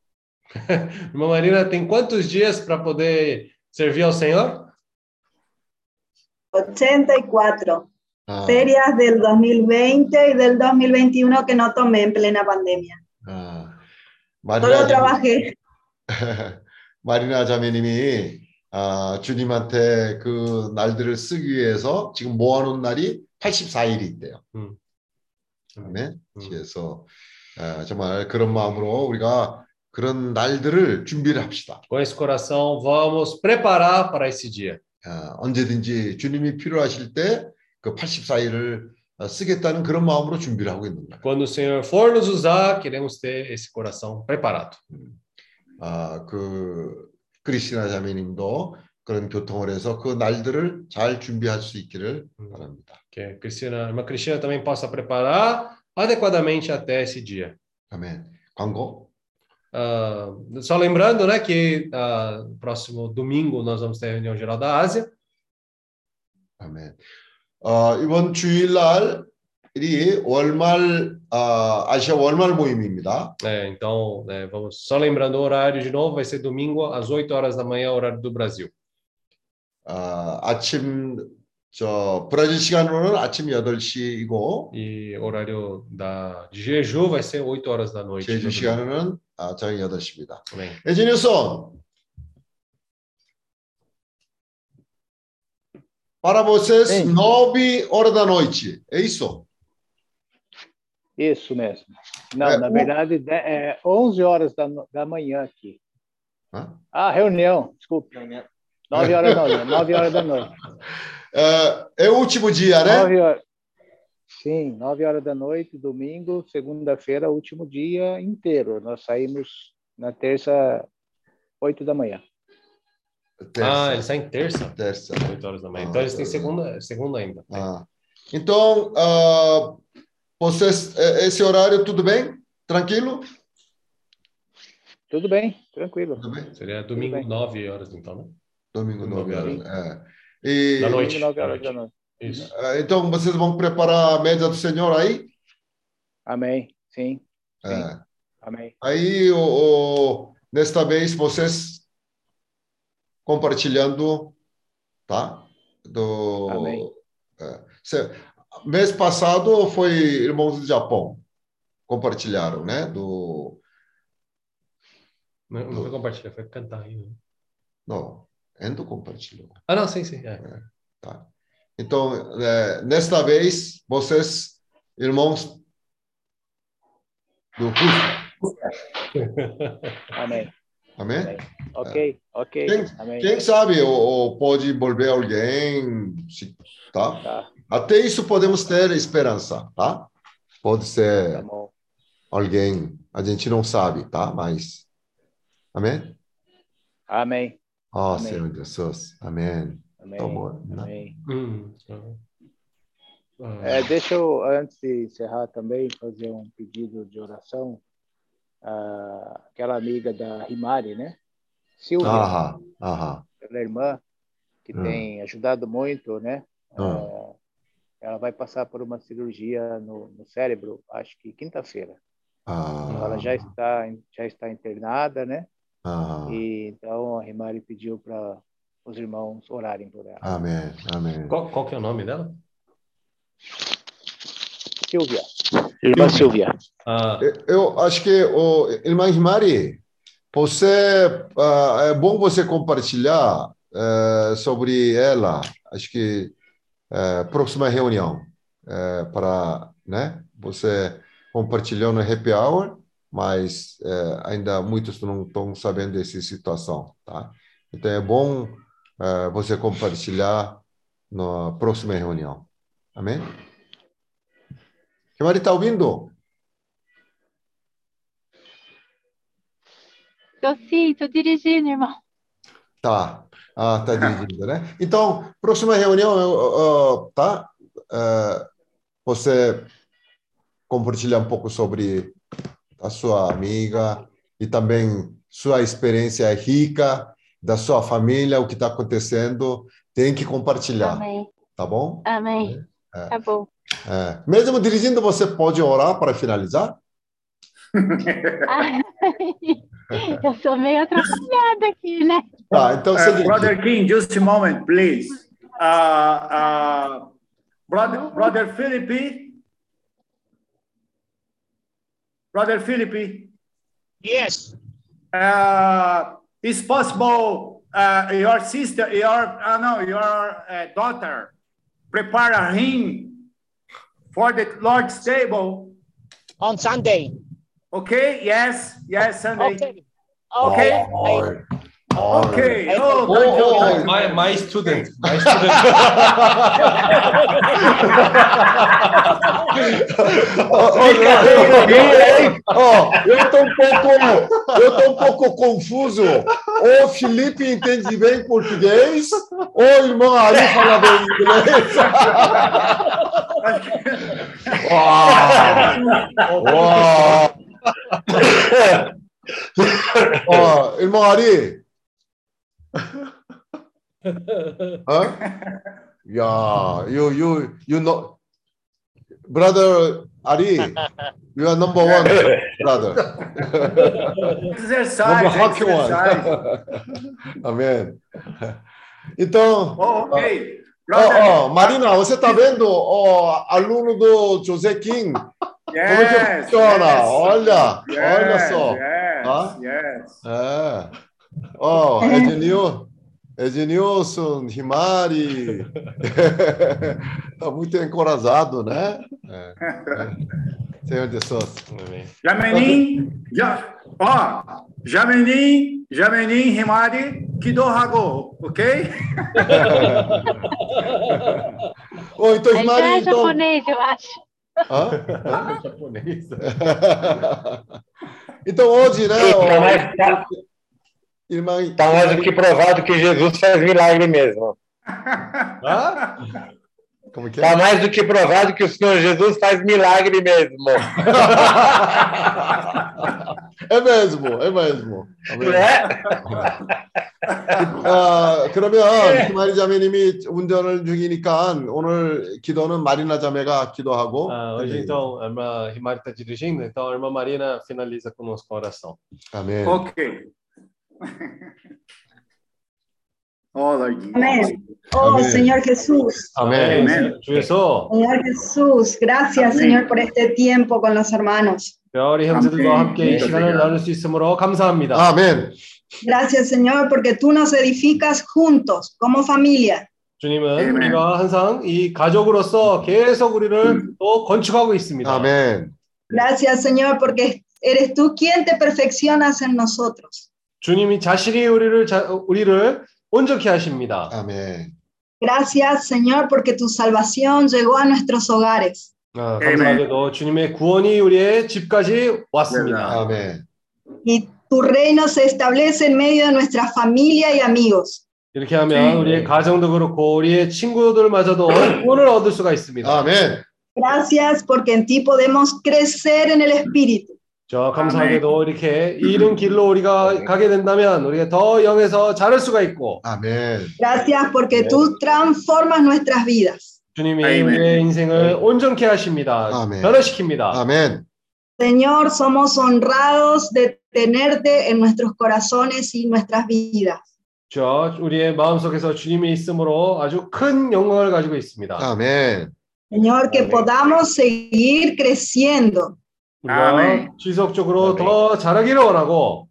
Irmã Marina, tem quantos dias para poder servir ao Senhor? 84 아, ferias del 2020 y del 2021 que no tomé en plena pandemia. 아, Solo 마리나 자매, trabajé. 마리나 자매님이 아, 주님한테 그 날들을 쓰기 위해서 지금 모아놓은 날이 84일이 있대요. 음. 아멘. 음. 그래서 아, 정말 그런 마음으로 우리가 그런 날들을 준비를 합시다. Com esse coração, vamos preparar para esse dia. 아, 언제든지 주님이 필요하실 때 그 84일을 쓰겠다는 그런 마음으로 준비를 하고 있는 거예요. Quando o Senhor for nos usar, queremos ter esse coração preparado. 아, 그 크리스티나 자매님도 그런 교통을 해서 그 날들을 잘 준비할 수 있기를 바랍니다. Que Cristina, irmã Cristina também possa preparar adequadamente até esse dia. 아멘. 광고. Ah, só lembrando, né, que ah, próximo domingo nós vamos ter a reunião geral da Ásia. 아멘. 어, 이번 주일날 이 월말 아, 아시아 월말 모임입니다. É, então, né, vamos só lembrando o horário de novo, vai ser domingo às 8 horas da manhã, horário do Brasil. 아, 아침 저 브라질 시간으로는 아침 8시이고 E horário da, de Jeju vai ser 8 horas da noite. 제주 no domingo. 시간으로는 아, 저녁 8시입니다. Amém. 에지니슨 Para vocês, Sim. nove horas da noite. É isso? Isso mesmo. Não, É, na o- verdade, de- é 11 horas da, da manhã aqui. Hã? Ah, reunião, desculpe. 9 horas da noite. 9 horas da noite. É, é o último dia, né? 9 horas. Sim, 9 horas da noite, domingo, segunda-feira, último dia inteiro. Nós saímos na terça, 8 da manhã. Ah, Terça. ele sai em terça, terça. 8 horas da manhã. Ah, Então eles têm segunda, segunda ainda. Ah. Então, ah, vocês, eh, esse horário, tudo bem? Tranquilo? Tudo bem, tranquilo. Tudo bem? Seria domingo, bem. 9 horas, então, né? Domingo, nove Nove horas. horas. É. E, Da noite. Domingo, 9 horas da noite. Isso. ah, então, vocês vão preparar a mesa do Senhor aí? Amém. Sim, É. amém. Aí, o, o- nesta vez, vocês compartilhando, tá? Do, Amém. é, mês passado foi irmãos do Japão. Compartilharam, né? Do. Não, não foi compartilhar, foi cantar aí. né? Não, Endo compartilhou. Ah, não, sim, sim. é. Tá. Então, é, nesta vez, vocês, irmãos do Cusco, Amém. amém? Ok, ok. Quem, Amém. quem sabe, ou, ou pode envolver alguém, se- tá? Tá, Até isso podemos ter esperança, tá? Pode tá ser bom. alguém, a gente não sabe, tá? Mas, amém? Amém. Ó, Amém. Senhor Jesus, amém. Amém. Tá bom, né? Amém. Hum, ah. É, deixa eu, antes de encerrar também, fazer um pedido de oração. Ah, aquela amiga da Rimari, né? Silvia, Aham, aham. aquela irmã que Ah. tem ajudado muito, né? Ah. Ah, ela vai passar por uma cirurgia no, no cérebro, acho que quinta-feira. Então, ela Ah, já está, já está internada, né? aham. E então a Rimari pediu para os irmãos orarem por ela. Amém, amém. Qual, qual que é o nome dela? Silvia, irmã Silvia. Ah, Eu acho que, o irmã Mari, você, ah, é bom você compartilhar eh, sobre ela. Acho que eh, próxima reunião eh, para, né? Você compartilhou no Happy Hour, mas eh, ainda muitos não estão sabendo dessa situação, tá? Então é bom você compartilhar na próxima reunião. Amém? Que Mari está ouvindo? Tô sim, tô dirigindo, irmão. Tá. Ah, tá dirigindo, né? Então, próxima reunião, eu, tá? Eh, você compartilha um pouco sobre a sua amiga e também sua experiência rica da sua família, o que está acontecendo. Tem que compartilhar, Amém. tá bom? Amém. É. Tá bom. É. Mesmo dirigindo, você pode orar para finalizar? Ai, eu sou meio atrapalhada aqui, né? Tá, então é o Uh. Brother King, just a moment, please. Uh, uh, brother, brother Philippi. Brother Philippi. Yes. Uh, is possible uh, your sister, your uh, no, your uh, daughter, prepare a hymn for the Lord's table? On Sunday. Okay. Yes. Yes. Sunday. Okay. Okay. Oi. Okay. Oh, Oh, oh, my, my student. My student. Ó, eu tô um pouco, eu tô um pouco confuso. O Felipe entende bem português, ou o irmão Ari fala bem inglês. Uau! Uau! Ó, irmão Ari. Hã? Yeah, you, you, you know, brother Ari, you are number one, brother. Exercise. Number rock one. exercise. Amém. Então, Oh, okay. ó, ó, Marina, você está vendo o aluno do José King? Como é que Yes, funciona? yes. Olha, Yes, olha só. Yes, Tá? yes. É. Ó, Ednil, Ednilson, Rimari. Está muito encorajado, né? É. É. Senhor Jesus. Amém. Jamenin, ja, ó, Jamenin, Jamenin, Himari, Kidohago, ok? Ô, então, já Rimari, é então... japonês, eu acho. Hã? Japonês. então, hoje, né? Ó, mais, tá, Irmã, tá mais do que provado que Jesus faz milagre mesmo. Ah? Como que é? Tá mais do que provado que o Senhor Jesus faz milagre mesmo. É mesmo, é mesmo. Né? 아, 그러면 주말이 자매님이 운전을 중이니까 오늘 기도는 마리나 자매가 기도하고 Ah, hoje, então, a irmã Rimari está dirigindo, então a irmã Marina finaliza conosco a oração. 아멘. Ok. Oh, Lord Jesus. Amén. Oh, Amén. Señor Jesús. Amén. 주에서 Señor Jesús, gracias, Amén. Señor, por este tiempo con los hermanos. 우리 형제들과. 함께 이 시간을 나눌 수 있으므로 감사합니다. 아멘. Gracias, Señor, porque tú nos edificas juntos, como familia. 주님은. 우리가 항상 이 가족으로서 계속 우리를 또 건축하고 있습니다. 아멘. Gracias, Señor, porque eres tú quien te perfeccionas en nosotros. 주님이 자신이 우리를 자- 우리를 온전케 하십니다. 아멘. Gracias, Señor, porque tu salvación llegó a nuestros hogares. 아, 감사하게도 주님의 구원이 우리의 집까지 왔습니다. 아멘. Y tu reino se establece en medio de nuestra familia y amigos. 이렇게 하면 우리의 가정도 그렇고 우리의 친구들마저도 구원을 얻을 수가 있습니다. 아멘. Gracias porque en ti podemos crecer en el Espíritu. 저 감사하게도 이렇게 이른 길로 우리가 가게 된다면 우리가 더 영에서 자랄 수가 있고 아멘. Gracias porque tú transformas nuestras vidas. 주님이 아멘. 우리의 인생을 온전케 하십니다. 아멘. 변화시킵니다. 아멘. Señor, somos honrados de tenerte en nuestros corazones y nuestras vidas. 저 우리의 마음속에서 주님이 있으므로 아주 큰 영광을 가지고 있습니다. 아멘. Señor, que podamos seguir creciendo 우리가 아멘. 지속적으로 더 자라기를 원하고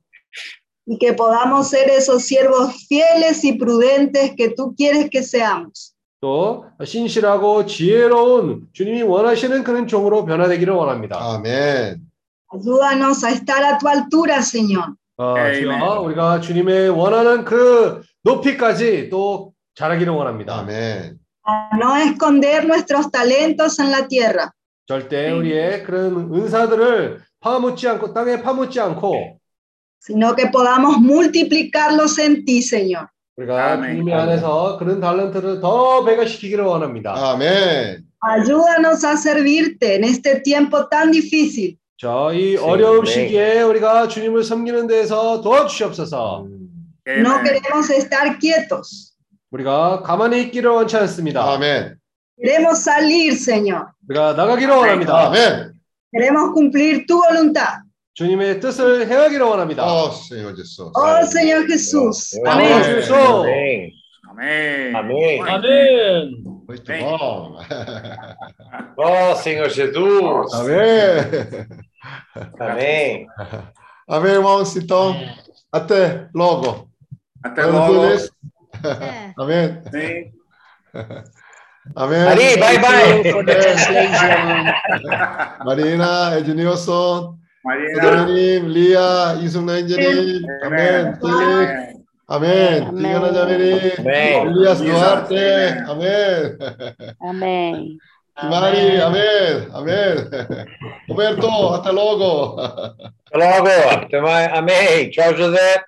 y que podamos ser esos siervos fieles y prudentes que tú quieres que seamos. 또 신실하고 지혜로운 주님이 원하시는 그런 종으로 변화되기를 원합니다. 아멘. Ayúdanos a estar a tu altura, Señor. 어, 아멘. 주여, 우리가 주님의 원하는 그 높이까지 또 자라기를 원합니다. 아멘. No esconder nuestros talentos en la tierra, 절대 우리의 그런 은사들을 파묻지 않고 땅에 파묻지 않고 sino que podamos multiplicarlos en ti, Señor. 우리가. 주님의 안에서 그런 달란트를 더 배가시키기를 원합니다. 아멘. Ayúdanos a servirte en este tiempo tan difícil. 저이 네, 어려움 네. 시기에 우리가 주님을 섬기는 데에서 도와주시옵소서. No Amen. queremos estar quietos. 우리가 가만히 있기를 원치 않습니다. 아멘. Queremos salir, Señor. 우리가 나가기를 원합니다. 아멘. Queremos cumplir tu voluntad. 주님의 뜻을 행하기를 원합니다. 어, Senhor Jesus. Oh, Señor Jesús. Amém. Amén. Jesus. Amém. Amém. Amém. 아멘. Muito Bem. bom. Ó Senhor Jesus. Amém. Amém. Amém, irmãos. Então, até logo. Até Glória a logo. Deus. É. Amém. Sim. Amém. Ari, bye bye. for the translation. Marina, Ednilson, Marina. 소장님, 리아, 이승나 인재님, 아멘. 필립, 아멘. 아멘. 디아나 자매님, Amém. 엘리아스 아멘. 두아르테, 아멘. Amém. Mari, amém, amém. Roberto, até logo. Até logo. Até mais. Amém. Tchau, José.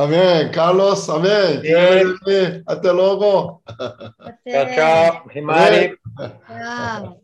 Amén. Carlos, amén. Sí. Hasta luego. Chao, chao. Himari. Chao.